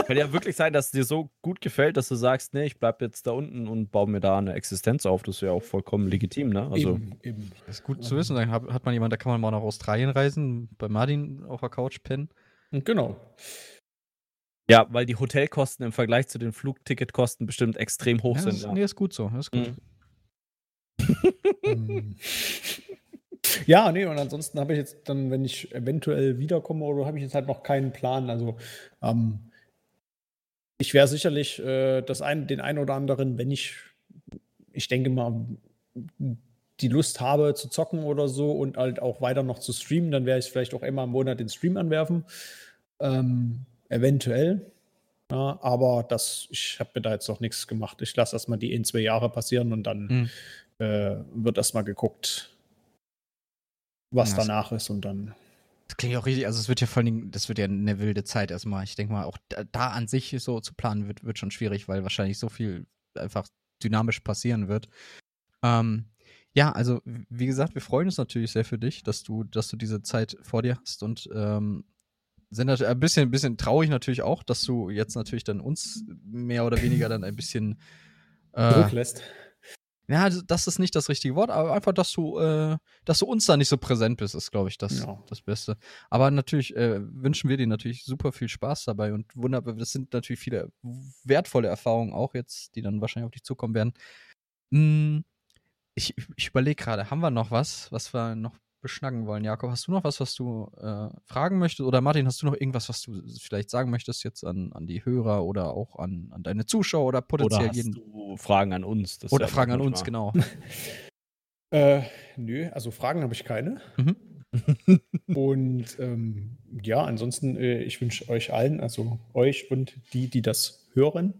Kann ja wirklich sein, dass es dir so gut gefällt, dass du sagst, nee, ich bleib jetzt da unten und baue mir da eine Existenz auf. Das ist ja auch vollkommen legitim, ne? Also eben, eben. Das ist gut zu wissen. Dann hat, hat man jemanden, da kann man mal nach Australien reisen, bei Martin auf der Couch pennen. Genau. Ja, weil die Hotelkosten im Vergleich zu den Flugticketkosten bestimmt extrem hoch ja, sind. Ist, ja. Nee, ist gut so. Ist gut. Mhm. [laughs] ja, nee, und ansonsten habe ich jetzt dann, wenn ich eventuell wiederkomme, oder habe ich jetzt halt noch keinen Plan. Also, ähm, ich wäre sicherlich äh, das ein, den einen oder anderen, wenn ich, ich denke mal, die Lust habe zu zocken oder so und halt auch weiter noch zu streamen, dann wäre ich vielleicht auch immer im Monat den Stream anwerfen. Ähm, Eventuell. Ja, aber das, ich habe mir da jetzt noch nichts gemacht. Ich lasse erstmal die in zwei Jahre passieren und dann mhm. äh, wird erstmal geguckt, was ja, danach ist und dann. Das klingt auch richtig, also es wird ja vor allem, das wird ja eine wilde Zeit erstmal. Ich denke mal, auch da, da, an sich so zu planen wird, wird schon schwierig, weil wahrscheinlich so viel einfach dynamisch passieren wird. Ähm, ja, also wie gesagt, wir freuen uns natürlich sehr für dich, dass du, dass du diese Zeit vor dir hast und ähm, sind natürlich ein bisschen, ein bisschen traurig natürlich auch, dass du jetzt natürlich dann uns mehr oder weniger dann ein bisschen äh, Druck lässt. Ja, das ist nicht das richtige Wort, aber einfach, dass du, äh, dass du uns da nicht so präsent bist, ist, glaube ich, das, ja. das Beste. Aber natürlich äh, wünschen wir dir natürlich super viel Spaß dabei und wunderbar. Das sind natürlich viele wertvolle Erfahrungen auch jetzt, die dann wahrscheinlich auf dich zukommen werden. Hm, ich, ich überlege gerade, haben wir noch was, was wir noch beschnacken wollen. Jakob, hast du noch was, was du äh, fragen möchtest? Oder Martin, hast du noch irgendwas, was du vielleicht sagen möchtest jetzt an, an die Hörer oder auch an, an deine Zuschauer oder potenziell oder hast jeden? Du Fragen an uns. oder Fragen an uns, genau. [laughs] äh, nö, also Fragen habe ich keine. Mhm. [laughs] und ähm, ja, ansonsten, äh, ich wünsche euch allen, also euch und die, die das hören,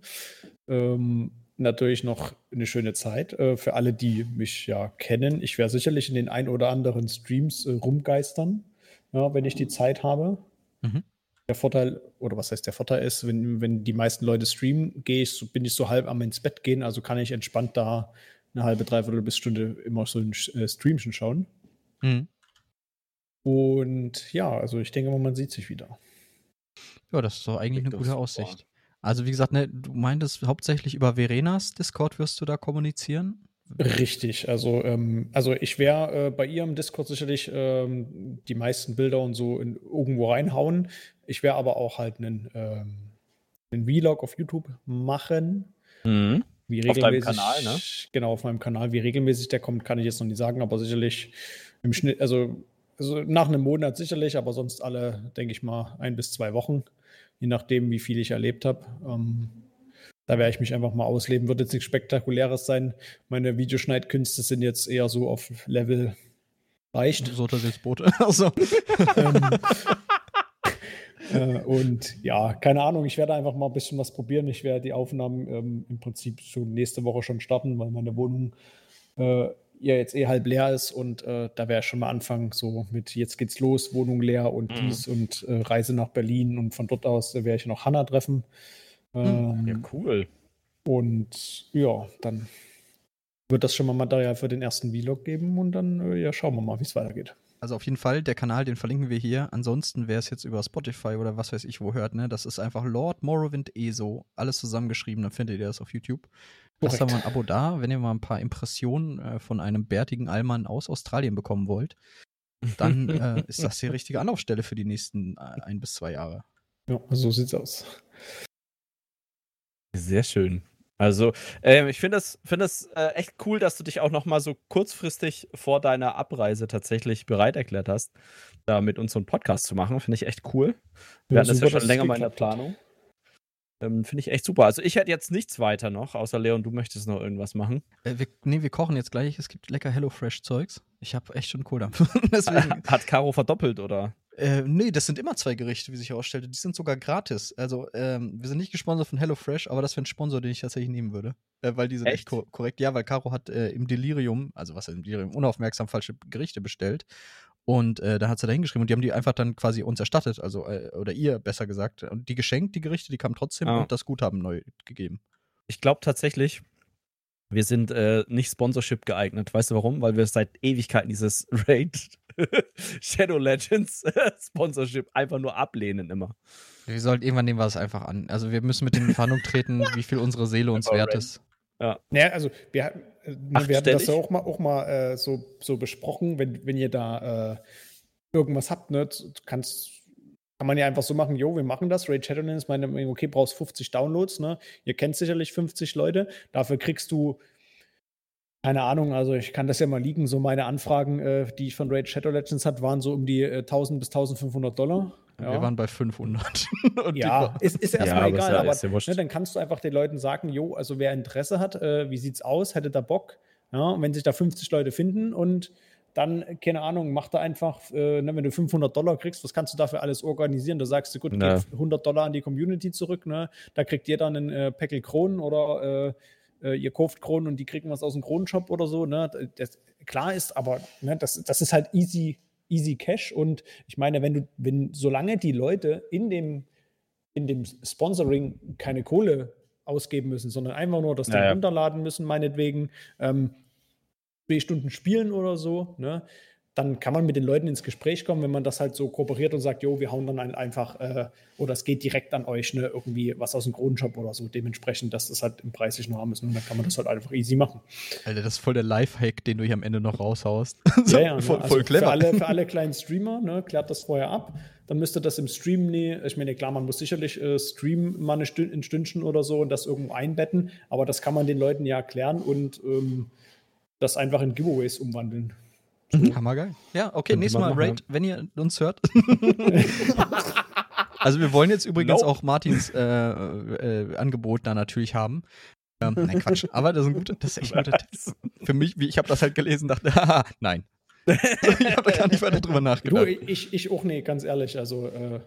ähm, natürlich noch eine schöne Zeit äh, für alle, die mich ja kennen. Ich werde sicherlich in den ein oder anderen Streams äh, rumgeistern, ja, wenn ich die Zeit habe. Mhm. Der Vorteil, oder was heißt der Vorteil ist, wenn, wenn die meisten Leute streamen, gehe ich, so, bin ich so halb am ins Bett gehen, also kann ich entspannt da eine halbe, dreiviertel bis Stunde immer so ein äh, Streamchen schauen. Mhm. Und ja, also ich denke mal, man sieht sich wieder. Ja, das ist doch eigentlich eine gute Aussicht. Also wie gesagt, ne, du meintest hauptsächlich über Verenas Discord wirst du da kommunizieren? Richtig, also, ähm, also ich werde äh, bei ihrem Discord sicherlich ähm, die meisten Bilder und so in, irgendwo reinhauen. Ich werde aber auch halt einen, ähm, einen Vlog auf YouTube machen. Mhm. Wie regelmäßig, auf deinem Kanal, ne? Genau, auf meinem Kanal. Wie regelmäßig der kommt, kann ich jetzt noch nicht sagen, aber sicherlich im Schnitt, also, also nach einem Monat sicherlich, aber sonst alle, denke ich mal, ein bis zwei Wochen je nachdem, wie viel ich erlebt habe. Ähm, da werde ich mich einfach mal ausleben. Wird jetzt nichts Spektakuläres sein. Meine Videoschneidkünste sind jetzt eher so auf Level reicht. So das jetzt Boot. [laughs] also. ähm, äh, und ja, keine Ahnung, ich werde einfach mal ein bisschen was probieren. Ich werde die Aufnahmen ähm, im Prinzip schon nächste Woche schon starten, weil meine Wohnung äh, ja jetzt eh halb leer ist und äh, da wäre schon mal anfangen, so mit jetzt geht's los, Wohnung leer und mhm. dies und äh, Reise nach Berlin und von dort aus äh, werde ich noch Hanna treffen. Hm. Ähm, ja, cool. Und ja, dann wird das schon mal Material für den ersten Vlog geben und dann äh, ja, schauen wir mal, wie es weitergeht. Also auf jeden Fall, der Kanal, den verlinken wir hier. Ansonsten, wer es jetzt über Spotify oder was weiß ich wo hört, ne, das ist einfach Lord Morrowind ESO. Alles zusammengeschrieben, dann findet ihr das auf YouTube. Lasst da mal ein Abo da, wenn ihr mal ein paar Impressionen äh, von einem bärtigen Allmann aus Australien bekommen wollt. Dann [laughs] äh, ist das die richtige Anlaufstelle für die nächsten äh, ein bis zwei Jahre. Ja, so sieht's aus. Sehr schön. Also, äh, ich finde das, find das äh, echt cool, dass du dich auch noch mal so kurzfristig vor deiner Abreise tatsächlich bereit erklärt hast, da mit uns so einen Podcast zu machen. Finde ich echt cool. Wir ja, hatten das ja schon länger mal in der Planung. Ähm, Finde ich echt super. Also ich hätte jetzt nichts weiter noch, außer Leon, du möchtest noch irgendwas machen. Äh, wir, nee, wir kochen jetzt gleich. Es gibt lecker HelloFresh-Zeugs. Ich habe echt schon Kohldampf. [laughs] [laughs] Hat Caro verdoppelt, oder? äh, nee, das sind immer zwei Gerichte, wie sich herausstellte. Die sind sogar gratis. Also, ähm, wir sind nicht gesponsert von HelloFresh, aber das wäre ein Sponsor, den ich tatsächlich nehmen würde. Äh, weil die sind echt, Echt? ko korrekt. Ja, weil Caro hat äh, im Delirium, also was im Delirium, unaufmerksam falsche Gerichte bestellt. Und äh, da hat sie da hingeschrieben und die haben die einfach dann quasi uns erstattet, also, äh, oder ihr besser gesagt. Und die geschenkt, die Gerichte, die kamen trotzdem Ah. und das Guthaben neu gegeben. Ich glaube tatsächlich, wir sind äh, nicht Sponsorship geeignet. Weißt du warum? Weil wir seit Ewigkeiten dieses [laughs] Raid Shadow Legends [laughs] Sponsorship einfach nur ablehnen immer. Wir sollten irgendwann nehmen wir es einfach an. Also wir müssen mit denen in Verhandlung treten, wie viel unsere Seele uns Aber wert Ren- ist. Naja, also wir, hatten- äh, wir hatten das ja auch mal, auch mal äh, so, so besprochen, wenn, wenn ihr da äh, irgendwas habt, ne, kannst, kann man ja einfach so machen, jo, wir machen das, Raid Shadowlands, meine, okay, brauchst 50 Downloads, ne, ihr kennt sicherlich 50 Leute, dafür kriegst du keine Ahnung, also ich kann das ja mal liegen, so meine Anfragen, äh, die ich von Raid Shadow Legends hatte, waren so um die äh, 1000 bis 1500 Dollar. Wir waren bei 500. [laughs] Und die Ja, ist, ist ja Ja, erstmal aber ist egal, ja- aber ist ja wurscht. ne, dann kannst du einfach den Leuten sagen, jo, also wer Interesse hat, äh, wie sieht's aus, hätte da Bock, ja, und wenn sich da 50 Leute finden und dann, keine Ahnung, mach da einfach, äh, ne, wenn du 500 Dollar kriegst, was kannst du dafür alles organisieren? Da sagst du, gut, Ja. gib 100 Dollar an die Community zurück, ne, da kriegt ihr dann einen äh, Päckel Kronen oder äh, äh, ihr kauft Kronen und die kriegen was aus dem Kronenshop oder so, ne, das, klar ist, aber ne, das, das ist halt easy, easy Cash und ich meine, wenn du, wenn, solange die Leute in dem in dem Sponsoring keine Kohle ausgeben müssen, sondern einfach nur das Ding Ja, ja. runterladen müssen, meinetwegen ähm, zwei Stunden spielen oder so, ne? Dann kann man mit den Leuten ins Gespräch kommen, wenn man das halt so kooperiert und sagt, jo, wir hauen dann ein- einfach, äh, oder es geht direkt an euch, ne, irgendwie was aus dem Kronenshop oder so, dementsprechend, dass das halt im preislichen Rahmen ist und dann kann man das halt einfach easy machen. Alter, das ist voll der Lifehack, den du hier am Ende noch raushaust. Ja, ja, [laughs] ne? voll, also voll clever. Für alle, für [laughs] alle kleinen Streamer, ne, klärt das vorher ab. Dann müsste das im Stream nie, ich meine, klar, man muss sicherlich äh, Stream mal eine Stünd, ein Stündchen oder so und das irgendwo einbetten, aber das kann man den Leuten ja erklären und ähm, das einfach in Giveaways umwandeln. Hammergeil. Ja, okay, Könnte nächstes Mal machen, Raid, wenn ihr uns hört. [laughs] also wir wollen jetzt übrigens Nope. auch Martins äh, äh, Angebot da natürlich haben. Ähm, nein, Quatsch. [laughs] Aber das ist ein guter, das ist echt ein guter Tipp. Für mich, wie ich habe das halt gelesen, dachte, [laughs] haha, nein. ich habe da gar nicht weiter drüber Du, nachgedacht. ich, ich auch nee, ganz ehrlich. Also äh,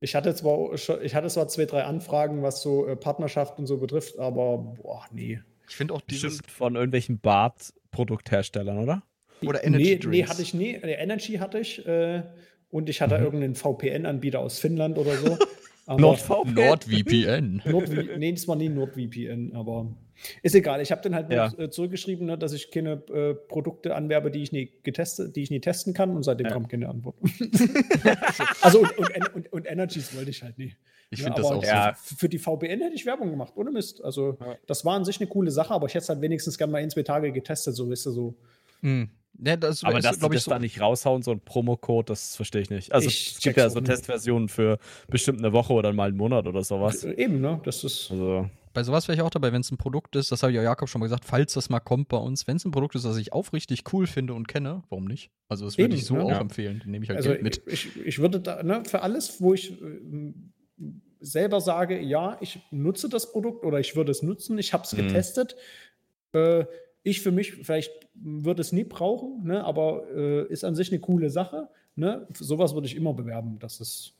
ich hatte zwar ich hatte zwar zwei, drei Anfragen, was so äh, Partnerschaft und so betrifft, aber boah, nee. Ich finde auch dieses Bestimmt von irgendwelchen Bart-Produktherstellern, oder? Oder Energy nee, Drinks. nee, hatte ich nie. Nee, Energy hatte ich äh, und ich hatte irgendeinen VPN-Anbieter aus Finnland oder so. [laughs] NordVPN. NordVPN. [laughs] NordV nee, das war nie NordVPN, aber ist egal. Ich habe dann halt Ja. äh, zurückgeschrieben, ne, dass ich keine äh, Produkte anwerbe, die ich nie getestet, die ich nie testen kann und seitdem Ja. kommt keine Antwort. [laughs] also und, und, und, und Energies wollte ich halt nie. Ich Ja, finde das auch Ja. so. Für die VPN hätte ich Werbung gemacht, ohne Mist. Also, das war an sich eine coole Sache, aber ich hätte es halt wenigstens gerne mal ein, zwei Tage getestet, so wisst ihr so. Hm. Ja, das Aber ist, dass glaub das da nicht raushauen, so ein Promocode, das verstehe ich nicht. Also Ich es gibt ja so. Testversionen für bestimmt eine Woche oder mal einen Monat oder sowas. Äh, Eben, ne? Das ist. Also, Bei sowas wäre ich auch dabei, wenn es ein Produkt ist, das habe ich auch Jakob schon mal gesagt, falls das mal kommt bei uns, wenn es ein Produkt ist, das ich aufrichtig cool finde und kenne, warum nicht? Also das würde ich so ne? auch Ja. empfehlen, dann nehme ich halt Also Geld mit. ich, ich würde da, ne, für alles, wo ich äh, selber sage, ja, ich nutze das Produkt oder ich würde es nutzen, ich habe es Mhm. getestet. Äh, ich für mich vielleicht würde es nie brauchen, ne, aber äh, ist an sich eine coole Sache. Ne? Für sowas würde ich immer bewerben. Das ist,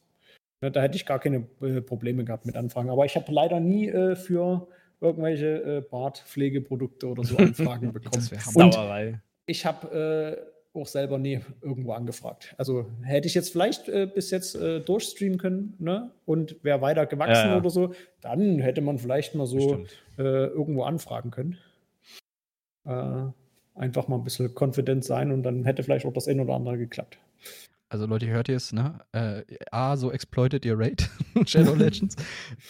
ne, da hätte ich gar keine äh, Probleme gehabt mit Anfragen. Aber ich habe leider nie äh, für irgendwelche äh, Bartpflegeprodukte oder so [laughs] Anfragen bekommen. Das. Und Sauerei. ich habe äh, auch selber nie irgendwo angefragt. Also hätte ich jetzt vielleicht äh, bis jetzt äh, durchstreamen können ne? und wäre weiter gewachsen Ja, ja. oder so, dann hätte man vielleicht mal so äh, irgendwo anfragen können. Äh, einfach mal ein bisschen confident sein und dann hätte vielleicht auch das ein oder andere geklappt. Also Leute, hört ihr es, ne? Äh, A, so exploitet ihr Raid, [laughs] Shadow [laughs] Legends.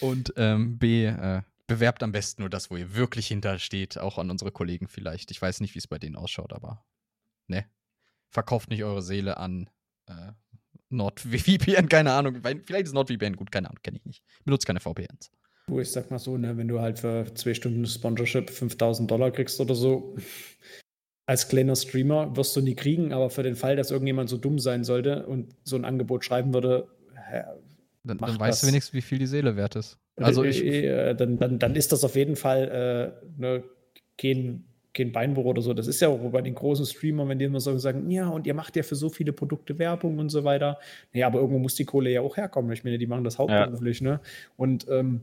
Und ähm, B, äh, bewerbt am besten nur das, wo ihr wirklich hintersteht, auch an unsere Kollegen vielleicht. Ich weiß nicht, wie es bei denen ausschaut, aber ne. Verkauft nicht eure Seele an äh, NordVPN, keine Ahnung. Vielleicht ist NordVPN gut, keine Ahnung, kenne ich nicht. Benutzt keine VPNs. Du, ich sag mal so, ne, wenn du halt für zwei Stunden Sponsorship 5000 Dollar kriegst oder so, als kleiner Streamer wirst du nie kriegen, aber für den Fall, dass irgendjemand so dumm sein sollte und so ein Angebot schreiben würde, hä, Dann, dann weißt du wenigstens, wie viel die Seele wert ist. Also ich, äh, dann, dann, dann ist das auf jeden Fall äh, ne, kein, kein Beinbruch oder so. Das ist ja auch bei den großen Streamern, wenn die immer so sagen, ja, und ihr macht ja für so viele Produkte Werbung und so weiter. Ja, aber irgendwo muss die Kohle ja auch herkommen. Ich meine, die machen das hauptberuflich, ja. ne? Und ähm,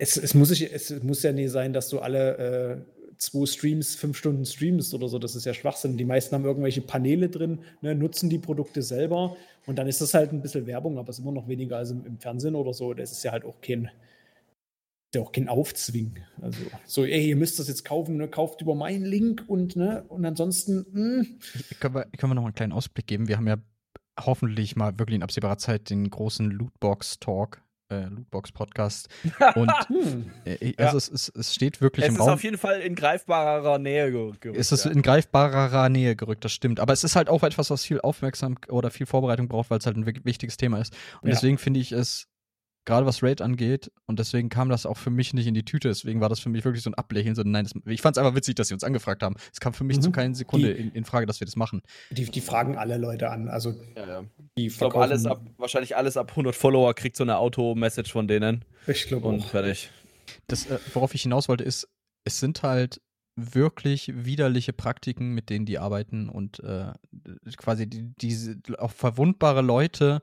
es, es, muss ich, es muss ja nie sein, dass du alle äh, zwei Streams, fünf Stunden streamst oder so. Das ist ja Schwachsinn. Die meisten haben irgendwelche Paneele drin, ne, nutzen die Produkte selber und dann ist das halt ein bisschen Werbung, aber es ist immer noch weniger als im, im Fernsehen oder so. Das ist ja halt auch kein, ja auch kein Aufzwing. Also so, ey, ihr müsst das jetzt kaufen, ne? kauft über meinen Link und ne, und ansonsten. Hm. Können wir, können wir noch einen kleinen Ausblick geben? Wir haben ja hoffentlich mal wirklich in absehbarer Zeit den großen Lootbox-Talk äh, Lootbox-Podcast. [laughs] Und hm. äh, also ja. es, es, es, steht wirklich es im Raum. Es ist auf jeden Fall in greifbarerer Nähe gerückt. Es ist ja. in greifbarerer Nähe gerückt, das stimmt. Aber es ist halt auch etwas, was viel Aufmerksamkeit oder viel Vorbereitung braucht, weil es halt ein wichtiges Thema ist. Und ja. deswegen finde ich es gerade was Raid angeht. Und deswegen kam das auch für mich nicht in die Tüte. Deswegen war das für mich wirklich so ein Ablächeln. So, nein, das, ich fand es einfach witzig, dass sie uns angefragt haben. Es kam für mich mhm. zu keiner Sekunde die, in, in, Frage, dass wir das machen. Die, die fragen alle Leute an. Also, ja, ja. ich glaube, alles ab, wahrscheinlich alles ab 100 Follower kriegt so eine Auto-Message von denen. Ich glaube Und fertig. Das, äh, worauf ich hinaus wollte, ist, es sind halt wirklich widerliche Praktiken, mit denen die arbeiten und äh, quasi die, diese auch verwundbare Leute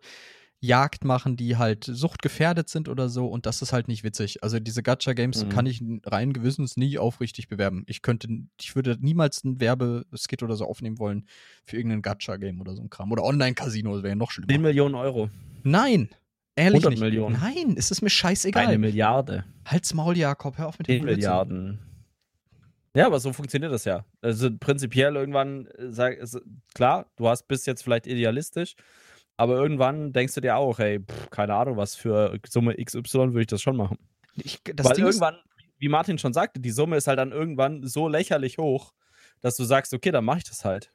Jagd machen, die halt suchtgefährdet sind oder so und das ist halt nicht witzig. Also diese Gacha-Games mhm. kann ich rein gewissens nie aufrichtig bewerben. Ich könnte, ich würde niemals ein Werbeskit oder so aufnehmen wollen für irgendein Gacha-Game oder so ein Kram. Oder Online-Casino, das wäre ja noch schlimmer. 10 Millionen Euro. Nein, Ehrlich 100 nicht. Millionen. Nein, es ist mir scheißegal. Eine Milliarde. Halt's Maul, Jakob, hör auf mit den Milliarden. Ja, aber so funktioniert das ja. Also prinzipiell irgendwann, äh, sag, klar, du hast bist jetzt vielleicht idealistisch, aber irgendwann denkst du dir auch, hey, pff, keine Ahnung, was für Summe XY würde ich das schon machen. Ich, Weil Ding irgendwann, wie Martin schon sagte, die Summe ist halt dann irgendwann so lächerlich hoch, dass du sagst, okay, dann mache ich das halt.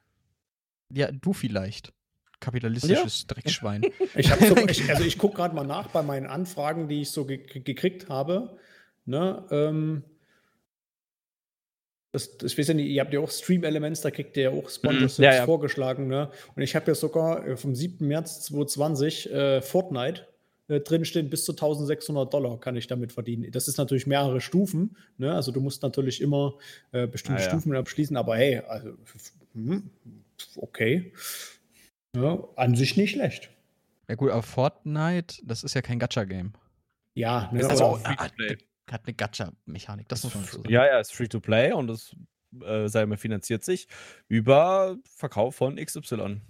Ja, du vielleicht. Kapitalistisches ja. Dreckschwein. [laughs] Ich hab so, ich, also ich gucke gerade mal nach bei meinen Anfragen, die ich so ge gekriegt habe. Ne, ähm, das, ich weiß ja nicht, ihr habt ja auch Stream Elements, da kriegt ihr ja auch Sponsorships mhm. ja, ja. vorgeschlagen. Ne? Und ich habe ja sogar äh, vom 7. März 2020 äh, Fortnite äh, drinstehen, bis zu 1600 Dollar kann ich damit verdienen. Das ist natürlich mehrere Stufen. Ne? Also du musst natürlich immer äh, bestimmte ah, Stufen abschließen, aber hey, also, hm, okay. Ja, an sich nicht schlecht. Ja gut, aber Fortnite, das ist ja kein Gacha-Game. Ja, ne, also, äh, hat eine Gacha-Mechanik. Das muss man so sagen. Ja, ja, ist free to play und das äh, sei mal finanziert sich über Verkauf von XY.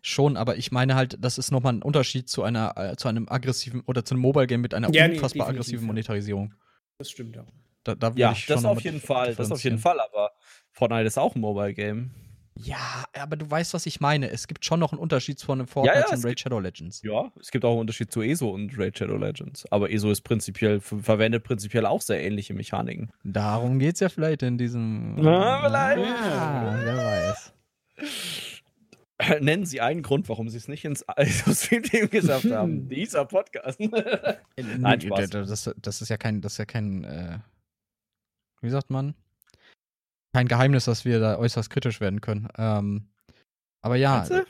Schon, aber ich meine halt, das ist nochmal ein Unterschied zu einer, äh, zu einem aggressiven oder zu einem Mobile Game mit einer ja, unfassbar nee, aggressiven Monetarisierung. Das stimmt ja. Da, da ja, das auf jeden Fall, das auf jeden Fall, aber Fortnite ist auch ein Mobile Game. Ja, aber du weißt, was ich meine. Es gibt schon noch einen Unterschied von einem Fortnite ja, ja, und Raid Shadow Legends. Ja, es gibt auch einen Unterschied zu ESO und Raid Shadow Legends. Aber ESO ist prinzipiell, verwendet prinzipiell auch sehr ähnliche Mechaniken. Darum geht es ja vielleicht in diesem. Na, vielleicht. Ja, wer weiß. [laughs] Nennen Sie einen Grund, warum Sie es nicht ins [laughs] ESO-Stream geschafft haben. [laughs] Dieser Podcast. Nein, Spaß. Das, das, ist ja kein, das ist ja kein, äh, wie sagt man? Kein Geheimnis, dass wir da äußerst kritisch werden können. Ähm, aber ja. Was? Äh,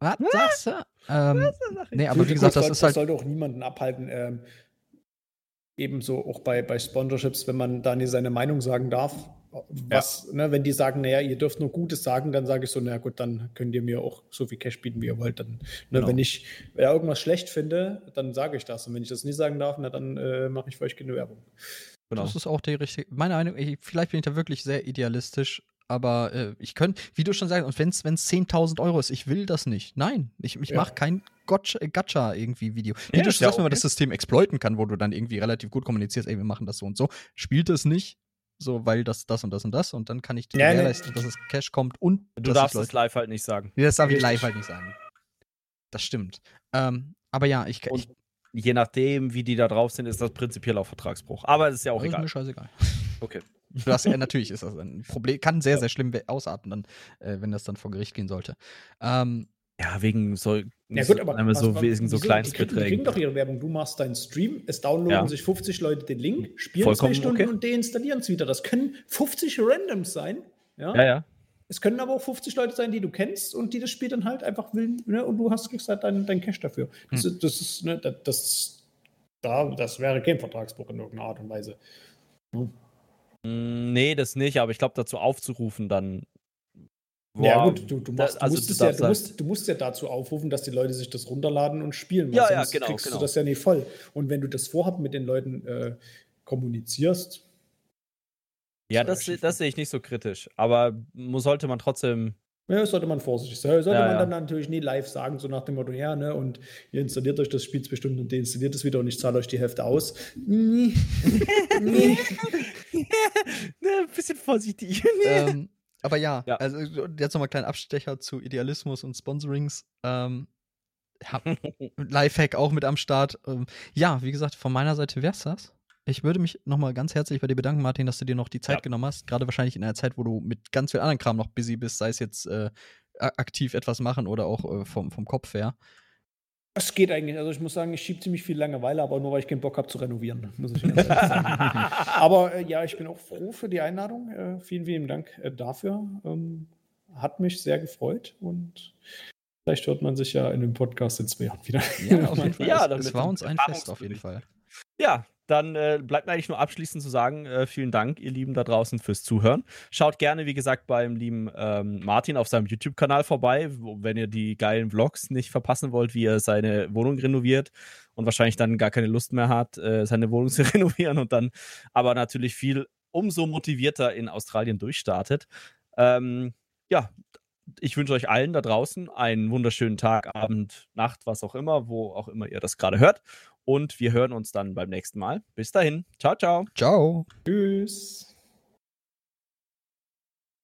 was sagst du? Ähm, nee, aber wie gesagt, das ist halt. Das sollte auch niemanden abhalten. Ähm, ebenso auch bei, bei Sponsorships, wenn man da nicht seine Meinung sagen darf. Was, ja. ne, wenn die sagen, naja, ihr dürft nur Gutes sagen, dann sage ich so, na gut, dann könnt ihr mir auch so viel Cash bieten, wie ihr wollt. Dann, ne, genau. Wenn ich wenn irgendwas schlecht finde, dann sage ich das. Und wenn ich das nie sagen darf, na, dann äh, mache ich für euch keine Werbung. Genau. Das ist auch die richtige. Meine Meinung, ich, vielleicht bin ich da wirklich sehr idealistisch, aber äh, ich könnte, wie du schon sagst, und wenn es 10.000 Euro ist, ich will das nicht. Nein, ich, ich ja. mache kein Gacha irgendwie Video. Wie ja, du schon sagst, wenn man das System exploiten kann, wo du dann irgendwie relativ gut kommunizierst, ey, wir machen das so und so, spielt es nicht. So, weil das, das und das und das und dann kann ich dir ja, gewährleisten, dass es Cash kommt und. Du darfst es live halt nicht sagen. Das darf ich live halt nicht sagen. Das stimmt. Ähm, aber ja, ich, ich, je nachdem, wie die da drauf sind, ist das prinzipiell auch Vertragsbruch. Aber es ist ja auch das egal. Ist mir scheißegal. Okay. [laughs] Du hast, ja, natürlich ist das ein Problem, kann sehr, sehr schlimm ausarten, dann, äh, wenn das dann vor Gericht gehen sollte. Ähm, ja, wegen so, ja, gut, aber so, wegen so Kleinstbeträgen. Die kriegen doch ihre Werbung. Du machst deinen Stream, es downloaden ja. sich 50 Leute den Link, spielen Vollkommen zwei Stunden okay. und deinstallieren es wieder. Das können 50 Randoms sein. Ja, ja. ja. Es können aber auch 50 Leute sein, die du kennst und die das Spiel dann halt einfach will, ne, und du hast kriegst halt deinen dein Cash dafür. Das, hm. das ist, ne, das, Da, das wäre kein Vertragsbruch in irgendeiner Art und Weise. Hm. Nee, das nicht, aber ich glaube, dazu aufzurufen, dann. Boah, ja, gut, du, du, machst, du, also musst du, ja, du, musst, du musst ja dazu aufrufen, dass die Leute sich das runterladen und spielen. Ja, ja, genau. kriegst genau. du das ja nicht voll. Und wenn du das vorhabt mit den Leuten äh, kommunizierst. Ja, das, das sehe ich nicht so kritisch. Aber sollte man trotzdem ja, sollte man vorsichtig sein. Sollte ja, man ja. dann natürlich nie live sagen, so nach dem Motto, ja, ne, und ihr installiert euch das Spiel bestimmt und deinstalliert es wieder und ich zahle euch die Hälfte aus. Nee. nee. Ein bisschen vorsichtig. [laughs] ähm, aber ja, ja, also jetzt nochmal ein kleiner Abstecher zu Idealismus und Sponsorings. Ähm, [laughs] Lifehack auch mit am Start. Ähm, ja, wie gesagt, von meiner Seite wäre es das. Ich würde mich nochmal ganz herzlich bei dir bedanken, Martin, dass du dir noch die Zeit ja. genommen hast. Gerade wahrscheinlich in einer Zeit, wo du mit ganz viel anderen Kram noch busy bist, sei es jetzt äh, aktiv etwas machen oder auch äh, vom, vom Kopf her. Es geht eigentlich. Also ich muss sagen, ich schiebe ziemlich viel Langeweile, aber nur weil ich keinen Bock habe zu renovieren, muss ich ganz sagen. [laughs] aber äh, ja, ich bin auch froh für die Einladung. Äh, vielen, vielen Dank äh, dafür. Ähm, hat mich sehr gefreut und vielleicht hört man sich ja in dem Podcast in zwei Jahren wieder. Ja, auf jeden [laughs] Fall. ja, das war uns ein Fest auf jeden Fall. Ja, dann äh, bleibt mir eigentlich nur abschließend zu sagen, äh, vielen Dank, ihr Lieben da draußen, fürs Zuhören. Schaut gerne, wie gesagt, beim lieben ähm, Martin auf seinem YouTube-Kanal vorbei, wenn ihr die geilen Vlogs nicht verpassen wollt, wie er seine Wohnung renoviert und wahrscheinlich dann gar keine Lust mehr hat, äh, seine Wohnung [laughs] zu renovieren und dann aber natürlich viel umso motivierter in Australien durchstartet. Ähm, ja, ich wünsche euch allen da draußen einen wunderschönen Tag, Abend, Nacht, was auch immer, wo auch immer ihr das gerade hört. Und wir hören uns dann beim nächsten Mal. Bis dahin. Ciao, ciao. Ciao. Tschüss.